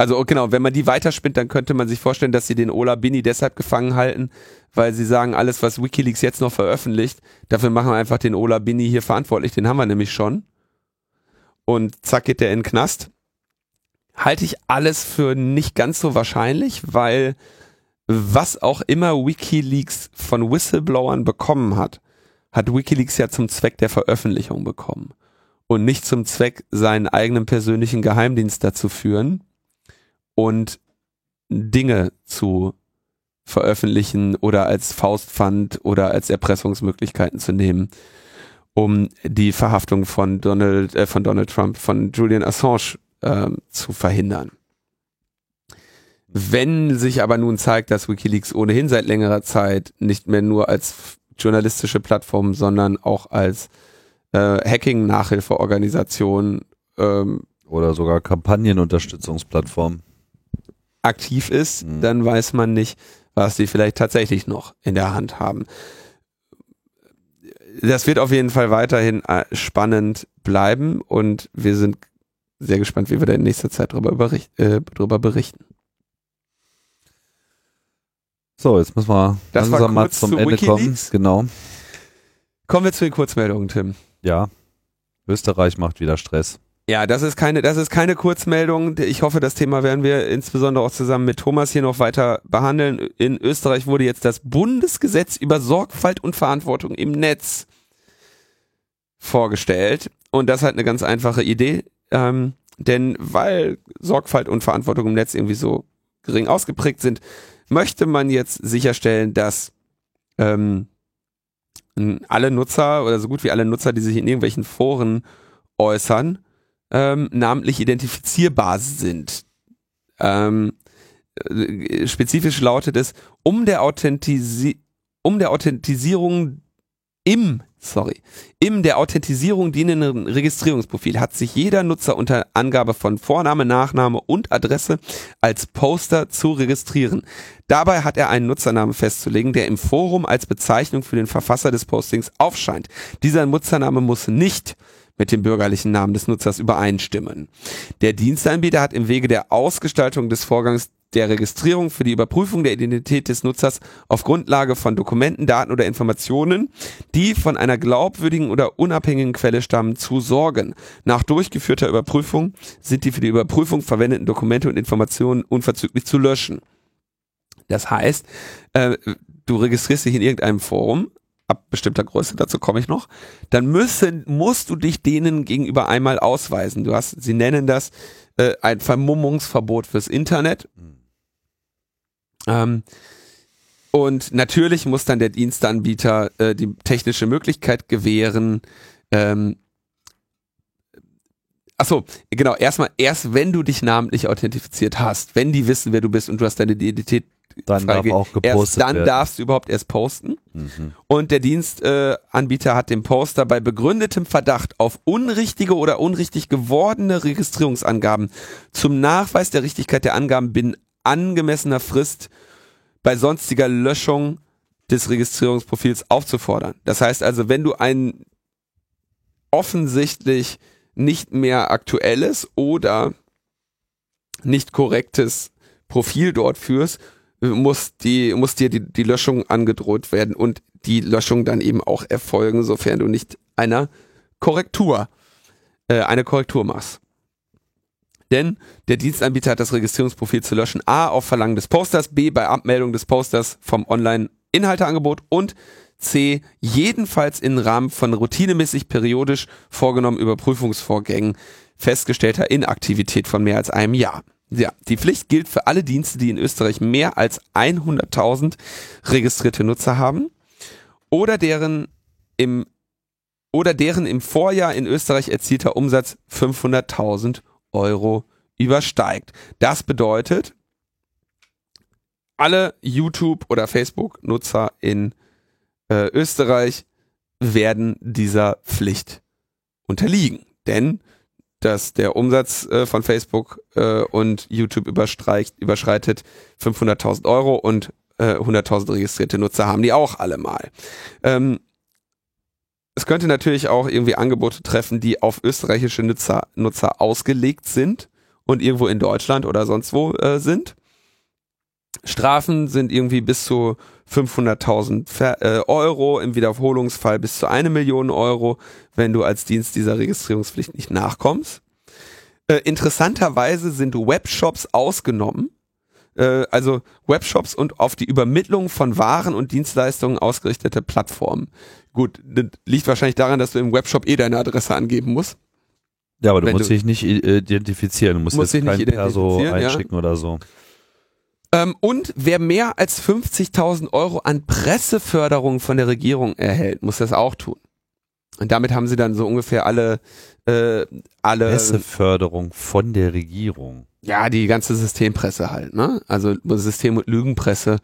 also genau, wenn man die weiterspinnt, dann könnte man sich vorstellen, dass sie den Ola Bini deshalb gefangen halten, weil sie sagen, alles, was Wikileaks jetzt noch veröffentlicht, dafür machen wir einfach den Ola Bini hier verantwortlich. Den haben wir nämlich schon. Und zack geht der in den Knast. Halte ich alles für nicht ganz so wahrscheinlich, weil was auch immer Wikileaks von Whistleblowern bekommen hat, hat Wikileaks ja zum Zweck der Veröffentlichung bekommen und nicht zum Zweck, seinen eigenen persönlichen Geheimdienst dazu führen und Dinge zu veröffentlichen oder als Faustpfand oder als Erpressungsmöglichkeiten zu nehmen, um die Verhaftung von Donald, äh, von Donald Trump, von Julian Assange äh, zu verhindern. Wenn sich aber nun zeigt, dass Wikileaks ohnehin seit längerer Zeit nicht mehr nur als journalistische Plattform, sondern auch als äh, Hacking-Nachhilfeorganisation ähm,
oder sogar Kampagnenunterstützungsplattform
aktiv ist, mhm. dann weiß man nicht, was sie vielleicht tatsächlich noch in der Hand haben. Das wird auf jeden Fall weiterhin äh, spannend bleiben und wir sind sehr gespannt, wie wir da in nächster Zeit darüber, bericht, äh, darüber berichten.
So, jetzt müssen wir
das langsam mal zum Ende
Wikileaks. kommen. Genau.
Kommen wir zu den Kurzmeldungen, Tim.
Ja. Österreich macht wieder Stress.
Ja, das ist keine, das ist keine Kurzmeldung. Ich hoffe, das Thema werden wir insbesondere auch zusammen mit Thomas hier noch weiter behandeln. In Österreich wurde jetzt das Bundesgesetz über Sorgfalt und Verantwortung im Netz vorgestellt. Und das hat eine ganz einfache Idee. Ähm, denn weil Sorgfalt und Verantwortung im Netz irgendwie so gering ausgeprägt sind, möchte man jetzt sicherstellen, dass ähm, alle Nutzer oder so gut wie alle Nutzer, die sich in irgendwelchen Foren äußern, ähm, namentlich identifizierbar sind. Ähm, äh, spezifisch lautet es, um der, Authentisi um der Authentisierung im, sorry, im der Authentisierung dienenden Registrierungsprofil hat sich jeder Nutzer unter Angabe von Vorname, Nachname und Adresse als Poster zu registrieren. Dabei hat er einen Nutzernamen festzulegen, der im Forum als Bezeichnung für den Verfasser des Postings aufscheint. Dieser Nutzername muss nicht mit dem bürgerlichen Namen des Nutzers übereinstimmen. Der Dienstanbieter hat im Wege der Ausgestaltung des Vorgangs der Registrierung für die Überprüfung der Identität des Nutzers auf Grundlage von Dokumenten, Daten oder Informationen, die von einer glaubwürdigen oder unabhängigen Quelle stammen, zu sorgen. Nach durchgeführter Überprüfung sind die für die Überprüfung verwendeten Dokumente und Informationen unverzüglich zu löschen. Das heißt, äh, du registrierst dich in irgendeinem Forum, ab bestimmter Größe, dazu komme ich noch, dann müssen, musst du dich denen gegenüber einmal ausweisen. Du hast, sie nennen das äh, ein Vermummungsverbot fürs Internet. Mhm. Ähm, und natürlich muss dann der Dienstanbieter äh, die technische Möglichkeit gewähren, ähm, Achso, genau, erstmal, erst wenn du dich namentlich authentifiziert hast, wenn die wissen, wer du bist und du hast deine Identität
dann darf auch gepostet
erst dann
werden.
darfst du überhaupt erst posten. Mhm. Und der Dienstanbieter äh, hat dem Poster bei begründetem Verdacht auf unrichtige oder unrichtig gewordene Registrierungsangaben zum Nachweis der Richtigkeit der Angaben binnen angemessener Frist bei sonstiger Löschung des Registrierungsprofils aufzufordern. Das heißt also, wenn du ein offensichtlich nicht mehr aktuelles oder nicht korrektes Profil dort führst, muss die, muss dir die, die Löschung angedroht werden und die Löschung dann eben auch erfolgen, sofern du nicht einer Korrektur, äh, eine Korrektur machst. Denn der Dienstanbieter hat das Registrierungsprofil zu löschen. A, auf Verlangen des Posters, B, bei Abmeldung des Posters vom Online-Inhalteangebot und C, jedenfalls im Rahmen von routinemäßig periodisch vorgenommen Überprüfungsvorgängen festgestellter Inaktivität von mehr als einem Jahr. Ja, die Pflicht gilt für alle Dienste, die in Österreich mehr als 100.000 registrierte Nutzer haben oder deren im oder deren im Vorjahr in Österreich erzielter Umsatz 500.000 Euro übersteigt. Das bedeutet, alle YouTube- oder Facebook-Nutzer in äh, Österreich werden dieser Pflicht unterliegen. Denn dass der Umsatz äh, von Facebook äh, und YouTube überschreitet 500.000 Euro und äh, 100.000 registrierte Nutzer haben die auch alle mal. Ähm, es könnte natürlich auch irgendwie Angebote treffen, die auf österreichische Nutzer, Nutzer ausgelegt sind und irgendwo in Deutschland oder sonst wo äh, sind. Strafen sind irgendwie bis zu 500.000 äh, Euro, im Wiederholungsfall bis zu eine Million Euro, wenn du als Dienst dieser Registrierungspflicht nicht nachkommst. Äh, interessanterweise sind Webshops ausgenommen, äh, also Webshops und auf die Übermittlung von Waren und Dienstleistungen ausgerichtete Plattformen. Gut, das liegt wahrscheinlich daran, dass du im Webshop eh deine Adresse angeben musst.
Ja, aber du musst du, dich nicht identifizieren, du musst, musst jetzt kein Perso einschicken ja. oder so.
Ähm, und wer mehr als 50.000 Euro an Presseförderung von der Regierung erhält, muss das auch tun. Und damit haben sie dann so ungefähr alle, äh, alle
Presseförderung von der Regierung.
Ja, die ganze Systempresse halt, ne? Also System- und Lügenpresse,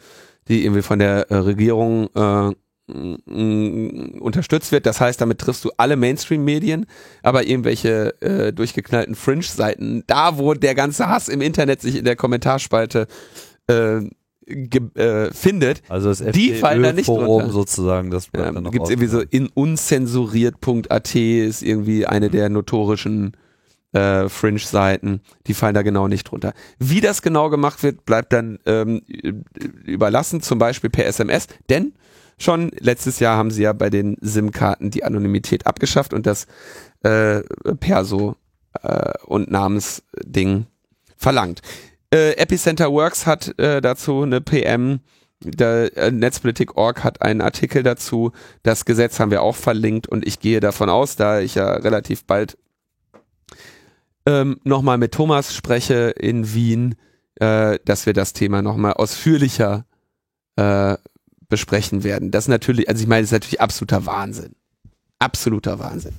die irgendwie von der äh, Regierung äh, unterstützt wird. Das heißt, damit triffst du alle Mainstream-Medien, aber irgendwelche äh, durchgeknallten Fringe-Seiten, da wo der ganze Hass im Internet sich in der Kommentarspalte äh, äh, findet,
also das
die fallen da nicht
Forum sozusagen, das
ja, noch gibt's irgendwie so in unzensuriert.at ist irgendwie eine der notorischen äh, Fringe-Seiten, die fallen da genau nicht drunter. Wie das genau gemacht wird, bleibt dann ähm, überlassen, zum Beispiel per SMS, denn schon letztes Jahr haben sie ja bei den SIM-Karten die Anonymität abgeschafft und das äh, Perso äh, und Namensding verlangt. Äh, Epicenter Works hat äh, dazu eine PM. Der äh, Netzpolitik.org hat einen Artikel dazu. Das Gesetz haben wir auch verlinkt und ich gehe davon aus, da ich ja relativ bald ähm, nochmal mit Thomas spreche in Wien, äh, dass wir das Thema nochmal ausführlicher äh, besprechen werden. Das ist natürlich, also ich meine, das ist natürlich absoluter Wahnsinn. Absoluter Wahnsinn.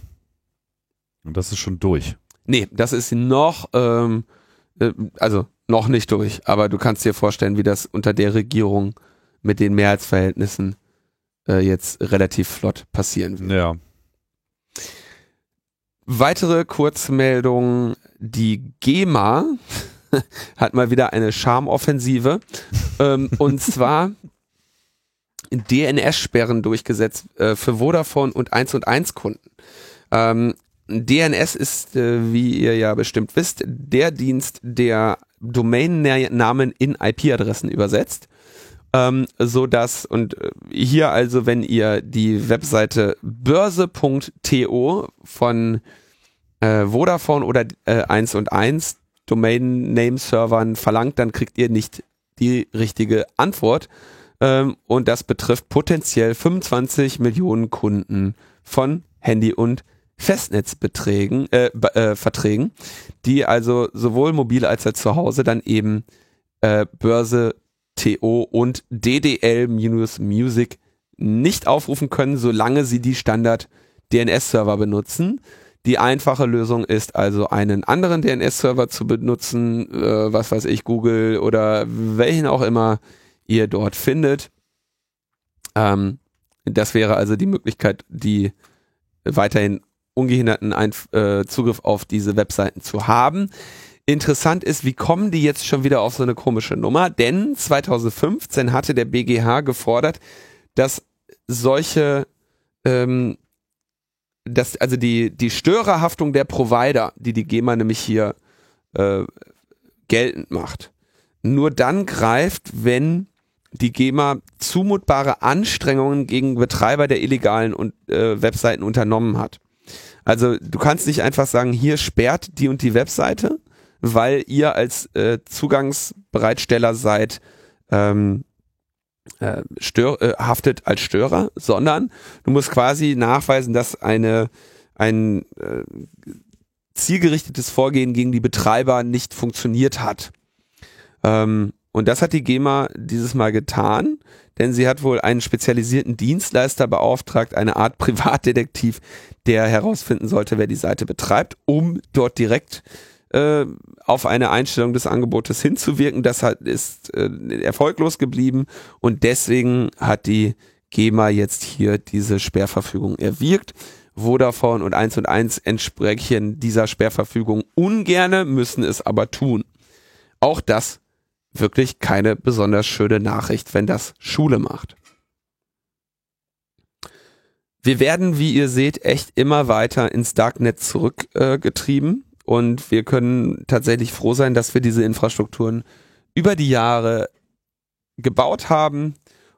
Und das ist schon durch.
Nee, das ist noch, ähm, äh, also noch nicht durch, aber du kannst dir vorstellen, wie das unter der Regierung mit den Mehrheitsverhältnissen äh, jetzt relativ flott passieren wird.
Ja.
Weitere Kurzmeldung, die GEMA hat mal wieder eine Charmoffensive ähm, und zwar DNS-Sperren durchgesetzt äh, für Vodafone und 1 und 1 Kunden. Ähm, DNS ist, äh, wie ihr ja bestimmt wisst, der Dienst, der Domainnamen in IP-Adressen übersetzt. Ähm, so dass, und äh, hier also, wenn ihr die Webseite börse.to von äh, Vodafone oder äh, 1 und 1 Domain Name Servern verlangt, dann kriegt ihr nicht die richtige Antwort. Ähm, und das betrifft potenziell 25 Millionen Kunden von Handy und Festnetzbeträgen, äh, äh, Verträgen, die also sowohl mobil als auch zu Hause dann eben äh, Börse, TO und DDL-Music nicht aufrufen können, solange sie die Standard DNS-Server benutzen. Die einfache Lösung ist also einen anderen DNS-Server zu benutzen, äh, was weiß ich, Google oder welchen auch immer ihr dort findet. Ähm, das wäre also die Möglichkeit, die weiterhin ungehinderten Einf äh, Zugriff auf diese Webseiten zu haben. Interessant ist, wie kommen die jetzt schon wieder auf so eine komische Nummer? Denn 2015 hatte der BGH gefordert, dass solche, ähm, dass also die die Störerhaftung der Provider, die die GEMA nämlich hier äh, geltend macht, nur dann greift, wenn die GEMA zumutbare Anstrengungen gegen Betreiber der illegalen und, äh, Webseiten unternommen hat. Also du kannst nicht einfach sagen, hier sperrt die und die Webseite, weil ihr als äh, Zugangsbereitsteller seid, ähm, äh, stör, äh, haftet als Störer, sondern du musst quasi nachweisen, dass eine ein äh, zielgerichtetes Vorgehen gegen die Betreiber nicht funktioniert hat. Ähm, und das hat die GEMA dieses Mal getan, denn sie hat wohl einen spezialisierten Dienstleister beauftragt, eine Art Privatdetektiv, der herausfinden sollte, wer die Seite betreibt, um dort direkt äh, auf eine Einstellung des Angebotes hinzuwirken. Das hat, ist äh, erfolglos geblieben und deswegen hat die GEMA jetzt hier diese Sperrverfügung erwirkt. Vodafone und 1 und 1 entsprechen dieser Sperrverfügung ungerne, müssen es aber tun. Auch das wirklich keine besonders schöne Nachricht, wenn das Schule macht. Wir werden, wie ihr seht, echt immer weiter ins Darknet zurückgetrieben äh, und wir können tatsächlich froh sein, dass wir diese Infrastrukturen über die Jahre gebaut haben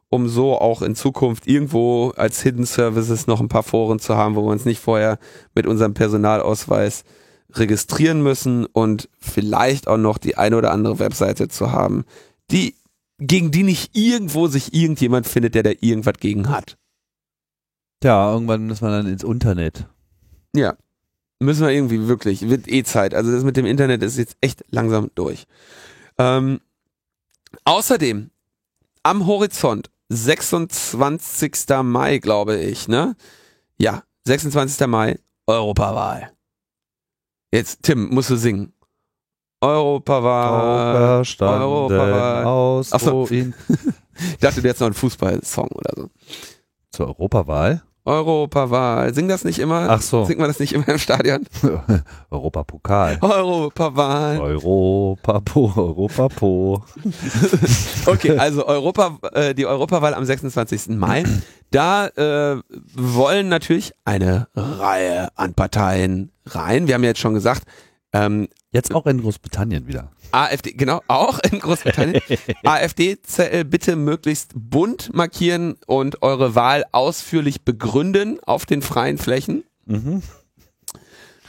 um so auch in Zukunft irgendwo als Hidden Services noch ein paar Foren zu haben, wo wir uns nicht vorher mit unserem Personalausweis registrieren müssen und vielleicht auch noch die eine oder andere Webseite zu haben, die gegen die nicht irgendwo sich irgendjemand findet, der da irgendwas gegen hat.
Ja, irgendwann muss man dann ins Internet.
Ja. Müssen wir irgendwie wirklich, wird eh Zeit. Also das mit dem Internet ist jetzt echt langsam durch. Ähm, außerdem am Horizont 26. Mai, glaube ich, ne? Ja, 26. Mai, Europawahl. Jetzt, Tim, musst du singen. Europawahl.
Europawahl. Aus
Achso, ich dachte, du hättest noch einen Fußballsong oder so.
Zur Europawahl?
Europawahl. Sing das nicht immer?
Ach so.
Singt man das nicht immer im Stadion?
Europapokal.
Europawahl.
Europapo, Europapo.
okay, also Europa, äh, die Europawahl am 26. Mai. Da äh, wollen natürlich eine Reihe an Parteien rein. Wir haben ja jetzt schon gesagt, ähm,
Jetzt auch in Großbritannien wieder.
AfD, genau, auch in Großbritannien. AfD-Zettel bitte möglichst bunt markieren und eure Wahl ausführlich begründen auf den freien Flächen.
Mhm.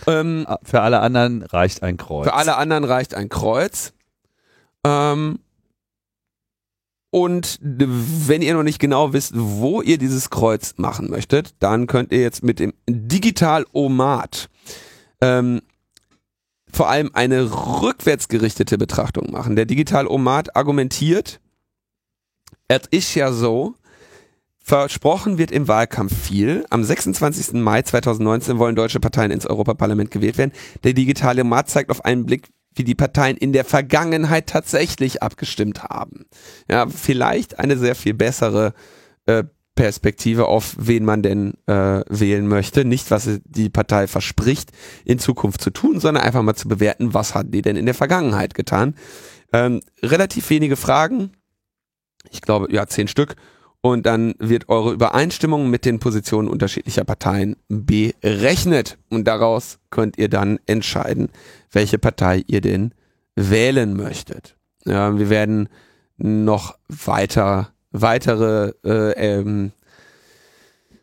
Ähm, ah, für alle anderen reicht ein Kreuz.
Für alle anderen reicht ein Kreuz. Ähm, und wenn ihr noch nicht genau wisst, wo ihr dieses Kreuz machen möchtet, dann könnt ihr jetzt mit dem Digital-Omat ähm, vor allem eine rückwärtsgerichtete Betrachtung machen. Der Digital-Omat argumentiert, es ist ja so, versprochen wird im Wahlkampf viel. Am 26. Mai 2019 wollen deutsche Parteien ins Europaparlament gewählt werden. Der digitale Omat zeigt auf einen Blick, wie die Parteien in der Vergangenheit tatsächlich abgestimmt haben. Ja, vielleicht eine sehr viel bessere äh, Perspektive auf wen man denn äh, wählen möchte. Nicht, was die Partei verspricht, in Zukunft zu tun, sondern einfach mal zu bewerten, was hat die denn in der Vergangenheit getan. Ähm, relativ wenige Fragen. Ich glaube, ja, zehn Stück. Und dann wird eure Übereinstimmung mit den Positionen unterschiedlicher Parteien berechnet. Und daraus könnt ihr dann entscheiden, welche Partei ihr denn wählen möchtet. Ja, wir werden noch weiter weitere äh, ähm,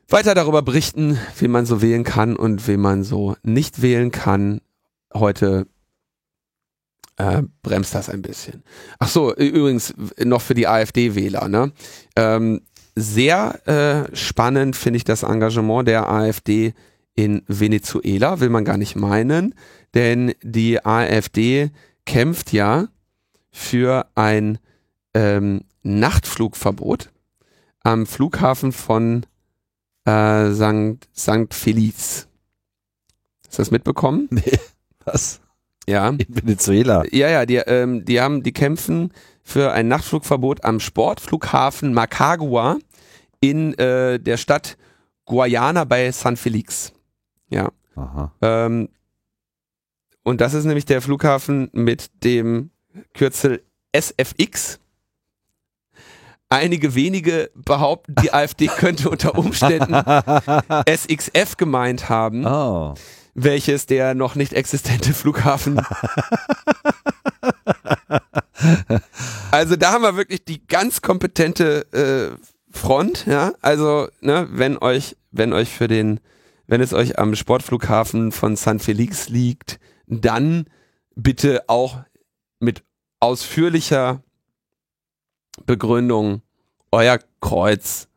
weiter darüber berichten, wie man so wählen kann und wie man so nicht wählen kann. Heute äh, bremst das ein bisschen. Ach so, übrigens noch für die AfD-Wähler. Ne? Ähm, sehr äh, spannend finde ich das Engagement der AfD in Venezuela, will man gar nicht meinen, denn die AfD kämpft ja für ein ähm, Nachtflugverbot am Flughafen von äh, St. St. Feliz. Hast du das mitbekommen?
Nee. Was?
Ja.
In Venezuela.
Ja, ja, die, ähm, die haben, die kämpfen für ein Nachtflugverbot am Sportflughafen Macagua in äh, der Stadt Guayana bei San Felix. Ja.
Aha.
Ähm, und das ist nämlich der Flughafen mit dem Kürzel SFX. Einige wenige behaupten, die AfD könnte unter Umständen SXF gemeint haben,
oh.
welches der noch nicht existente Flughafen. also da haben wir wirklich die ganz kompetente äh, Front, ja. Also, ne, wenn euch, wenn euch für den, wenn es euch am Sportflughafen von San Felix liegt, dann bitte auch mit ausführlicher Begründung euer Kreuz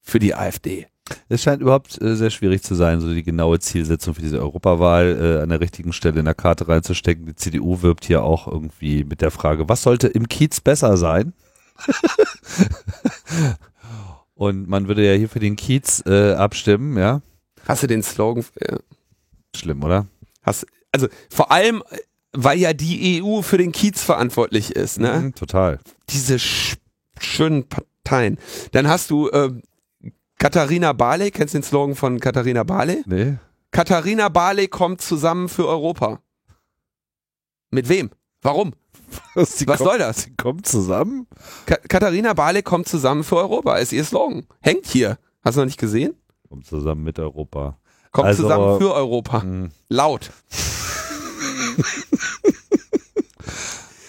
für die AfD.
Es scheint überhaupt äh, sehr schwierig zu sein, so die genaue Zielsetzung für diese Europawahl äh, an der richtigen Stelle in der Karte reinzustecken. Die CDU wirbt hier auch irgendwie mit der Frage, was sollte im Kiez besser sein? Und man würde ja hier für den Kiez äh, abstimmen, ja.
Hast du den Slogan?
Schlimm, oder?
Hast, also vor allem weil ja die EU für den Kiez verantwortlich ist, ne?
Mhm, total.
Diese sch schönen Parteien. Dann hast du äh, Katharina Barley, kennst du den Slogan von Katharina Barley?
Nee.
Katharina Barley kommt zusammen für Europa. Mit wem? Warum?
Was,
Was soll das?
Sie kommen zusammen?
Ka Katharina Barley kommt zusammen für Europa, ist ihr Slogan. Hängt hier. Hast du noch nicht gesehen?
Kommen zusammen mit Europa.
Kommt
Also,
zusammen für Europa.
Hm.
Laut.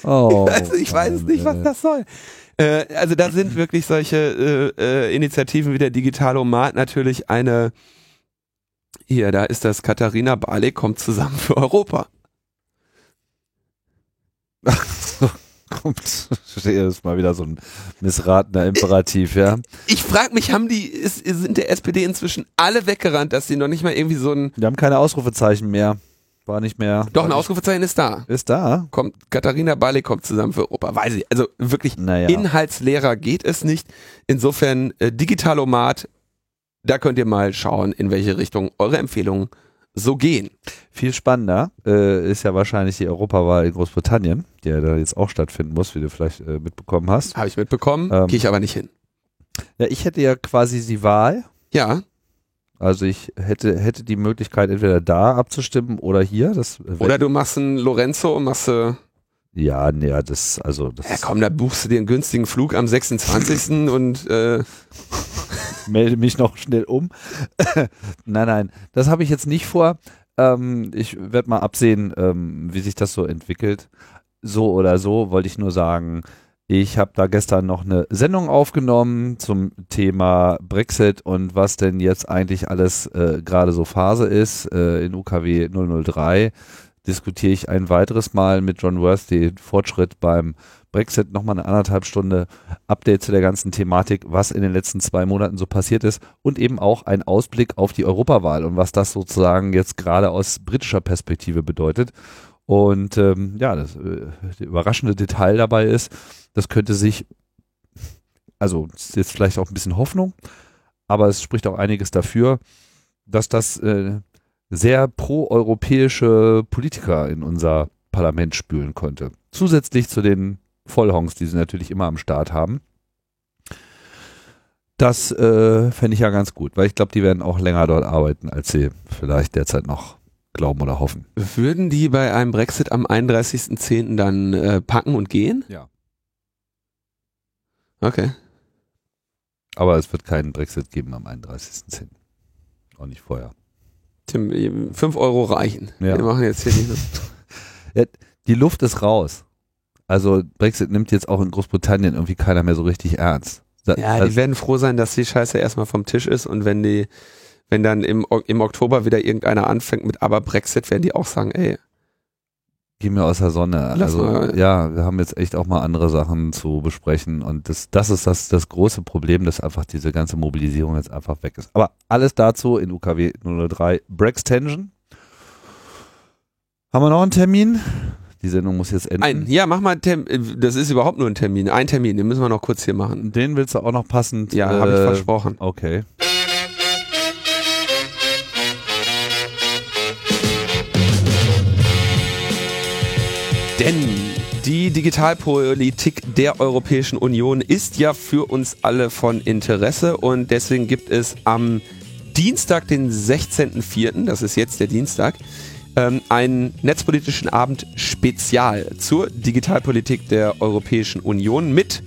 Oh,
Also ich weiß nicht, was das soll. Äh, also da sind wirklich solche äh, äh, Initiativen wie der Digitalomat natürlich eine. Hier, da ist das Katharina Barley kommt zusammen für Europa.
Kommt, ist mal wieder so ein missratener Imperativ, ja.
Ich frage mich, haben die, ist, sind der SPD inzwischen alle weggerannt, dass sie noch nicht mal irgendwie so ein.
Wir haben keine Ausrufezeichen mehr. War nicht mehr.
Doch, ein Ausrufezeichen ist da.
Ist da?
Kommt, Katharina Barley kommt zusammen für Europa. Weiß ich. Also wirklich,
Naja.
inhaltsleerer geht es nicht. Insofern, äh, Digitalomat, da könnt ihr mal schauen, in welche Richtung eure Empfehlungen so gehen.
Viel spannender äh, ist ja wahrscheinlich die Europawahl in Großbritannien, die ja da jetzt auch stattfinden muss, wie du vielleicht äh, mitbekommen hast.
Habe ich mitbekommen,
Ähm.
gehe ich aber nicht hin.
Ja, ich hätte ja quasi die Wahl.
Ja,
Also ich hätte, hätte die Möglichkeit, entweder da abzustimmen oder hier. Das,
oder du machst einen Lorenzo und machst äh,
ja, nee, das, also das
ja komm, da buchst du dir einen günstigen Flug am 26. und äh,
melde mich noch schnell um. nein, nein, das habe ich jetzt nicht vor. Ähm, ich werde mal absehen, ähm, wie sich das so entwickelt. So oder so wollte ich nur sagen, ich habe da gestern noch eine Sendung aufgenommen zum Thema Brexit und was denn jetzt eigentlich alles äh, gerade so Phase ist. Äh, in UKW 003 diskutiere ich ein weiteres Mal mit John Worth den Fortschritt beim Brexit, nochmal eine anderthalb Stunde Update zu der ganzen Thematik, was in den letzten zwei Monaten so passiert ist und eben auch ein Ausblick auf die Europawahl und was das sozusagen jetzt gerade aus britischer Perspektive bedeutet. Und ähm, ja, das äh, überraschende Detail dabei ist, das könnte sich, also ist jetzt vielleicht auch ein bisschen Hoffnung, aber es spricht auch einiges dafür, dass das äh, sehr proeuropäische Politiker in unser Parlament spülen konnte. Zusätzlich zu den Vollhongs, die sie natürlich immer am Start haben. Das äh, fände ich ja ganz gut, weil ich glaube, die werden auch länger dort arbeiten, als sie vielleicht derzeit noch glauben oder hoffen.
würden die bei einem Brexit am 31.10. dann äh, packen und gehen?
Ja.
Okay.
Aber es wird keinen Brexit geben am 31.10. Auch nicht vorher.
Tim, 5 Euro reichen.
Ja.
Wir machen jetzt hier nicht.
Die Luft ist raus. Also Brexit nimmt jetzt auch in Großbritannien irgendwie keiner mehr so richtig ernst. Da-
Ja, die werden froh sein, dass die Scheiße erstmal vom Tisch ist und wenn die, wenn dann im, im Oktober wieder irgendeiner anfängt mit aber Brexit, werden die auch sagen, ey,
Geh mir aus der Sonne.
Lass
also
mal.
ja, wir haben jetzt echt auch mal andere Sachen zu besprechen und das, das ist das, das große Problem, dass einfach diese ganze Mobilisierung jetzt einfach weg ist. Aber alles dazu in UKW 003 Brextension. Haben wir noch einen Termin? Die Sendung muss jetzt enden.
ein, ja, mach mal, einen Term- äh, das ist überhaupt nur ein Termin, ein Termin, den müssen wir noch kurz hier machen.
Den willst du auch noch passend.
Ja, habe ich
äh,
versprochen.
Okay.
Denn die Digitalpolitik der Europäischen Union ist ja für uns alle von Interesse und deswegen gibt es am Dienstag, den 16.04., das ist jetzt der Dienstag, ähm, einen netzpolitischen Abend Spezial zur Digitalpolitik der Europäischen Union mit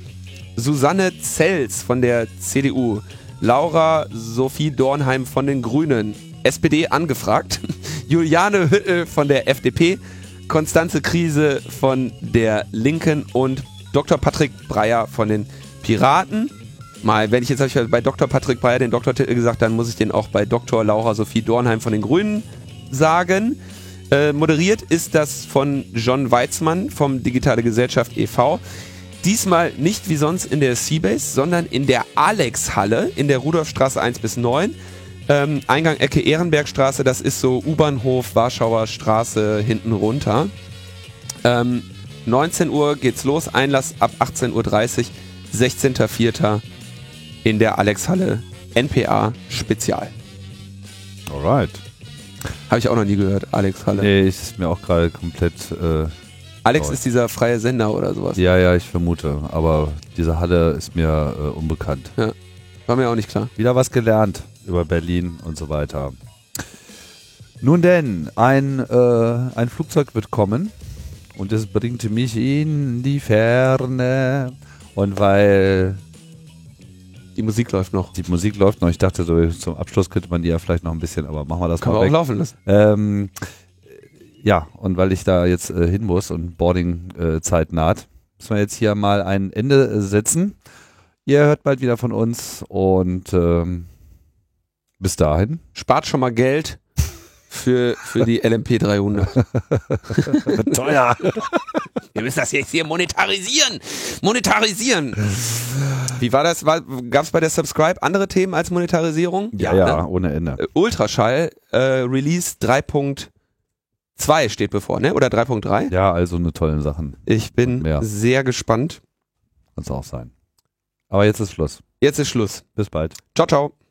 Susanne Zels von der CDU, Laura Sophie Dornheim von den Grünen, SPD angefragt, Juliane Hüttel von der FDP, Konstanze Krise von der Linken und Dr. Patrick Breyer von den Piraten. Mal, wenn ich jetzt ich bei Dr. Patrick Breyer den Doktortitel gesagt, dann muss ich den auch bei Dr. Laura Sophie Dornheim von den Grünen sagen. Äh, moderiert ist das von John Weizmann vom Digitale Gesellschaft e.V. Diesmal nicht wie sonst in der Seabase, sondern in der Alex-Halle in der Rudolfstraße 1 bis 9. Ähm, Eingang Ecke Ehrenbergstraße, das ist so U-Bahnhof, Warschauer Straße hinten runter. Ähm, 19 Uhr geht's los, Einlass ab 18.30 Uhr, 16.04. in der Alex-Halle NPA Spezial.
Alright.
Habe ich auch noch nie gehört, Alex Halle.
Nee, ist mir auch gerade komplett. Äh,
Alex ist dieser freie Sender oder sowas.
ja, ja, ich vermute. Aber diese Halle ist mir äh, unbekannt.
War mir auch nicht klar.
Wieder was gelernt über Berlin und so weiter. Nun denn, ein, äh, ein Flugzeug wird kommen und es bringt mich in die Ferne. Und weil
Die Musik läuft noch.
die Musik läuft noch, ich dachte so zum Abschluss könnte man die ja vielleicht noch ein bisschen, aber machen wir das
Kann
mal
man auch laufen lassen.
Ähm, ja, und weil ich da jetzt äh, hin muss und Boarding-Zeit naht, müssen wir jetzt hier mal ein Ende äh, setzen. Ihr hört bald wieder von uns und ähm, bis dahin.
Spart schon mal Geld für, für die LMP 300.
Teuer.
Wir müssen das jetzt hier monetarisieren. Monetarisieren. Wie war das? Gab es bei der Subscribe andere Themen als Monetarisierung?
Ja, ja,
ne?
ohne Ende.
Äh, Ultraschall äh, Release 3.2 steht bevor, ne? Oder 3.3?
Ja, also eine tolle Sachen.
Ich bin sehr gespannt.
Kann es auch sein. Aber jetzt ist Schluss.
Jetzt ist Schluss.
Bis bald.
Ciao, ciao.